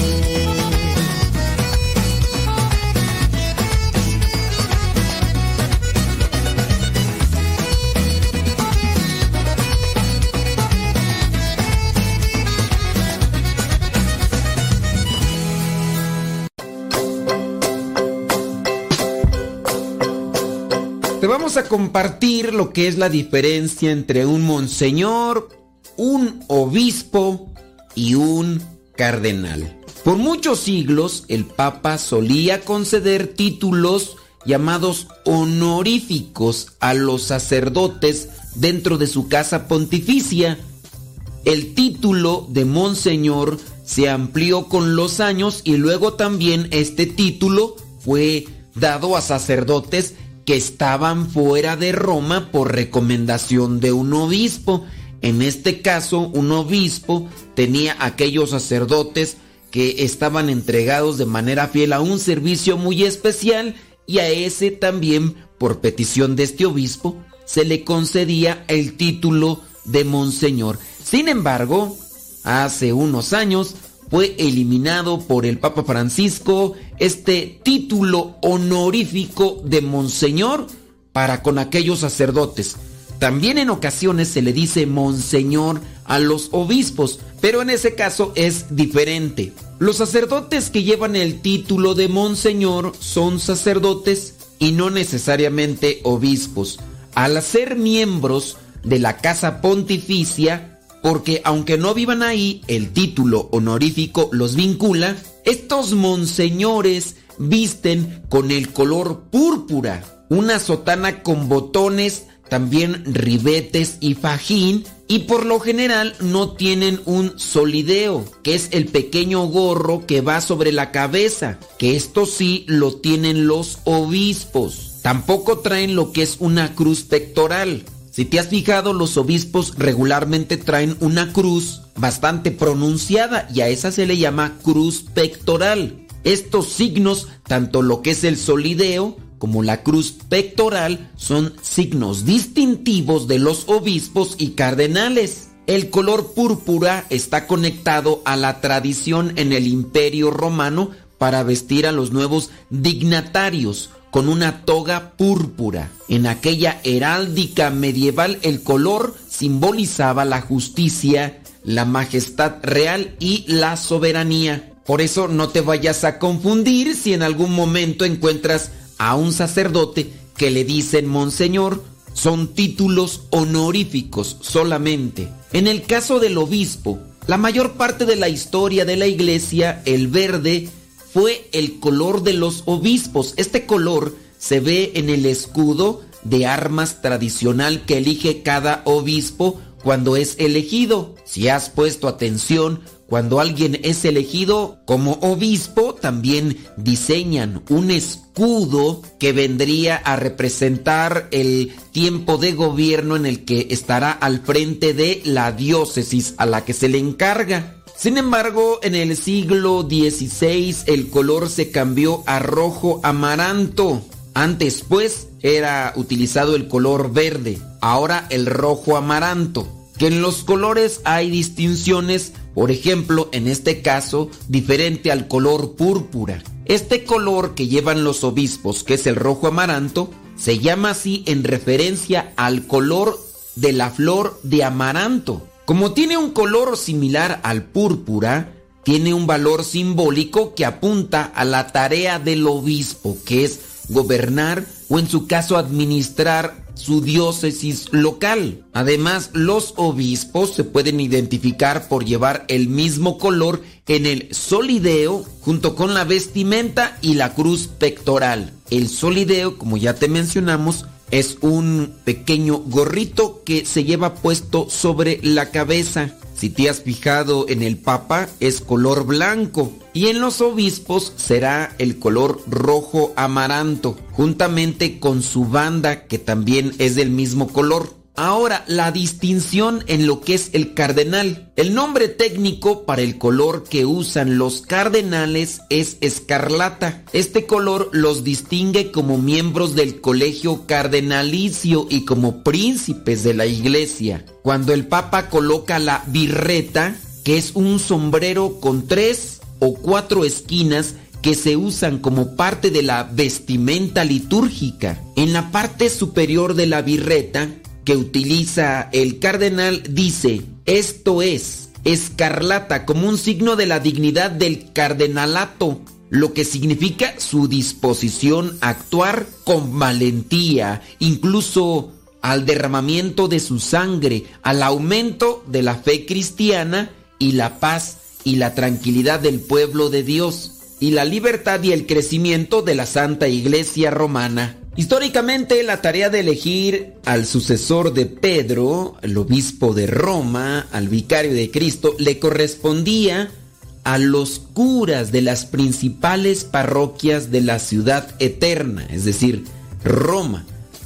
Vamos a compartir lo que es la diferencia entre un monseñor, un obispo y un cardenal. Por muchos siglos el Papa solía conceder títulos llamados honoríficos a los sacerdotes dentro de su casa pontificia. El título de monseñor se amplió con los años y luego también este título fue dado a sacerdotes que estaban fuera de Roma por recomendación de un obispo. En este caso, un obispo tenía aquellos sacerdotes que estaban entregados de manera fiel a un servicio muy especial y a ese también, por petición de este obispo, se le concedía el título de monseñor. Sin embargo, hace unos años fue eliminado por el Papa Francisco este título honorífico de monseñor para con aquellos sacerdotes. También en ocasiones se le dice monseñor a los obispos, pero en ese caso es diferente. Los sacerdotes que llevan el título de monseñor son sacerdotes y no necesariamente obispos. Al ser miembros de la casa pontificia, porque aunque no vivan ahí, el título honorífico los vincula, estos monseñores visten con el color púrpura, una sotana con botones, también ribetes y fajín, y por lo general no tienen un solideo, que es el pequeño gorro que va sobre la cabeza, que esto sí lo tienen los obispos. Tampoco traen lo que es una cruz pectoral. Si te has fijado, los obispos regularmente traen una cruz bastante pronunciada y a esa se le llama cruz pectoral. Estos signos, tanto lo que es el solideo como la cruz pectoral son signos distintivos de los obispos y cardenales. El color púrpura está conectado a la tradición en el imperio romano para vestir a los nuevos dignatarios con una toga púrpura. En aquella heráldica medieval el color simbolizaba la justicia, la majestad real y la soberanía. Por eso no te vayas a confundir si en algún momento encuentras a un sacerdote que le dicen monseñor, son títulos honoríficos solamente. En el caso del obispo, la mayor parte de la historia de la iglesia, el verde, fue el color de los obispos. Este color se ve en el escudo de armas tradicional que elige cada obispo cuando es elegido. Si has puesto atención, cuando alguien es elegido como obispo, también diseñan un escudo que vendría a representar el tiempo de gobierno en el que estará al frente de la diócesis a la que se le encarga. Sin embargo, en el siglo XVI el color se cambió a rojo amaranto. Antes, pues, era utilizado el color verde, ahora el rojo amaranto. Que en los colores hay distinciones, por ejemplo, en este caso, diferente al color púrpura. Este color que llevan los obispos, que es el rojo amaranto, se llama así en referencia al color de la flor de amaranto. Como tiene un color similar al púrpura, tiene un valor simbólico que apunta a la tarea del obispo, que es gobernar o en su caso administrar su diócesis local. Además, los obispos se pueden identificar por llevar el mismo color en el solideo junto con la vestimenta y la cruz pectoral. El solideo, como ya te mencionamos, es un pequeño gorrito que se lleva puesto sobre la cabeza. Si te has fijado en el Papa, es color blanco. Y en los obispos será el color rojo amaranto, juntamente con su banda que también es del mismo color. Ahora, la distinción en lo que es el cardenal. El nombre técnico para el color que usan los cardenales es escarlata. Este color los distingue como miembros del colegio cardenalicio y como príncipes de la iglesia. Cuando el papa coloca la birreta, que es un sombrero con tres o cuatro esquinas que se usan como parte de la vestimenta litúrgica. En la parte superior de la birreta que utiliza el cardenal dice, esto es escarlata como un signo de la dignidad del cardenalato, lo que significa su disposición a actuar con valentía, incluso al derramamiento de su sangre, al aumento de la fe cristiana y la paz y la tranquilidad del pueblo de Dios, y la libertad y el crecimiento de la Santa Iglesia Romana. Históricamente, la tarea de elegir al sucesor de Pedro, el obispo de Roma, al vicario de Cristo, le correspondía a los curas de las principales parroquias de la ciudad eterna, es decir, Roma,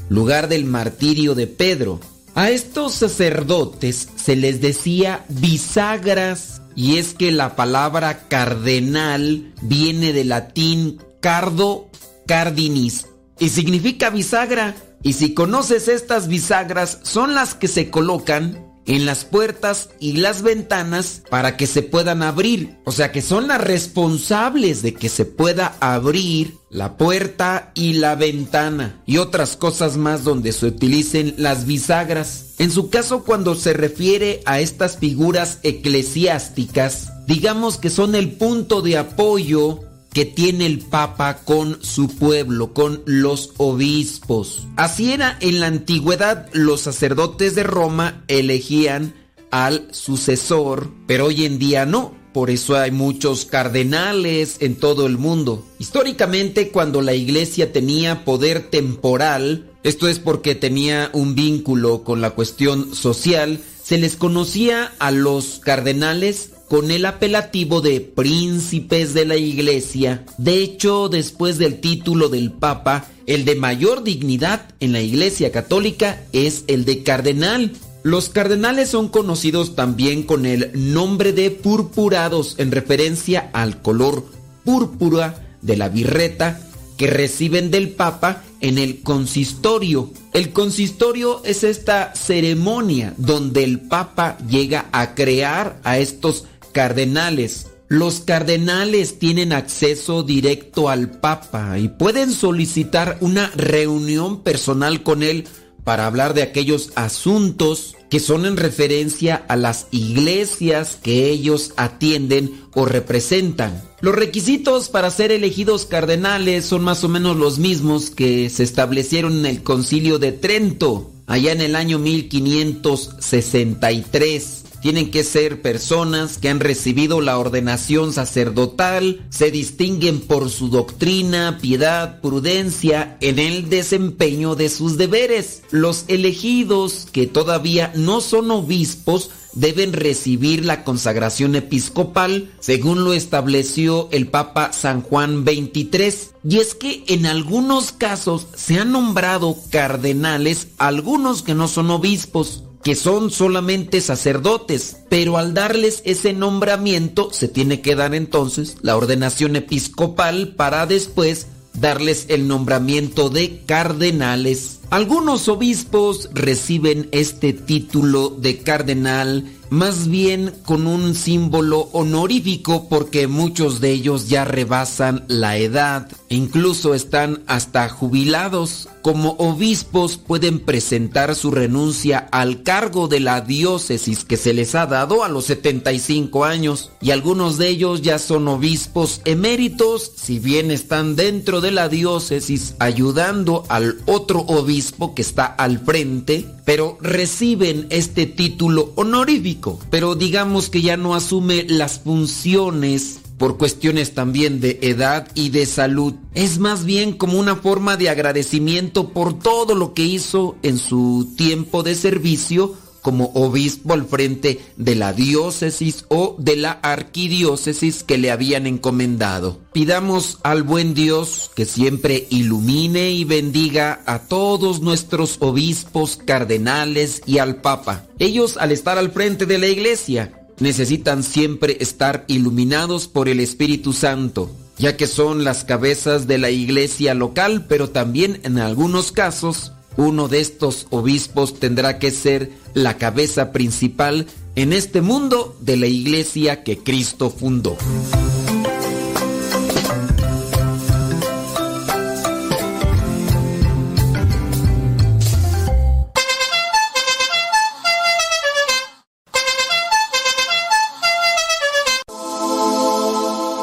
lugar del martirio de Pedro. A estos sacerdotes se les decía bisagras, y es que la palabra cardenal viene del latín cardo cardinis, y significa bisagra. Y si conoces estas bisagras, son las que se colocan en las puertas y las ventanas para que se puedan abrir. O sea que son las responsables de que se pueda abrir la puerta y la ventana y otras cosas más donde se utilicen las bisagras. En su caso, cuando se refiere a estas figuras eclesiásticas, digamos que son el punto de apoyo que tiene el Papa con su pueblo, con los obispos. Así era en la antigüedad, los sacerdotes de Roma elegían al sucesor, pero hoy en día no. Por eso hay muchos cardenales en todo el mundo. Históricamente, cuando la iglesia tenía poder temporal, esto es porque tenía un vínculo con la cuestión social, se les conocía a los cardenales con el apelativo de príncipes de la iglesia. De hecho, después del título del Papa, el de mayor dignidad en la iglesia católica es el de cardenal. Los cardenales son conocidos también con el nombre de purpurados en referencia al color púrpura de la birreta que reciben del Papa en el consistorio. El consistorio es esta ceremonia donde el Papa llega a crear a estos cardenales. Los cardenales tienen acceso directo al Papa y pueden solicitar una reunión personal con él para hablar de aquellos asuntos que son en referencia a las iglesias que ellos atienden o representan. Los requisitos para ser elegidos cardenales son más o menos los mismos que se establecieron en el concilio de Trento, allá en el año 1563 tienen que ser personas que han recibido la ordenación sacerdotal, se distinguen por su doctrina, piedad, prudencia en el desempeño de sus deberes. Los elegidos que todavía no son obispos deben recibir la consagración episcopal según lo estableció el Papa San Juan XXIII. Y es que en algunos casos se han nombrado cardenales algunos que no son obispos que son solamente sacerdotes, pero al darles ese nombramiento se tiene que dar entonces la ordenación episcopal para después darles el nombramiento de cardenales. Algunos obispos reciben este título de cardenal más bien con un símbolo honorífico porque muchos de ellos ya rebasan la edad, incluso están hasta jubilados. Como obispos pueden presentar su renuncia al cargo de la diócesis que se les ha dado a los 75 años y algunos de ellos ya son obispos eméritos, si bien están dentro de la diócesis ayudando al otro obispo que está al frente, pero reciben este título honorífico, pero digamos que ya no asume las funciones por cuestiones también de edad y de salud. Es más bien como una forma de agradecimiento por todo lo que hizo en su tiempo de servicio como obispo al frente de la diócesis o de la arquidiócesis que le habían encomendado. Pidamos al buen Dios que siempre ilumine y bendiga a todos nuestros obispos, cardenales y al Papa. Ellos al estar al frente de la iglesia necesitan siempre estar iluminados por el Espíritu Santo ya que son las cabezas de la iglesia local, pero también en algunos casos uno de estos obispos tendrá que ser la cabeza principal en este mundo de la iglesia que Cristo fundó.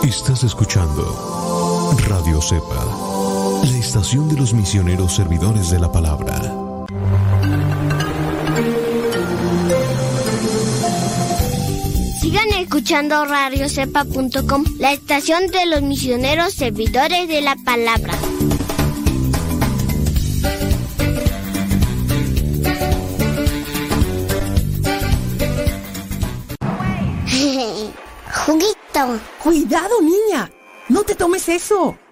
Estás escuchando Radio Cepa, la estación de los misioneros servidores de la palabra. Sigan escuchando radiocepa.com, la estación de los misioneros servidores de la palabra. Juguito. Cuidado, niña. No te tomes eso.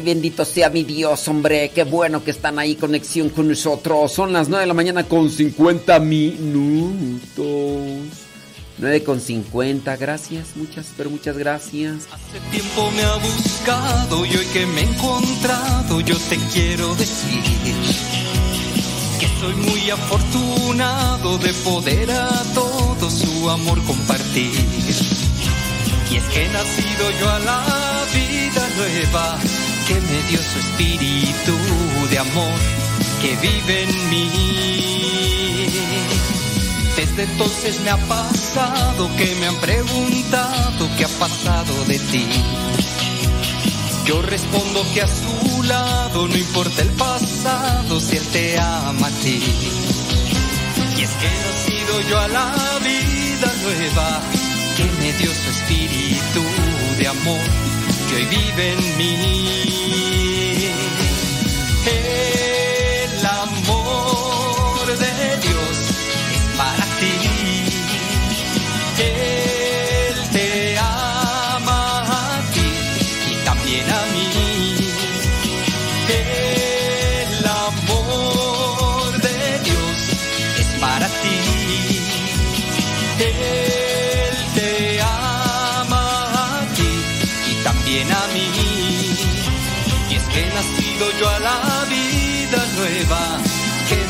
Bendito sea mi Dios, hombre. Qué bueno que están ahí, conexión con nosotros. Son las 9 de la mañana con 50 minutos. 9 con 50, gracias, muchas, pero muchas gracias. Hace tiempo me ha buscado y hoy que me he encontrado yo te quiero decir que soy muy afortunado de poder a todo su amor compartir. Y es que he nacido yo a la vida nueva que me dio su espíritu de amor que vive en mí. Desde entonces me ha pasado que me han preguntado qué ha pasado de ti. Yo respondo que a su lado no importa el pasado si él te ama a ti. Y es que he nacido yo a la vida nueva que me dio su espíritu de amor que hoy vive en mí. El amor de Dios es para ti.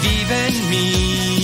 Que hoy vive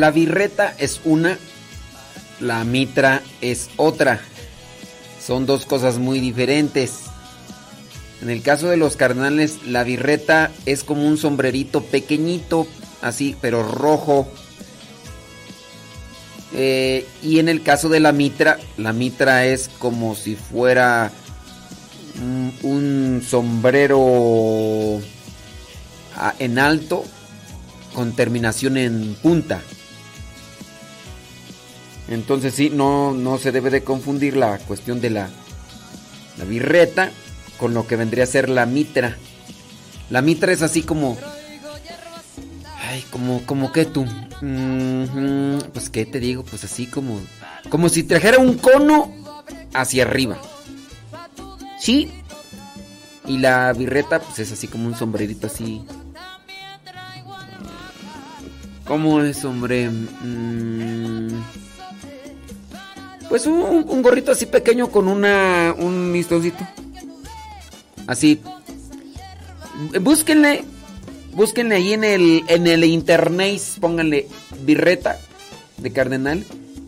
la birreta es una, la mitra es otra. Son dos cosas muy diferentes. En el caso de los carnales, la birreta es como un sombrerito pequeñito, así, pero rojo. Eh, y en el caso de la mitra, la mitra es como si fuera un, sombrero ah, en alto con terminación en punta. Entonces sí, no, no se debe de confundir la cuestión de la, la birreta con lo que vendría a ser la mitra. La mitra es así como... Ay, como, como que tú. Pues qué te digo, pues así como... Como si trajera un cono hacia arriba. Sí. Y la birreta pues es así como un sombrerito así. ¿Cómo es, hombre? Mm, pues un, gorrito así pequeño con una un listoncito. Así. Búsquenle. Búsquenle ahí en el en el internet, pónganle birreta de cardenal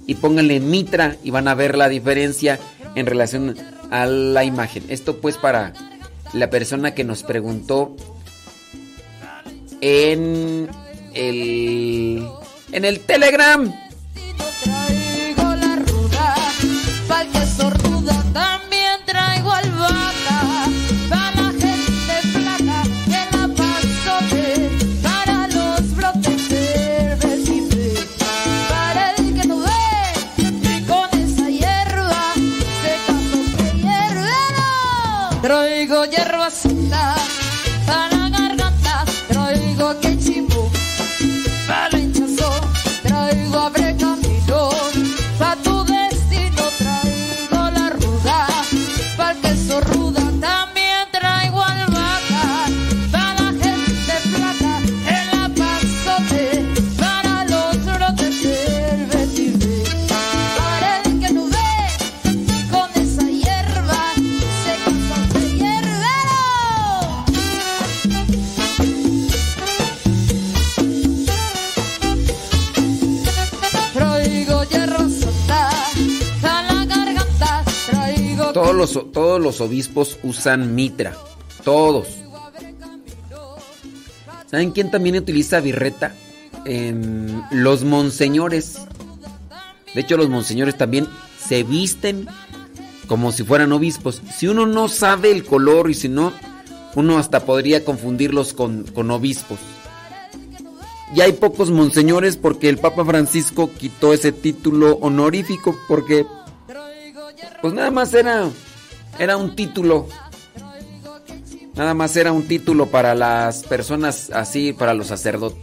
y pónganle mitra y van a ver la diferencia en relación a la imagen. Esto pues para la persona que nos preguntó en el en el Telegram. Todos los obispos usan mitra. Todos. ¿Saben quién también utiliza birreta? Em, los monseñores. De hecho, los monseñores también se visten como si fueran obispos. Si uno no sabe el color y si no, uno hasta podría confundirlos con, con obispos. Y hay pocos monseñores porque el Papa Francisco quitó ese título honorífico porque pues nada más era era un título. Nada más era un título para las personas así, para los sacerdotes.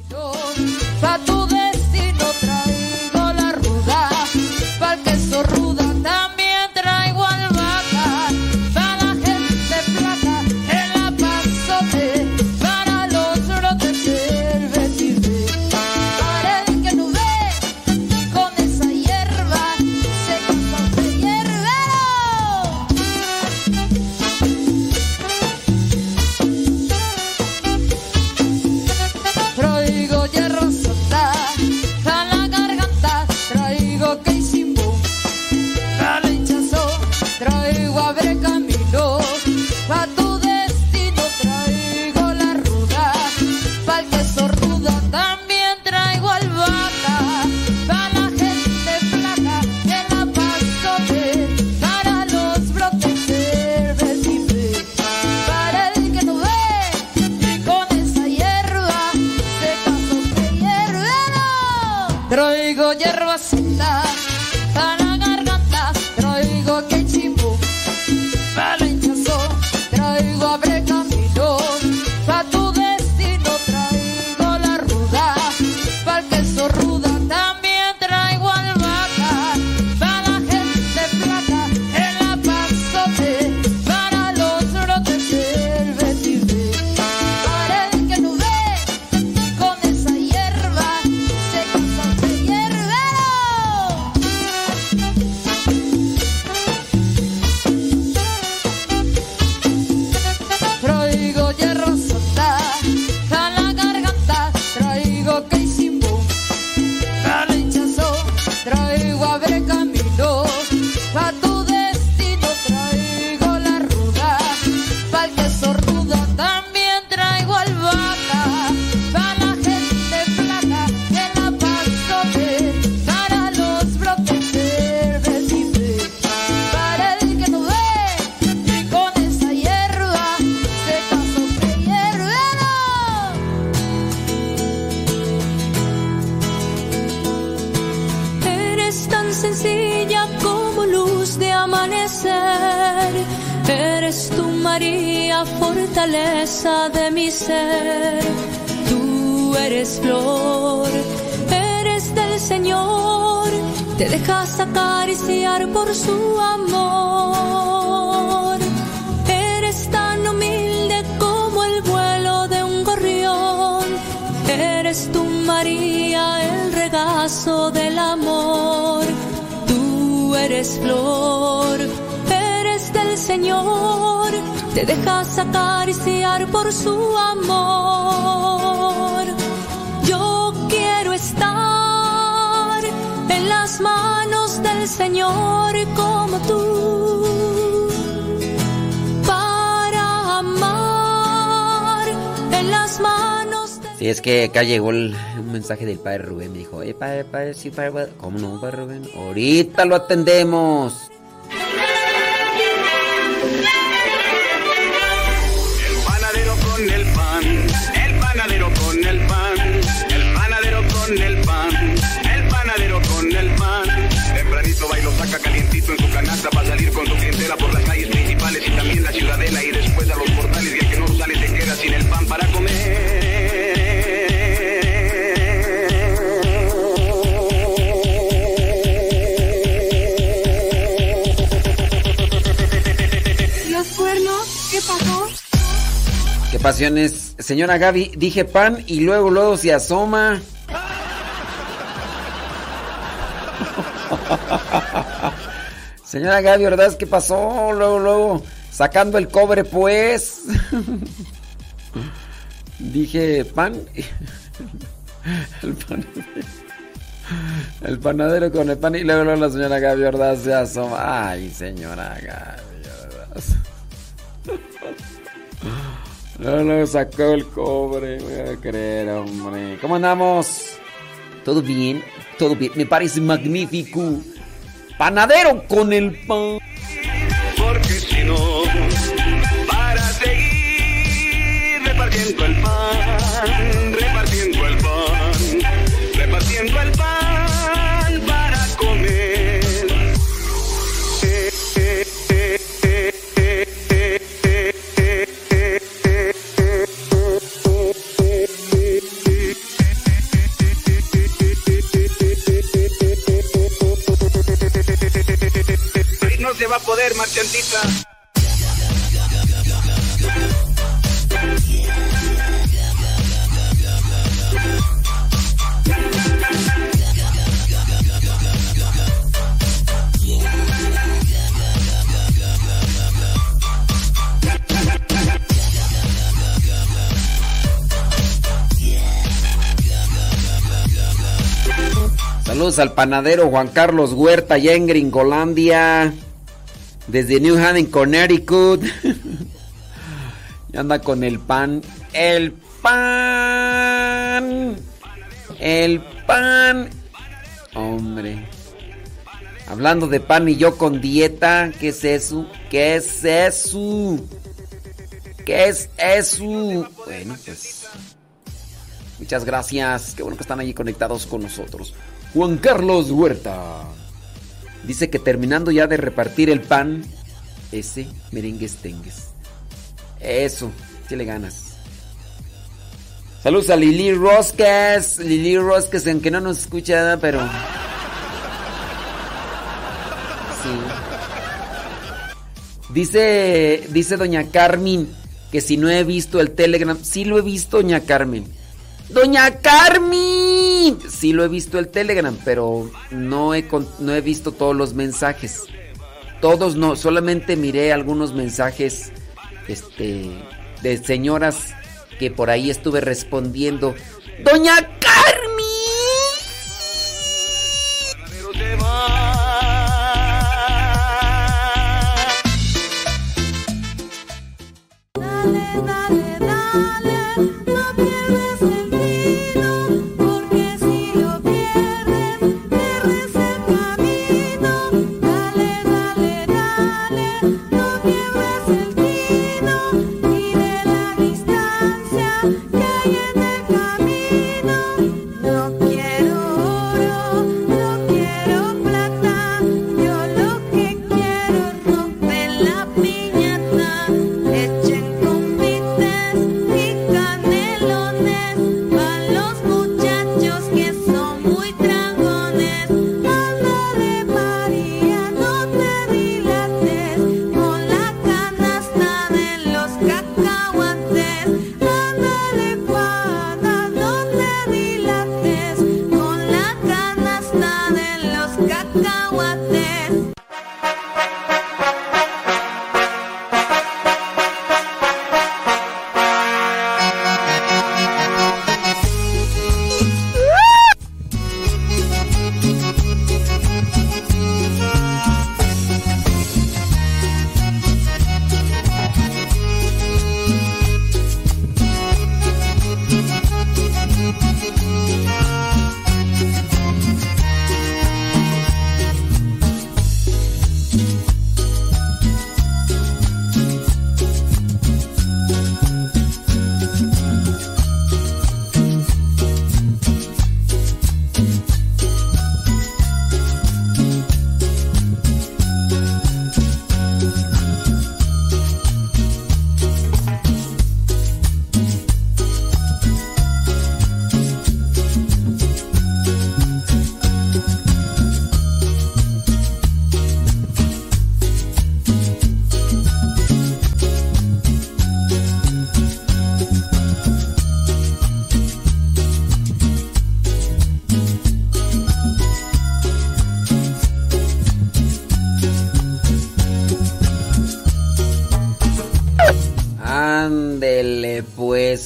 Acá llegó el- un mensaje del padre Rubén. Me dijo, eh, padre, padre, sí, padre, padre". ¿Cómo no, padre Rubén? Ahorita lo atendemos. Señora Gaby, dije pan y luego, luego se asoma. Señora Gaby, ¿verdad? ¿Qué pasó? Luego, luego, sacando el cobre, pues. Dije pan. El panadero. El panadero con el pan y luego, luego la señora Gaby, ¿verdad? Se asoma. Ay, señora Gaby, No, no, sacó el cobre, voy a creer, hombre. ¿Cómo andamos? ¿Todo bien? Todo bien, me parece magnífico. Panadero con el pan. Poder, marchantita. Saludos al panadero Juan Carlos Huerta, allá en Gringolandia. Desde New Haven, Connecticut. y anda con el pan. El pan. El pan. Hombre. Hablando de pan y yo con dieta. ¿Qué es eso? ¿Qué es eso? ¿Qué es eso? Bueno, pues. Muchas gracias. Qué bueno que están allí conectados con nosotros. Juan Carlos Huerta. Dice que terminando ya de repartir el pan, ese merengues tengues. Eso, si le ganas. Saludos a Lili Rosques. Lili Rosques, aunque no nos escucha, pero. Sí. Dice, dice Doña Carmen que si no he visto el Telegram. Sí lo he visto, Doña Carmen. Doña Carmen. Sí lo he visto el Telegram, pero no he, no he visto todos los mensajes. Todos no, solamente miré algunos mensajes este, de señoras que por ahí estuve respondiendo. Doña Carmen.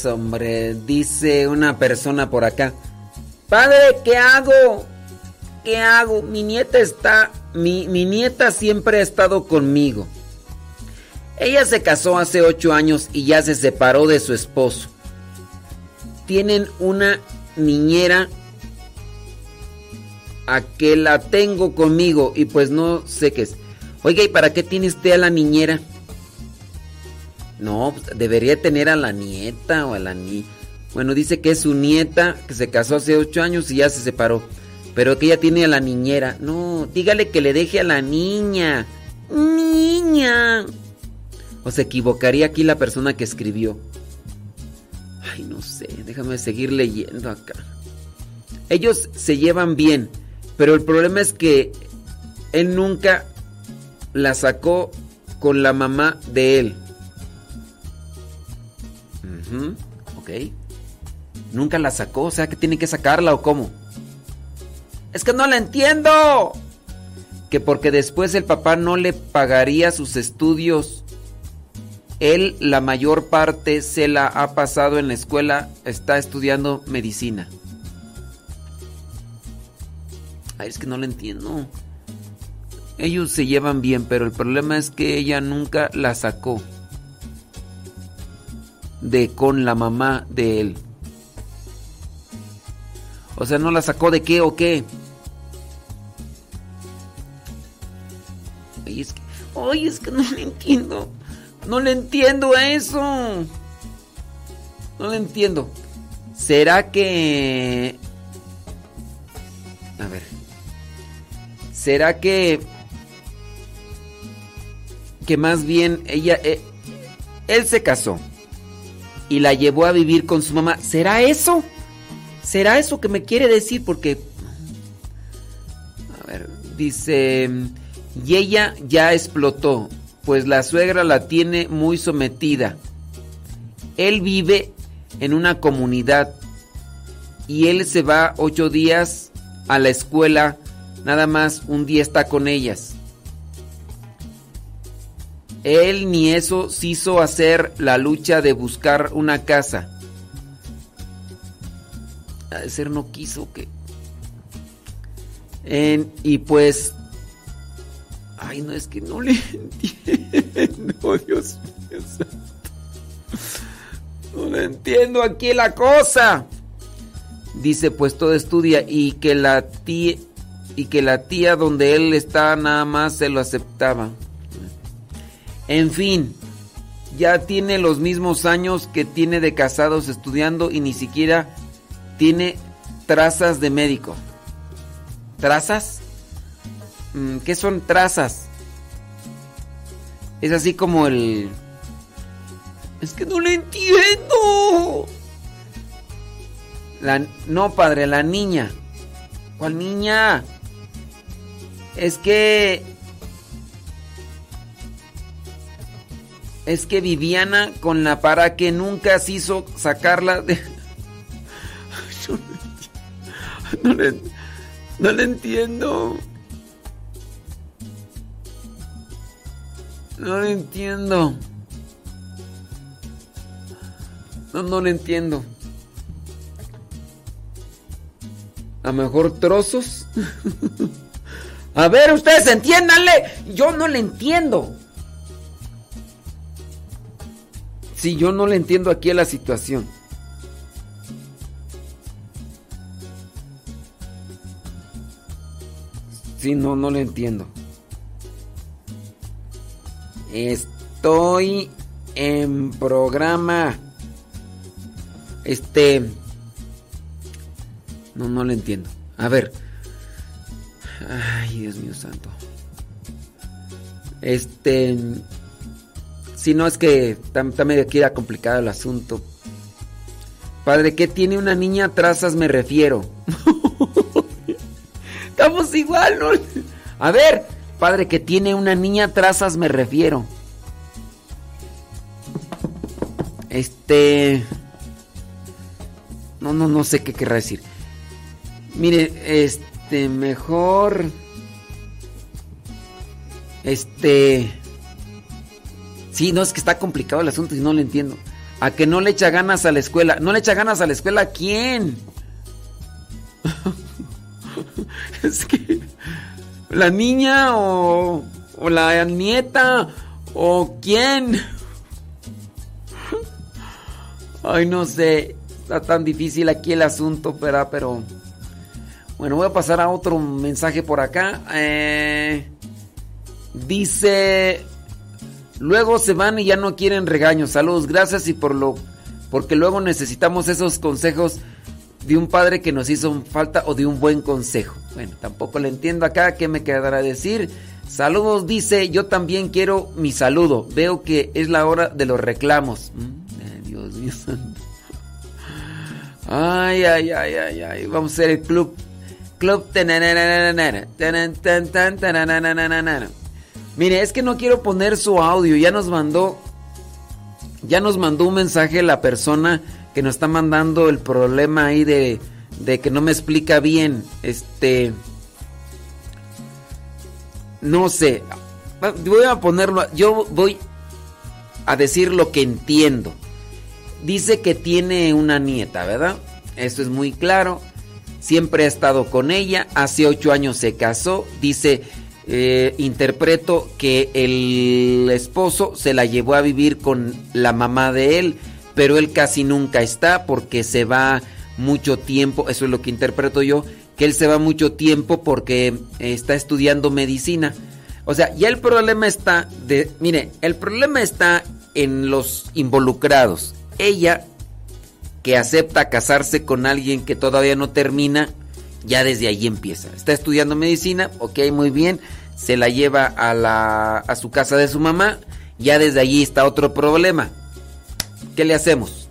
Hombre. Dice una persona por acá. Padre, ¿qué hago? ¿Qué hago? Mi nieta está... Mi, mi nieta siempre ha estado conmigo. Ella se casó hace ocho años y ya se separó de su esposo. Tienen una niñera a que la tengo conmigo y pues no sé qué es. Oiga, ¿y para qué tiene usted a la niñera? No, pues, debería tener a la nieta o a la ni. Bueno, dice que es su nieta, que se casó hace ocho años y ya se separó. Pero que ella tiene a la niñera. No, dígale que le deje a la niña. Niña. O se equivocaría aquí la persona que escribió. Ay, no sé, déjame seguir leyendo acá. Ellos se llevan bien, pero el problema es que él nunca la sacó con la mamá de él. Ok. Nunca la sacó, o sea que tiene que sacarla o cómo. Es que no la entiendo. Que porque después el papá no le pagaría sus estudios. Él la mayor parte se la ha pasado en la escuela, está estudiando medicina. Ay, es que no la entiendo. Ellos se llevan bien, pero el problema es que ella nunca la sacó de con la mamá de él. O sea, no la sacó de qué o qué. Ay, es que, ay, es que no le entiendo. No le entiendo a eso. No le entiendo. ¿Será que... A ver. ¿Será que que más bien ella eh, él se casó y la llevó a vivir con su mamá? ¿Será eso? ¿Será eso que me quiere decir? Porque a ver, dice y ella ya explotó, pues la suegra la tiene muy sometida. Él vive en una comunidad y él se va ocho días a la escuela, nada más un día está con ellas. Él ni eso se hizo hacer la lucha de buscar una casa. A de ser no quiso que... En- y pues... Ay, no, es que no le entiendo, Dios mío. No le entiendo aquí la cosa. Dice, pues todo estudia y que la tía y que la tía donde él está nada más se lo aceptaba. En fin, ya tiene los mismos años que tiene de casados estudiando y ni siquiera tiene trazas de médico. ¿Trazas? Mm, ¿Qué son trazas? Es así como el... Es que no le entiendo. La, no, padre, la niña. ¿Cuál niña? Es que... Es que Viviana con la para que nunca se hizo sacarla de... No le, no entiendo. No le entiendo. No, no le entiendo. A mejor trozos. A ver, ustedes entiéndanle. Yo no le entiendo. Sí, yo no le entiendo aquí a la situación. Sí, no, no le entiendo. Estoy en programa. Este. No, no le entiendo. A ver. Ay, Dios mío santo. Este. Si no es que está, está medio aquí era complicado el asunto. Padre, ¿qué tiene una niña trazas me refiero? Estamos igual, ¿no? A ver, padre, que tiene una niña trazas me refiero. Este. No, no, no sé qué querrá decir. Mire, este, mejor. Este. Sí, no, es que está complicado el asunto y no lo entiendo. A que no le echa ganas a la escuela. ¿No le echa ganas a la escuela a quién? es que. ¿La niña o, o la nieta o quién? Ay, no sé. Está tan difícil aquí el asunto, pero, pero... Bueno, voy a pasar a otro mensaje por acá. Eh, dice... Luego se van y ya no quieren regaños. Saludos, gracias y por lo... Porque luego necesitamos esos consejos de un padre que nos hizo falta o de un buen consejo. Bueno, tampoco le entiendo acá. ¿Qué me quedará decir? Saludos, dice, yo también quiero mi saludo. Veo que es la hora de los reclamos. Mm, eh, Dios. Ay, ay, ay, ay, ay. Vamos a hacer el club. Club. Mire, es que no quiero poner su audio. Ya nos mandó. Ya nos mandó un mensaje la persona que nos está mandando el problema ahí de, de que no me explica bien. Este. No sé. Voy a ponerlo. Yo voy a decir lo que entiendo. Dice que tiene una nieta, ¿verdad? Eso es muy claro. Siempre ha estado con ella. Hace ocho años se casó. Dice, eh, interpreto que el esposo se la llevó a vivir con la mamá de él, pero él casi nunca está porque se va mucho tiempo. Eso es lo que interpreto yo. Que él se va mucho tiempo porque está estudiando medicina. O sea, ya el problema está de... Mire, el problema está en los involucrados. Ella, que acepta casarse con alguien que todavía no termina, Ya desde ahí empieza. Está estudiando medicina, ok, muy bien. Se la lleva a, la, a su casa de su mamá. Ya desde allí está otro problema. ¿Qué le hacemos?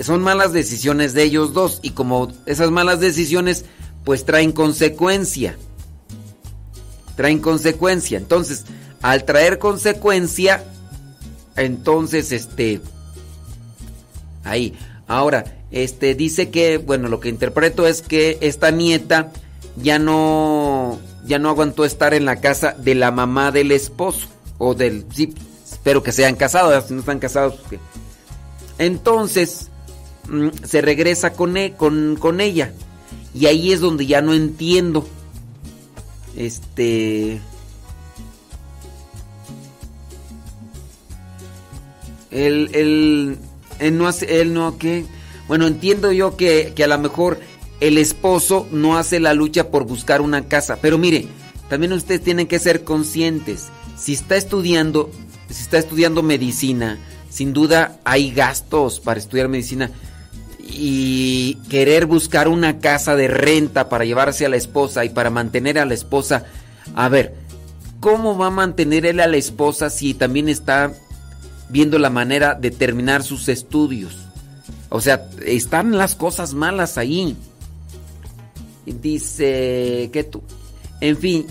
Son malas decisiones de ellos dos y como esas malas decisiones pues traen consecuencia. Traen consecuencia. Entonces, al traer consecuencia, entonces este ahí. Ahora, este dice que, bueno, lo que interpreto es que esta nieta ya no ya no aguantó estar en la casa de la mamá del esposo o del sí, espero que sean casados, si no están casados pues, entonces mm, se regresa con, e, con, con ella y ahí es donde ya no entiendo este él, él, él no hace, él no, ¿qué? Bueno, entiendo yo que, que a lo mejor el esposo no hace la lucha por buscar una casa. Pero mire, también ustedes tienen que ser conscientes. Si está estudiando, si está estudiando medicina, sin duda hay gastos para estudiar medicina. Y querer buscar una casa de renta para llevarse a la esposa y para mantener a la esposa. A ver, ¿cómo va a mantener él a la esposa si también está viendo la manera de terminar sus estudios? O sea, están las cosas malas ahí. Dice que tú. En fin,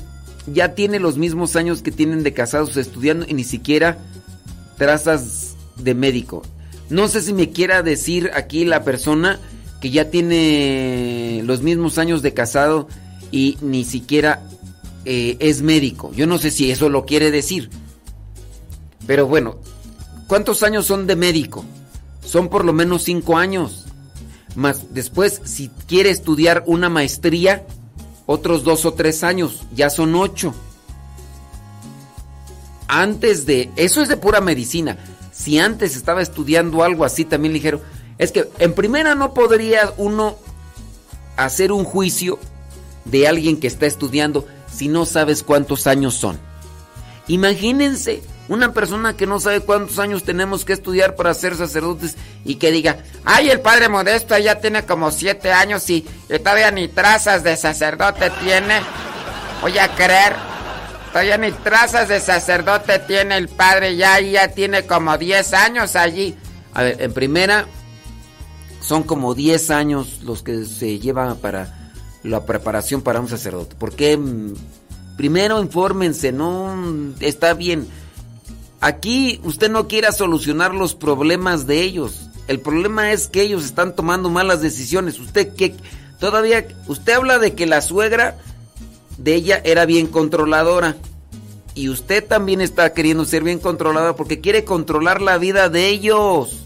ya tiene los mismos años que tienen de casados estudiando y ni siquiera trazas de médico. No sé si me quiera decir aquí la persona que ya tiene los mismos años de casado y ni siquiera eh, es médico. Yo no sé si eso lo quiere decir. Pero bueno, ¿cuántos años son de médico? son por lo menos cinco años. Más después, si quiere estudiar una maestría, otros dos o tres años, ya son ocho. Antes de, eso es de pura medicina. Si antes estaba estudiando algo así también ligero, es que en primera no podría uno hacer un juicio de alguien que está estudiando si no sabes cuántos años son. Imagínense una persona que no sabe cuántos años tenemos que estudiar para ser sacerdotes y que diga, ay, el padre Modesto ya tiene como siete años y, todavía ni trazas de sacerdote tiene. Voy a creer. Todavía ni trazas de sacerdote tiene el padre, ya, ya tiene como diez años allí. A ver, en primera, son como diez años los que se llevan para la preparación para un sacerdote. Porque primero infórmense, no está bien Aquí usted no quiera solucionar los problemas de ellos. El problema es que ellos están tomando malas decisiones. Usted que todavía usted habla de que la suegra de ella era bien controladora y usted también está queriendo ser bien controlada porque quiere controlar la vida de ellos.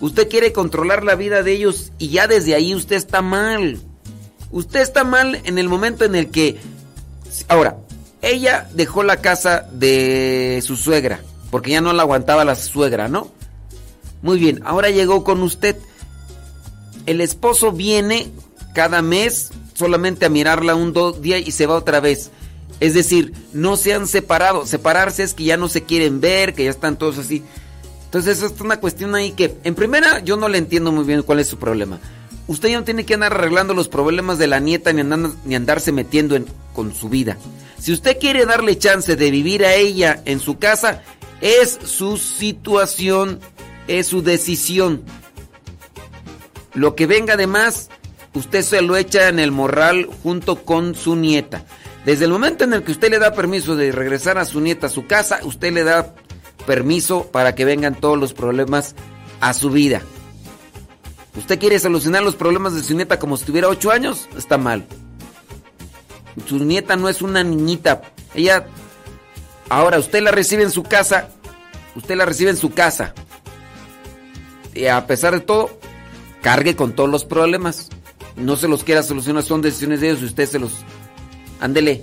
Usted quiere controlar la vida de ellos y ya desde ahí usted está mal. Usted está mal en el momento en el que ahora ella dejó la casa de su suegra, porque ya no la aguantaba la suegra, ¿no? Muy bien, ahora llegó con usted. El esposo viene cada mes solamente a mirarla un día y se va otra vez. Es decir, no se han separado. Separarse es que ya no se quieren ver, que ya están todos así. Entonces, es una cuestión ahí que, en primera, yo no le entiendo muy bien cuál es su problema. Usted ya no tiene que andar arreglando los problemas de la nieta ni, ni andarse metiendo en, con su vida. Si usted quiere darle chance de vivir a ella en su casa, es su situación, es su decisión. Lo que venga de más, usted se lo echa en el morral junto con su nieta. Desde el momento en el que usted le da permiso de regresar a su nieta a su casa, usted le da permiso para que vengan todos los problemas a su vida. ¿Usted quiere solucionar los problemas de su nieta como si tuviera ocho años? Está mal. Su nieta no es una niñita. Ella, ahora usted la recibe en su casa. Usted la recibe en su casa. Y a pesar de todo, cargue con todos los problemas. No se los quiera solucionar, son decisiones de ellos y usted se los... Ándele.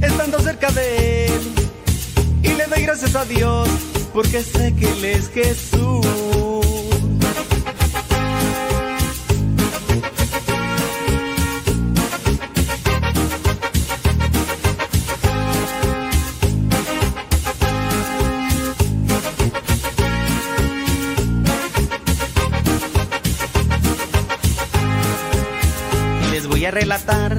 estando cerca de él. Y le doy gracias a Dios, porque sé que Él es Jesús. Les voy a relatar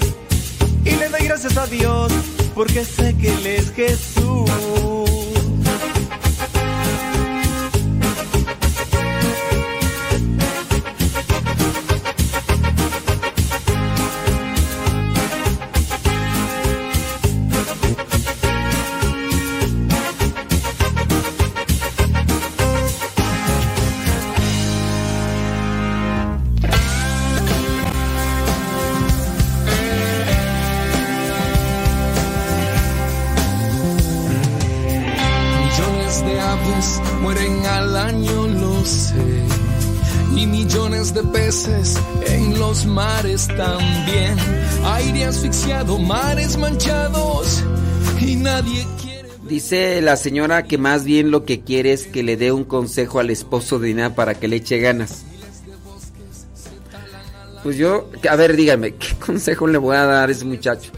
Y le doy gracias a Dios, porque sé que Él es Jesús. En los mares también. Aire asfixiado, mares manchados. Y nadie quiere. Dice la señora que más bien lo que quiere es que le dé un consejo al esposo de Ina para que le eche ganas. Pues yo, a ver, dígame, ¿qué consejo le voy a dar a ese muchacho?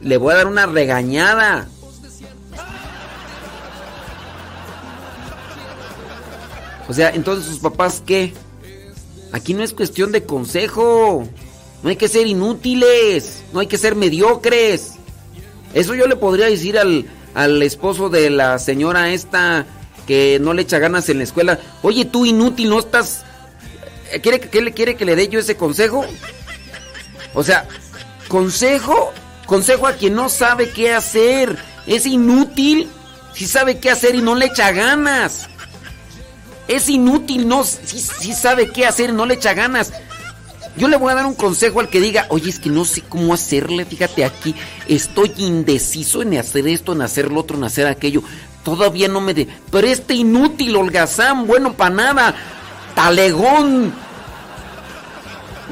Le voy a dar una regañada. O sea, entonces sus papás, ¿qué? Aquí no es cuestión de consejo. No hay que ser inútiles. No hay que ser mediocres. Eso yo le podría decir al, al esposo de la señora esta que no le echa ganas en la escuela. Oye, tú inútil, no estás... Eh, ¿Quiere, que- le quiere que le dé yo ese consejo? O sea, consejo, consejo a quien no sabe qué hacer. Es inútil si sabe qué hacer y no le echa ganas. Es inútil, no, si, sabe qué hacer no le echa ganas. Yo le voy a dar un consejo al que diga, oye, es que no sé cómo hacerle, fíjate aquí, estoy indeciso en hacer esto, en hacer lo otro, en hacer aquello. Todavía no me de... Pero este inútil, holgazán, bueno para nada, talegón,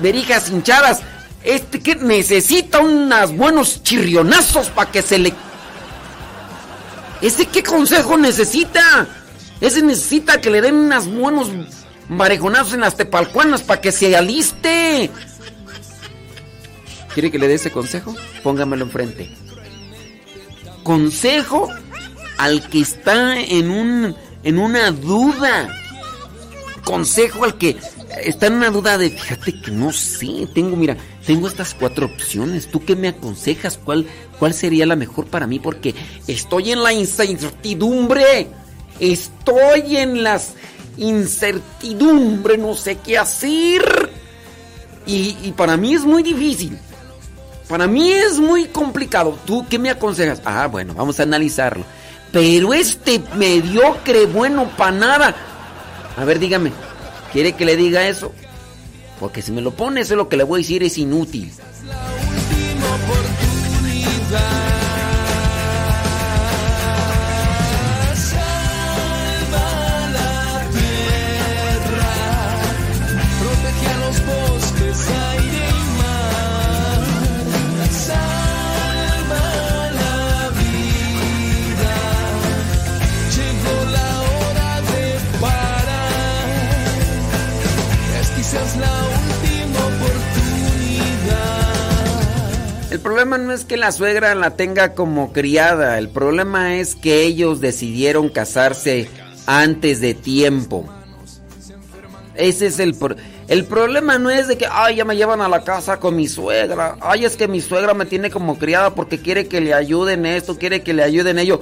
verijas hinchadas, este que necesita unos buenos chirrionazos para que se le... ¿Ese qué consejo necesita? Ese necesita que le den unos buenos marejonazos en las tepalcuanas para que se aliste. ¿Quiere que le dé ese consejo? Póngamelo enfrente. Consejo al que está en un en una duda. Consejo al que está en una duda de, fíjate que no sé, tengo, mira, tengo estas cuatro opciones. ¿Tú qué me aconsejas? ¿Cuál, cuál sería la mejor para mí? Porque estoy en la incertidumbre. Estoy en las incertidumbre, no sé qué hacer. Y, para mí es muy difícil. Para mí es muy complicado. ¿Tú qué me aconsejas? Ah, bueno, vamos a analizarlo. Pero este mediocre, bueno para nada. A ver, dígame, ¿quiere que le diga eso? Porque si me lo pone, eso es lo que le voy a decir, es inútil. El problema no es que la suegra la tenga como criada, el problema es que ellos decidieron casarse antes de tiempo. Ese es el pro- el problema no es de que ay ya me llevan a la casa con mi suegra. Ay es que mi suegra me tiene como criada porque quiere que le ayuden esto, quiere que le ayuden ello.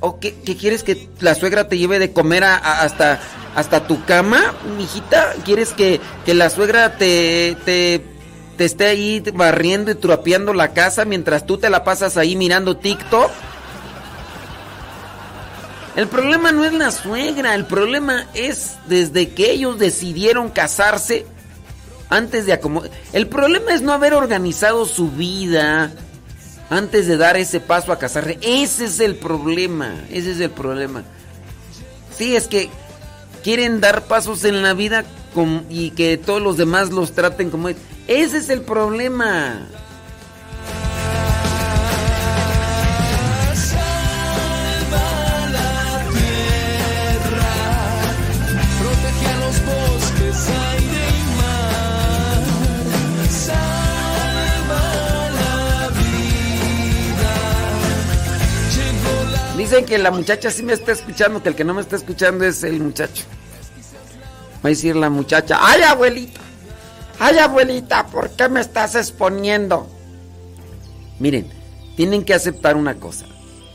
¿O qué, quieres que la suegra te lleve de comer hasta hasta tu cama, mijita? ¿Quieres que, que la suegra te, te te esté ahí barriendo y trapeando la casa mientras tú te la pasas ahí mirando TikTok? El problema no es la suegra, el problema es desde que ellos decidieron casarse antes de acomodar. El problema es no haber organizado su vida antes de dar ese paso a casarse. Ese es el problema, ese es el problema. Sí, es que quieren dar pasos en la vida y que todos los demás los traten como... Ese es el problema. Dicen que la muchacha sí me está escuchando, que el que no me está escuchando es el muchacho. Va a decir la muchacha, ¡ay abuelita! ¡Ay abuelita! ¿Por qué me estás exponiendo? Miren, tienen que aceptar una cosa.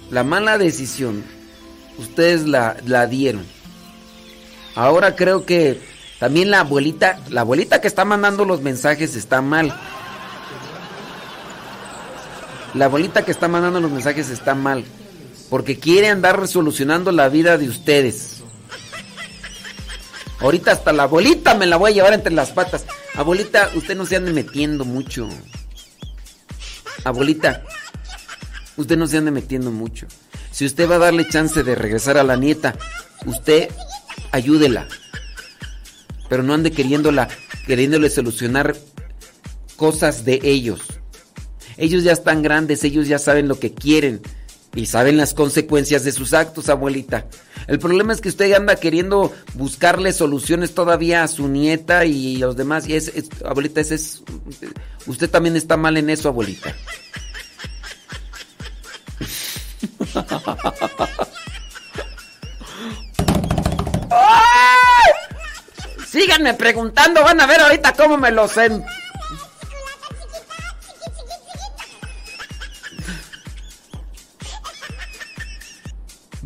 La mala decisión, ustedes la, la dieron. Ahora creo que también la abuelita, la abuelita que está mandando los mensajes está mal. La abuelita que está mandando los mensajes está mal. Porque quiere andar resolucionando la vida de ustedes. Ahorita hasta la abuelita me la voy a llevar entre las patas. Abuelita, usted no se ande metiendo mucho. Abuelita, usted no se ande metiendo mucho. Si usted va a darle chance de regresar a la nieta, usted ayúdela. Pero no ande queriéndola, queriéndole solucionar cosas de ellos. Ellos ya están grandes, ellos ya saben lo que quieren y saben las consecuencias de sus actos, abuelita. El problema es que usted anda queriendo buscarle soluciones todavía a su nieta y los demás. Y es, abuelita, ese es. Usted también está mal en eso, abuelita. Síganme preguntando, van a ver ahorita cómo me lo sé.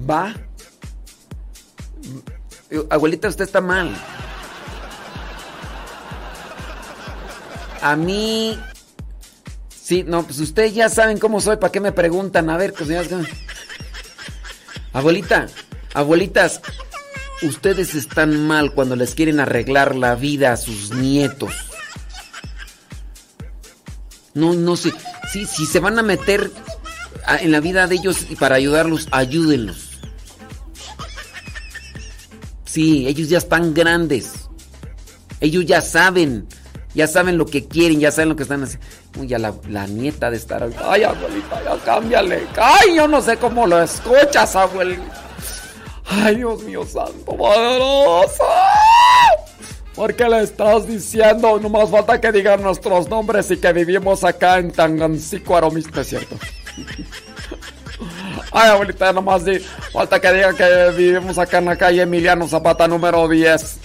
Va. Abuelita, usted está mal. A mí. Sí, no, pues ustedes ya saben cómo soy, ¿para qué me preguntan? A ver, pues ya. Abuelita, abuelitas, ustedes están mal cuando les quieren arreglar la vida a sus nietos. No, no sé. Sí, si se van a meter en la vida de ellos y para ayudarlos, ayúdenlos. Sí, ellos ya están grandes. Ellos ya saben. Ya saben lo que quieren, ya saben lo que están haciendo. Uy, ya la, nieta de estar. Ay, abuelita, ya cámbiale. Ay, yo no sé cómo lo escuchas, abuelita. Ay, Dios mío santo, poderoso. ¿Por qué le estás diciendo? No más falta que digan nuestros nombres y que vivimos acá en Tangancico, Aromista, ¿es cierto? Ay, abuelita, nomás di, falta que digan que vivimos acá en la calle Emiliano Zapata número 10,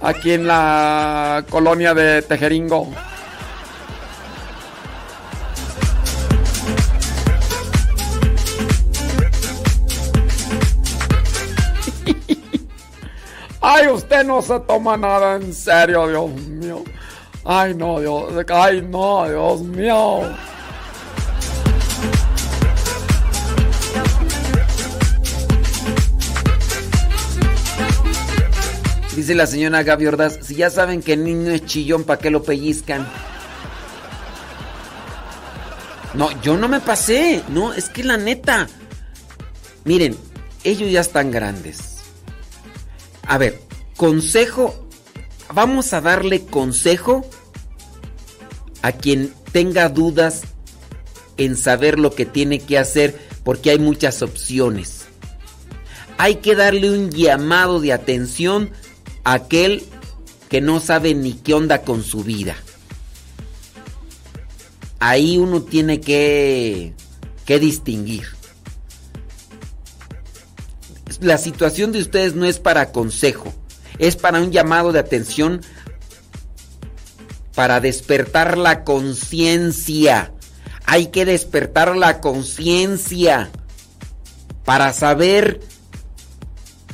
aquí en la colonia de Tejeringo. Ay, usted no se toma nada en serio, Dios mío. Ay, no, Dios. Ay, no, Dios mío. Dice la señora Gaby Ordaz, si ya saben que el niño es chillón, ¿para qué lo pellizcan? No, yo no me pasé. No, es que la neta. Miren, ellos ya están grandes. A ver, consejo. Vamos a darle consejo a quien tenga dudas en saber lo que tiene que hacer porque hay muchas opciones. Hay que darle un llamado de atención aquel que no sabe ni qué onda con su vida. Ahí uno tiene que, que distinguir. La situación de ustedes no es para consejo, Es para un llamado de atención para despertar la conciencia. Hay que despertar la conciencia para saber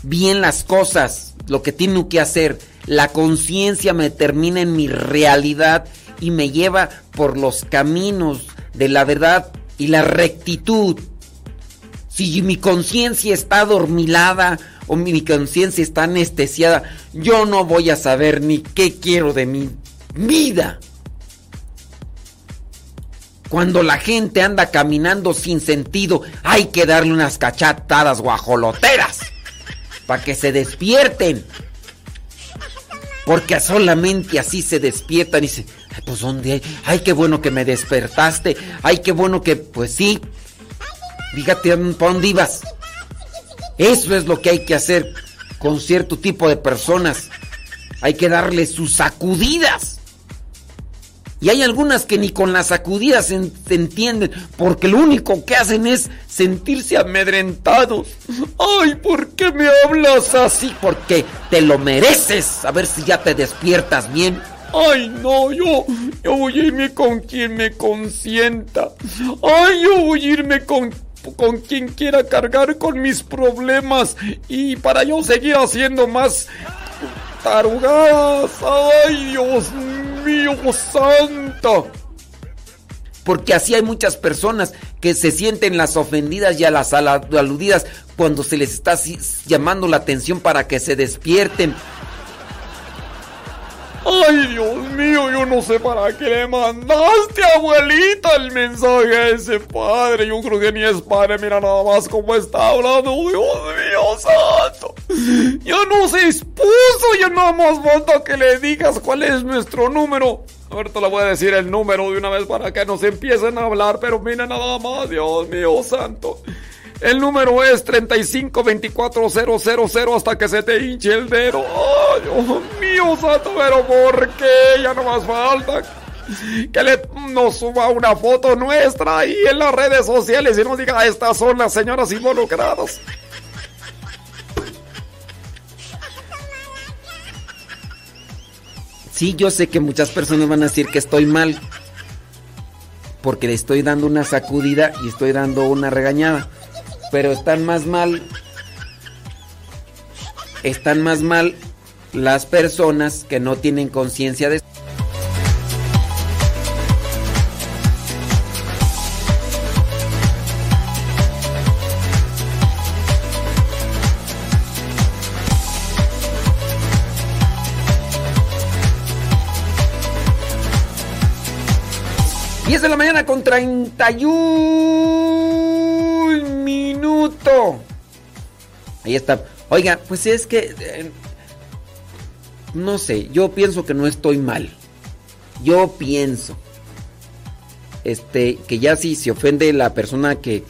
bien las cosas, lo que tengo que hacer. La conciencia me determina en mi realidad y me lleva por los caminos de la verdad y la rectitud. Si mi conciencia está adormilada o mi conciencia está anestesiada, yo no voy a saber ni qué quiero de mi vida. Cuando la gente anda caminando sin sentido, hay que darle unas cachatadas guajoloteras para que se despierten. Porque solamente así se despiertan y dicen, ay, pues ¿dónde hay? Ay, qué bueno que me despertaste. Ay, qué bueno que, pues sí. Fíjate, ¿para dónde ibas? Eso es lo que hay que hacer con cierto tipo de personas. Hay que darle sus sacudidas. Y hay algunas que ni con las sacudidas se, entienden, porque lo único que hacen es sentirse amedrentados. Ay, ¿por qué me hablas así? Porque te lo mereces. A ver si ya te despiertas bien. Ay, no, yo, yo voy a irme con quien me consienta. Ay, yo voy a irme con, con quien quiera cargar con mis problemas. Y para yo seguir haciendo más Ay, Dios mío, santo. Porque así hay muchas personas que se sienten las ofendidas y a las aludidas cuando se les está llamando la atención para que se despierten. Ay, Dios mío, yo no sé para qué le mandaste, abuelita, el mensaje a ese padre. Yo creo que ni es padre, mira nada más cómo está hablando. Dios mío, santo. Ya no se expuso, ya nada más falta que le digas cuál es nuestro número. Ahorita le voy a decir el número de una vez para que nos empiecen a hablar, pero mira nada más, Dios mío, santo. El número es 3524000 hasta que se te hinche el dedo. ¡Ay, Dios mío, santo! Pero ¿por qué? Ya no más falta que le, nos suba una foto nuestra ahí en las redes sociales y nos diga, estas son las señoras involucradas. Sí, yo sé que muchas personas van a decir que estoy mal. Porque le estoy dando una sacudida y estoy dando una regañada. Pero están más mal. Están más mal las personas que no tienen conciencia de de la mañana con 31 Ahí está. Oiga, pues es que... eh, no sé, yo pienso que no estoy mal. Yo pienso. Este, que ya si se ofende la persona que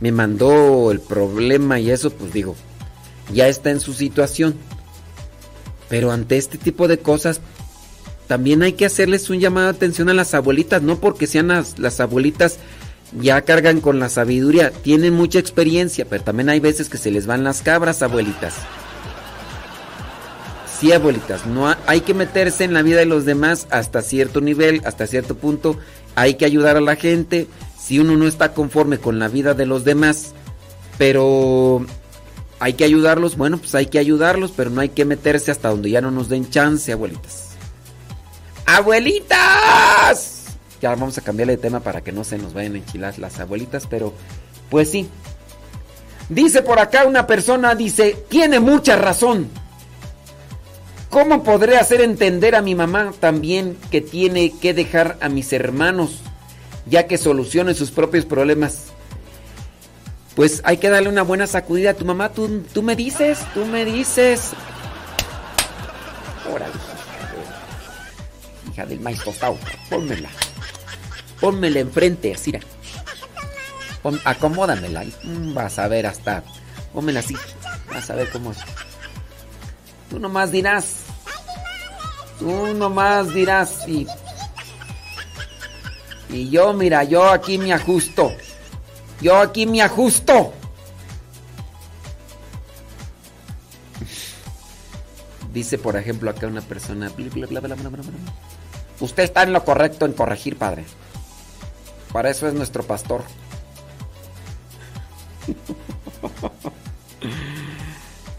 me mandó el problema y eso, pues digo, ya está en su situación. Pero ante este tipo de cosas, también hay que hacerles un llamado de atención a las abuelitas, no porque sean las, las, abuelitas ya cargan con la sabiduría, tienen mucha experiencia, pero también hay veces que se les van las cabras, abuelitas. Sí, abuelitas, no ha, hay que meterse en la vida de los demás hasta cierto nivel, hasta cierto punto, hay que ayudar a la gente, si uno no está conforme con la vida de los demás, pero hay que ayudarlos, bueno, pues hay que ayudarlos, pero no hay que meterse hasta donde ya no nos den chance, abuelitas. ¡Abuelitas! Ya vamos a cambiarle de tema para que no se nos vayan a enchilar las abuelitas, pero pues sí. Dice por acá una persona, dice, tiene mucha razón. ¿Cómo podré hacer entender a mi mamá también que tiene que dejar a mis hermanos ya que solucionen sus propios problemas? Pues hay que darle una buena sacudida a tu mamá. Tú, tú me dices, tú me dices. Órale hija del maíz tostado. Pónmela. Pónmela enfrente, así. Pon, acomódamela. Vas a ver hasta. Pónmela así. Vas a ver cómo es. Tú nomás dirás. Tú nomás dirás. Y, y yo, mira, yo aquí me ajusto. Yo aquí me ajusto. Dice, por ejemplo, acá una persona. Usted está en lo correcto en corregir, padre. Para eso es nuestro pastor.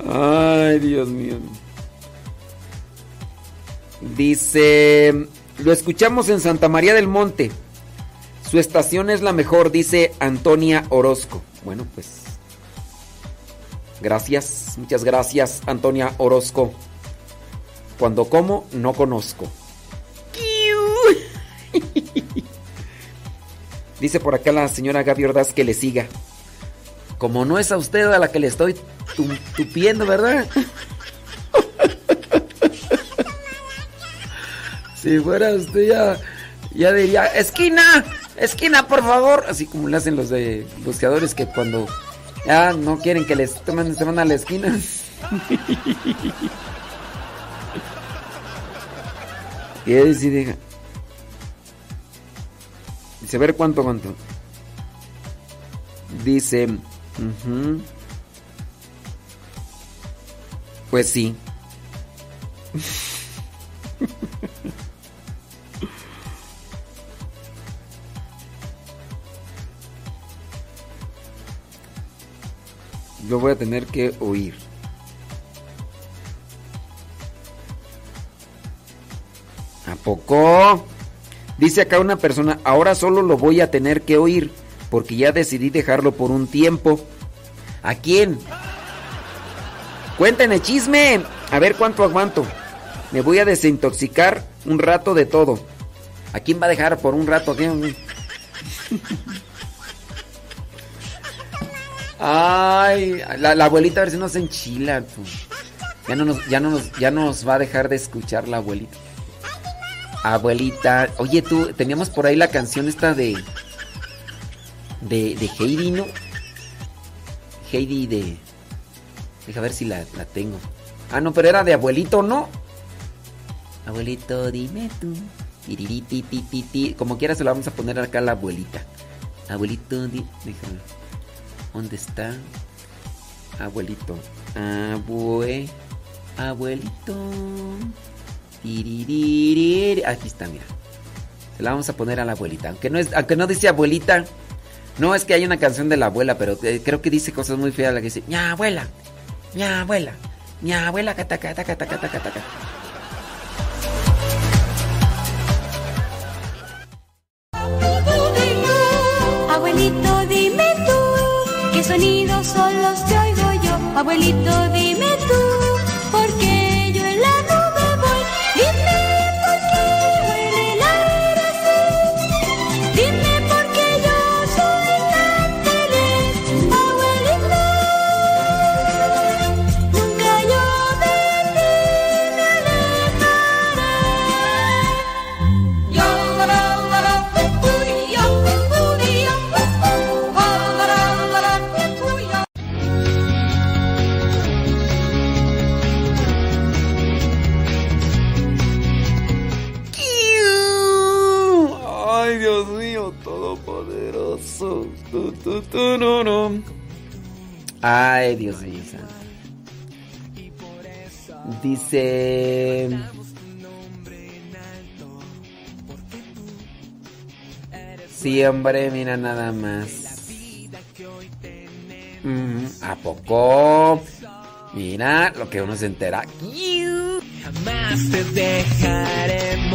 Ay, Dios mío. Dice, lo escuchamos en Santa María del Monte. Su estación es la mejor, dice Antonia Orozco. Bueno, pues. Gracias, muchas gracias, Antonia Orozco. Cuando como, no conozco. Dice por acá la señora Gaby Ordaz que le siga. Como no es a usted a la que le estoy tu- tupiendo, ¿verdad? si fuera usted ya, ya diría, esquina, esquina, por favor. Así como le hacen los de buscadores que cuando ya no quieren que les tomen, se van a la esquina. sí deja. Dice, a ver cuánto, cuánto. Dice, ujú. pues sí. Lo voy a tener que oír. ¿A poco? Dice acá una persona, ahora solo lo voy a tener que oír porque ya decidí dejarlo por un tiempo. ¿A quién? Cuéntenme chisme. A ver cuánto aguanto. Me voy a desintoxicar un rato de todo. ¿A quién va a dejar por un rato? Ay, la, abuelita a ver si no se enchila. Ya no, nos, ya, no nos, ya nos va a dejar de escuchar la abuelita. Abuelita, oye tú, teníamos por ahí la canción esta de... De, de Heidi, ¿no? Heidi de... Deja ver si la, la tengo. Ah, no, pero era de abuelito, ¿no? Abuelito, dime tú. Como quiera se la vamos a poner acá a la abuelita. Abuelito, déjame. ¿Dónde está? Abuelito. Abue... Abuelito. Aquí está, mira. Se la vamos a poner a la abuelita. Aunque no, es, aunque no dice abuelita. No, es que hay una canción de la abuela, pero eh, creo que dice cosas muy feas. La que dice, mi abuela, mi abuela, mi abuela, cata, cata, cata, cata, cata". Abuelito, dime tú, ¿qué sonidos son los que oigo yo? Abuelito, dime tú, Ay, Dios mío. Dice. Sí, hombre, mira nada más. Mm, ¿A poco? Mira lo que uno se entera. Jamás te dejaremos.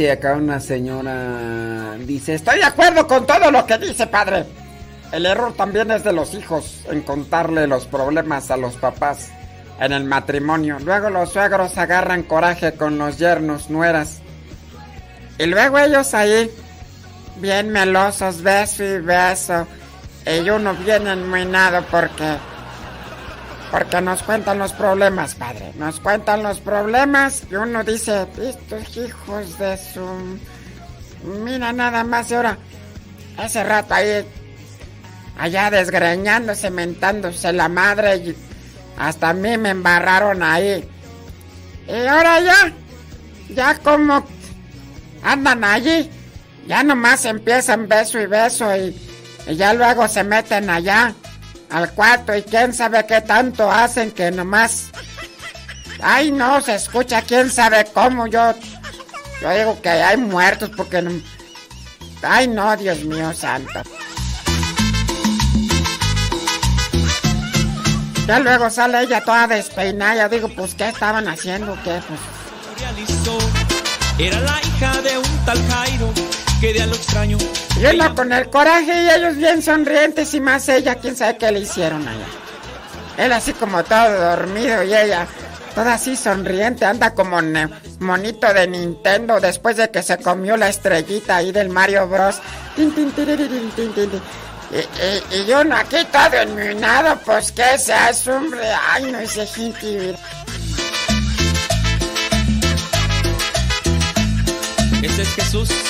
Dice acá una señora, dice, estoy de acuerdo con todo lo que dice padre. El error también es de los hijos en contarle los problemas a los papás en el matrimonio. Luego los suegros agarran coraje con los yernos, nueras. Y luego ellos ahí, bien melosos, beso y beso. Y uno bien enmuinado porque... Porque nos cuentan los problemas, padre. Nos cuentan los problemas y uno dice, estos hijos de su... Mira nada más y ahora, ese rato ahí, allá desgreñándose, mentándose la madre y hasta a mí me embarraron ahí. Y ahora ya, ya como andan allí, ya nomás empiezan beso y beso y, y ya luego se meten allá al cuarto y quién sabe qué tanto hacen que nomás... Ay, no, se escucha quién sabe cómo. Yo, yo digo que hay muertos porque no... Ay, no, Dios mío santo. Ya luego sale ella toda despeinada. Digo, pues, ¿qué estaban haciendo? ¿Qué? Pues... Era la hija de un tal Jairo que de a lo extraño. Y uno con el coraje y ellos bien sonrientes y más ella, quién sabe qué le hicieron allá. Él así como todo dormido y ella toda así sonriente, anda como monito de Nintendo después de que se comió la estrellita ahí del Mario Bros. Tin, tin, tiririn, tin, tin, tin. Y, y, y uno aquí todo enminado, pues qué se hace, hombre. Ay, no ese jinky. Ese es Jesús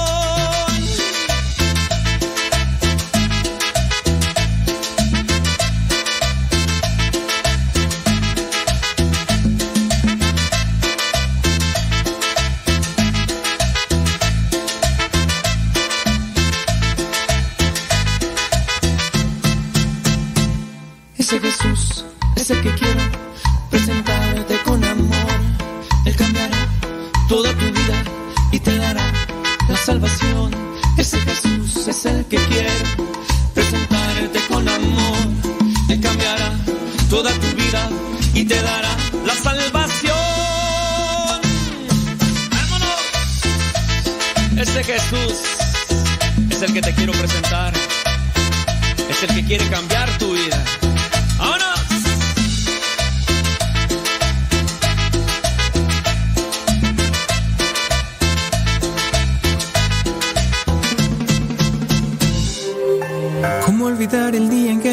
El que quiero presentarte con amor. Él cambiará toda tu vida y te dará la salvación. Ese Jesús es el que quiero presentarte con amor. Él cambiará toda tu vida y te dará la salvación. ¡Vámonos! Ese Jesús es el que te quiero presentar. Es el que quiere cambiar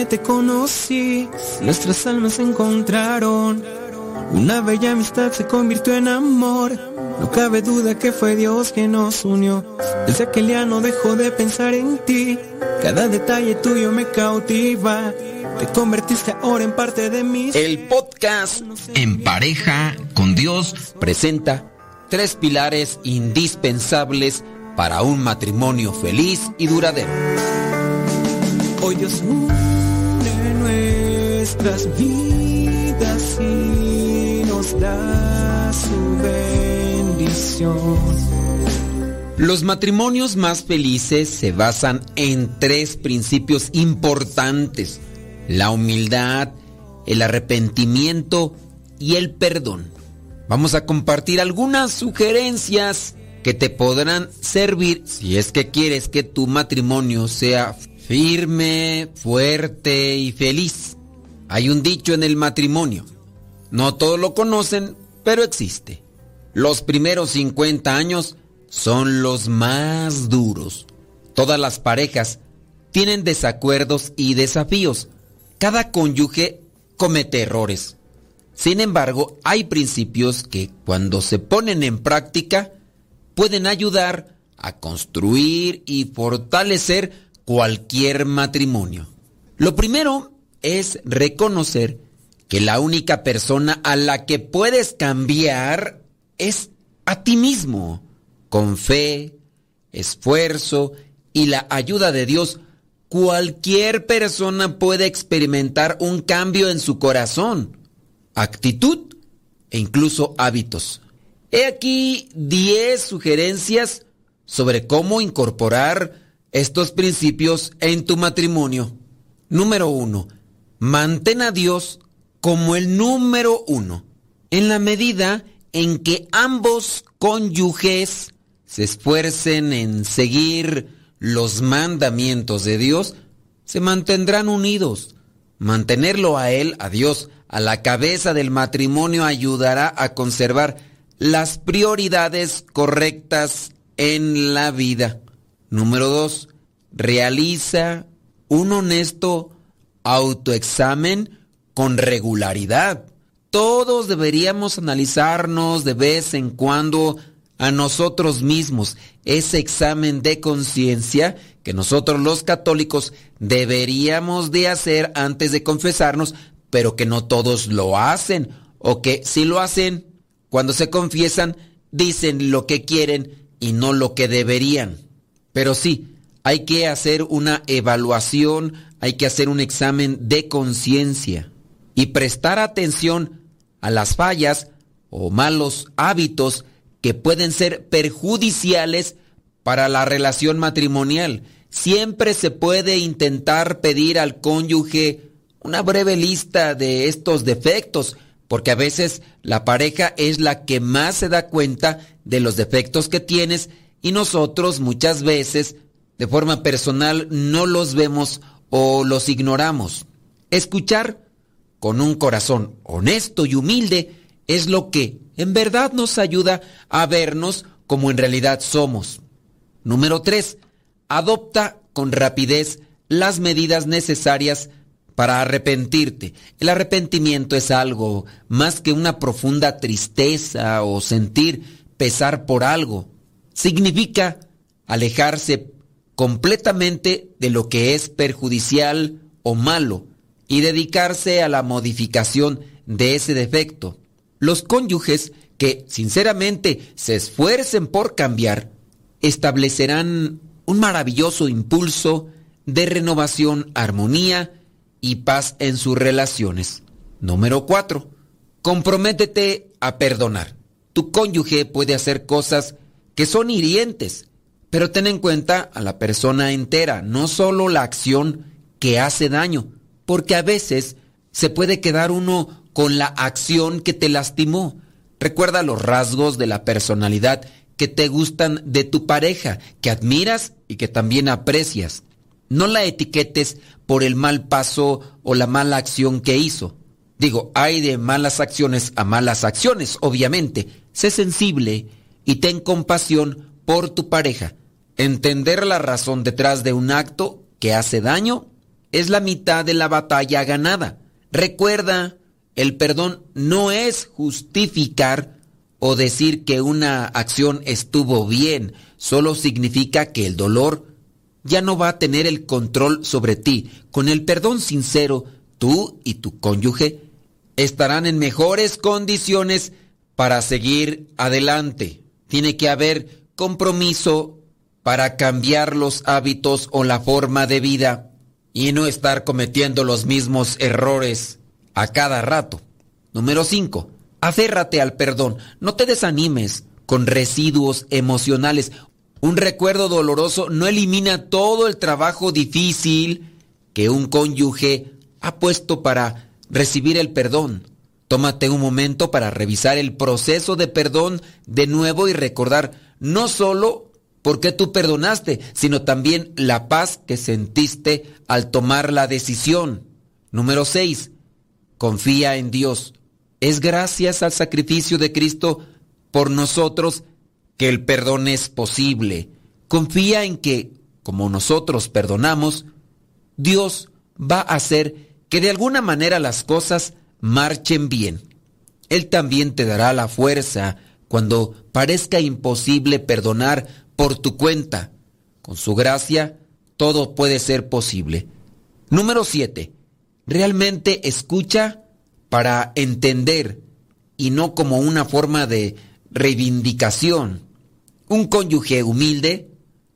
te conocí? Nuestras almas se encontraron. Una bella amistad se convirtió en amor. No cabe duda que fue Dios que nos unió. Desde aquel día no dejo de pensar en ti. Cada detalle tuyo me cautiva. Te convertiste ahora en parte de mí. El podcast En pareja con Dios presenta tres pilares indispensables para un matrimonio feliz y duradero. Hoy Dios nuestras vidas y nos da su bendición. Los matrimonios más felices se basan en tres principios importantes. La humildad, el arrepentimiento y el perdón. Vamos a compartir algunas sugerencias que te podrán servir si es que quieres que tu matrimonio sea firme, fuerte y feliz. Hay un dicho en el matrimonio. No todos lo conocen, pero existe. Los primeros 50 años son los más duros. Todas las parejas tienen desacuerdos y desafíos. Cada cónyuge comete errores. Sin embargo, hay principios que cuando se ponen en práctica pueden ayudar a construir y fortalecer cualquier matrimonio. Lo primero es reconocer que la única persona a la que puedes cambiar es a ti mismo. Con fe, esfuerzo y la ayuda de Dios, cualquier persona puede experimentar un cambio en su corazón, actitud e incluso hábitos. He aquí 10 sugerencias sobre cómo incorporar estos principios en tu matrimonio. Número 1. Mantén a Dios como el número uno. En la medida en que ambos cónyuges se esfuercen en seguir los mandamientos de Dios, se mantendrán unidos. Mantenerlo a Él, a Dios, a la cabeza del matrimonio ayudará a conservar las prioridades correctas en la vida. Número dos, realiza un honesto autoexamen con regularidad. Todos deberíamos analizarnos de vez en cuando a nosotros mismos ese examen de conciencia que nosotros los católicos deberíamos de hacer antes de confesarnos, pero que no todos lo hacen o que si lo hacen, cuando se confiesan, dicen lo que quieren y no lo que deberían. Pero sí, hay que hacer una evaluación, hay que hacer un examen de conciencia y prestar atención a las fallas o malos hábitos que pueden ser perjudiciales para la relación matrimonial. Siempre se puede intentar pedir al cónyuge una breve lista de estos defectos, porque a veces la pareja es la que más se da cuenta de los defectos que tienes y nosotros muchas veces de forma personal no los vemos o los ignoramos. Escuchar con un corazón honesto y humilde es lo que en verdad nos ayuda a vernos como en realidad somos. Número 3. Adopta con rapidez las medidas necesarias para arrepentirte. El arrepentimiento es algo más que una profunda tristeza o sentir pesar por algo. Significa alejarse completamente de lo que es perjudicial o malo y dedicarse a la modificación de ese defecto. Los cónyuges que sinceramente se esfuercen por cambiar establecerán un maravilloso impulso de renovación, armonía y paz en sus relaciones. Número 4. Comprométete a perdonar. Tu cónyuge puede hacer cosas que son hirientes, pero ten en cuenta a la persona entera, no solo la acción que hace daño porque a veces se puede quedar uno con la acción que te lastimó. Recuerda los rasgos de la personalidad que te gustan de tu pareja, que admiras y que también aprecias. No la etiquetes por el mal paso o la mala acción que hizo. Digo, hay de malas acciones a malas acciones, obviamente. Sé sensible y ten compasión por tu pareja. Entender la razón detrás de un acto que hace daño es la mitad de la batalla ganada. Recuerda, el perdón no es justificar o decir que una acción estuvo bien, solo significa que el dolor ya no va a tener el control sobre ti. Con el perdón sincero, tú y tu cónyuge estarán en mejores condiciones para seguir adelante. Tiene que haber compromiso para cambiar los hábitos o la forma de vida y no estar cometiendo los mismos errores a cada rato. Número 5. Aférrate al perdón. No te desanimes con residuos emocionales. Un recuerdo doloroso no elimina todo el trabajo difícil que un cónyuge ha puesto para recibir el perdón. Tómate un momento para revisar el proceso de perdón de nuevo y recordar no solo porque tú perdonaste, sino también la paz que sentiste al tomar la decisión. Número 6. Confía en Dios. Es gracias al sacrificio de Cristo por nosotros que el perdón es posible. Confía en que, como nosotros perdonamos, Dios va a hacer que de alguna manera las cosas marchen bien. Él también te dará la fuerza cuando parezca imposible perdonar por tu cuenta. Con su gracia, todo puede ser posible. Número 7. Realmente escucha para entender y no como una forma de reivindicación. Un cónyuge humilde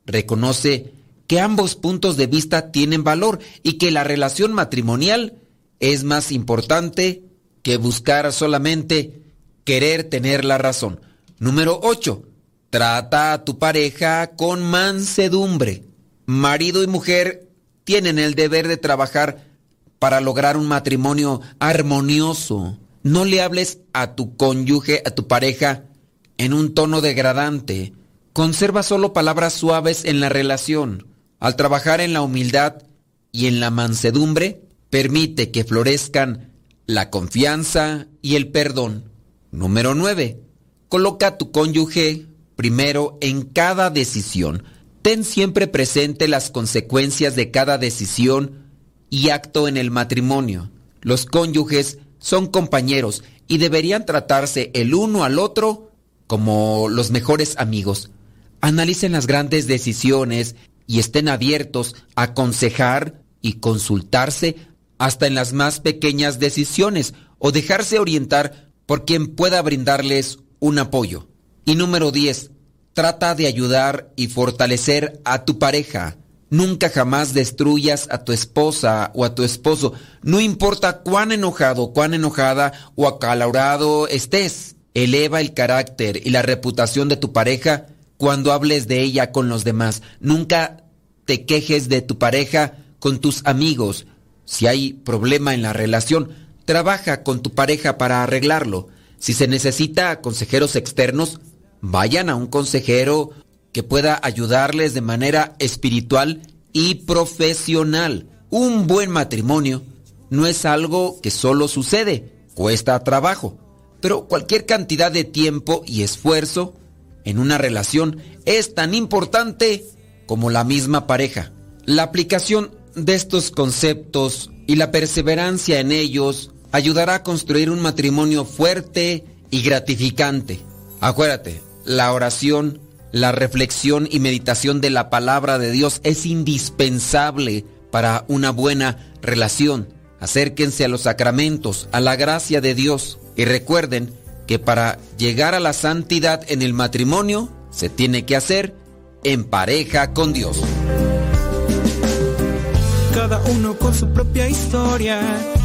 reconoce que ambos puntos de vista tienen valor y que la relación matrimonial es más importante que buscar solamente querer tener la razón. Número 8. Trata a tu pareja con mansedumbre. Marido y mujer tienen el deber de trabajar para lograr un matrimonio armonioso. No le hables a tu cónyuge, a tu pareja, en un tono degradante. Conserva solo palabras suaves en la relación. Al trabajar en la humildad y en la mansedumbre, permite que florezcan la confianza y el perdón. Número 9. Coloca a tu cónyuge primero en cada decisión. Ten siempre presente las consecuencias de cada decisión y acto en el matrimonio. Los cónyuges son compañeros y deberían tratarse el uno al otro como los mejores amigos. Analicen las grandes decisiones y estén abiertos a aconsejar y consultarse hasta en las más pequeñas decisiones o dejarse orientar por quien pueda brindarles un apoyo. Y número 10. Trata de ayudar y fortalecer a tu pareja. Nunca jamás destruyas a tu esposa o a tu esposo. No importa cuán enojado, cuán enojada o acalorado estés. Eleva el carácter y la reputación de tu pareja cuando hables de ella con los demás. Nunca te quejes de tu pareja con tus amigos. Si hay problema en la relación, trabaja con tu pareja para arreglarlo. Si se necesita consejeros externos, vayan a un consejero que pueda ayudarles de manera espiritual y profesional. Un buen matrimonio no es algo que solo sucede, cuesta trabajo, pero cualquier cantidad de tiempo y esfuerzo en una relación es tan importante como la misma pareja. La aplicación de estos conceptos y la perseverancia en ellos ayudará a construir un matrimonio fuerte y gratificante. Acuérdate, la oración, la reflexión y meditación de la palabra de Dios es indispensable para una buena relación. Acérquense a los sacramentos, a la gracia de Dios y recuerden que para llegar a la santidad en el matrimonio se tiene que hacer en pareja con Dios. Cada uno con su propia historia,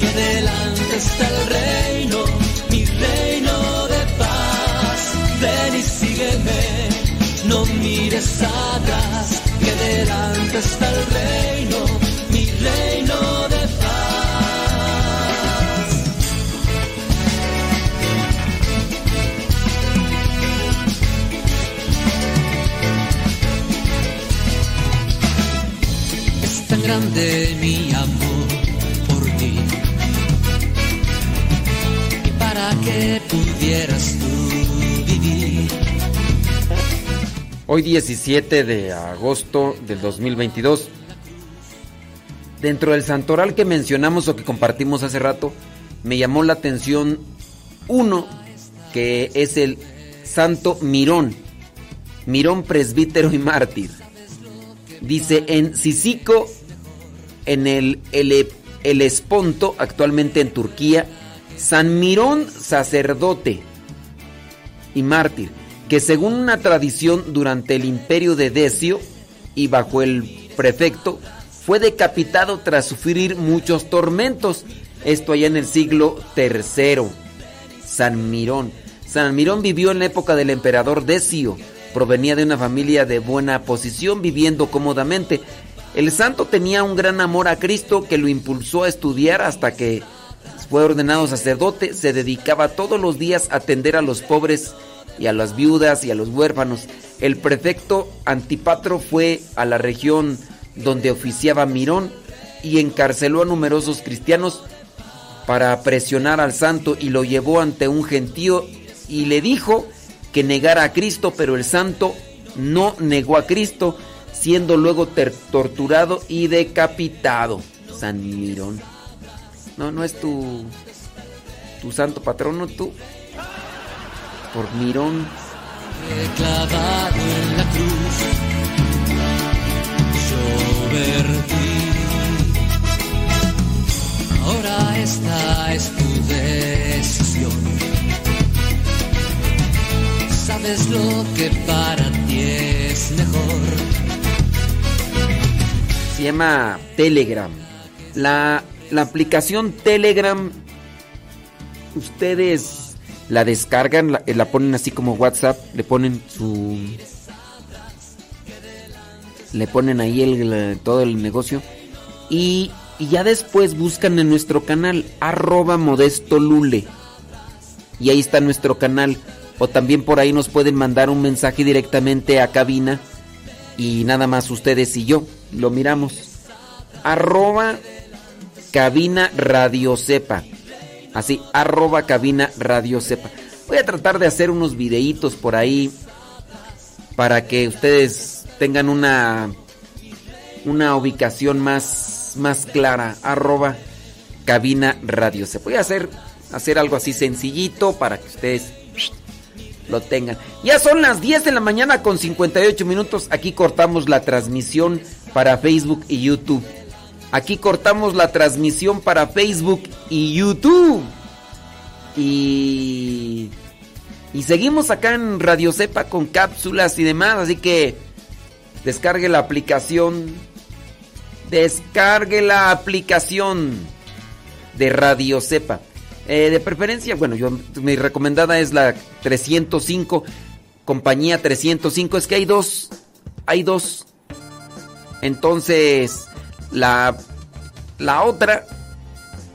que delante está el reino, Hoy 17 de agosto del 2022. Dentro del santoral que mencionamos o que compartimos hace rato, me llamó la atención uno que es el Santo Mirón. Mirón presbítero y mártir. Dice en Sisico, en el, el, el Esponto, actualmente en Turquía, San Mirón sacerdote y mártir, que según una tradición durante el imperio de Decio y bajo el prefecto, fue decapitado tras sufrir muchos tormentos. Esto allá en el siglo III. San Mirón. San Mirón vivió en la época del emperador Decio. Provenía de una familia de buena posición, viviendo cómodamente. El santo tenía un gran amor a Cristo que lo impulsó a estudiar hasta que fue ordenado sacerdote. Se dedicaba todos los días a atender a los pobres y a las viudas y a los huérfanos. El prefecto Antipatro fue a la región donde oficiaba Mirón y encarceló a numerosos cristianos para presionar al santo y lo llevó ante un gentío y le dijo que negara a Cristo, pero el santo no negó a Cristo, siendo luego torturado y decapitado. San Mirón. No, no es tu tu santo patrono, tú. Por Mirón. Clavado en la cruz, yo vertí. Ahora esta es tu decisión. Sabes lo que para ti es mejor. Se llama Telegram. La, la aplicación Telegram, ustedes la descargan, la, la ponen así como WhatsApp, le ponen su... Le ponen ahí el, todo el negocio y, y ya después buscan en nuestro canal arroba modesto lule y ahí está nuestro canal. O también por ahí nos pueden mandar un mensaje directamente a cabina y nada más ustedes y yo lo miramos. Arroba cabina radio sepa así arroba cabina radio sepa voy a tratar de hacer unos videitos por ahí para que ustedes tengan una una ubicación más más clara arroba cabina radio sepa voy a hacer hacer algo así sencillito para que ustedes lo tengan. Ya son las 10 de la mañana con 58 minutos. Aquí cortamos la transmisión para Facebook y YouTube. Aquí cortamos la transmisión para Facebook y YouTube. Y y seguimos acá en Radio Cepa con cápsulas y demás, así que descargue la aplicación. Descargue la aplicación de Radio Cepa. Eh, de preferencia, bueno, yo mi recomendada es la 305, compañía 305. Es que hay dos, hay dos. Entonces, la, la otra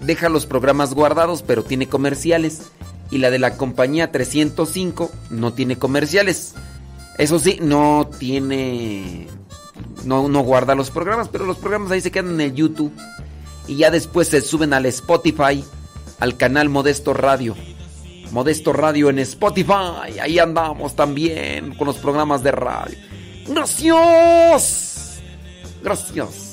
deja los programas guardados, pero tiene comerciales. Y la de la compañía 305 no tiene comerciales. Eso sí, no tiene. No, no guarda los programas, pero los programas ahí se quedan en el YouTube. Y ya después se suben al Spotify, al canal Modesto Radio. Modesto Radio en Spotify. Ahí andamos también con los programas de radio. ¡Gracias! Gracias.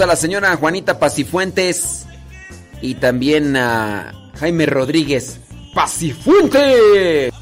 A la señora Juanita Pacifuentes y también a Jaime Rodríguez Pacifuentes.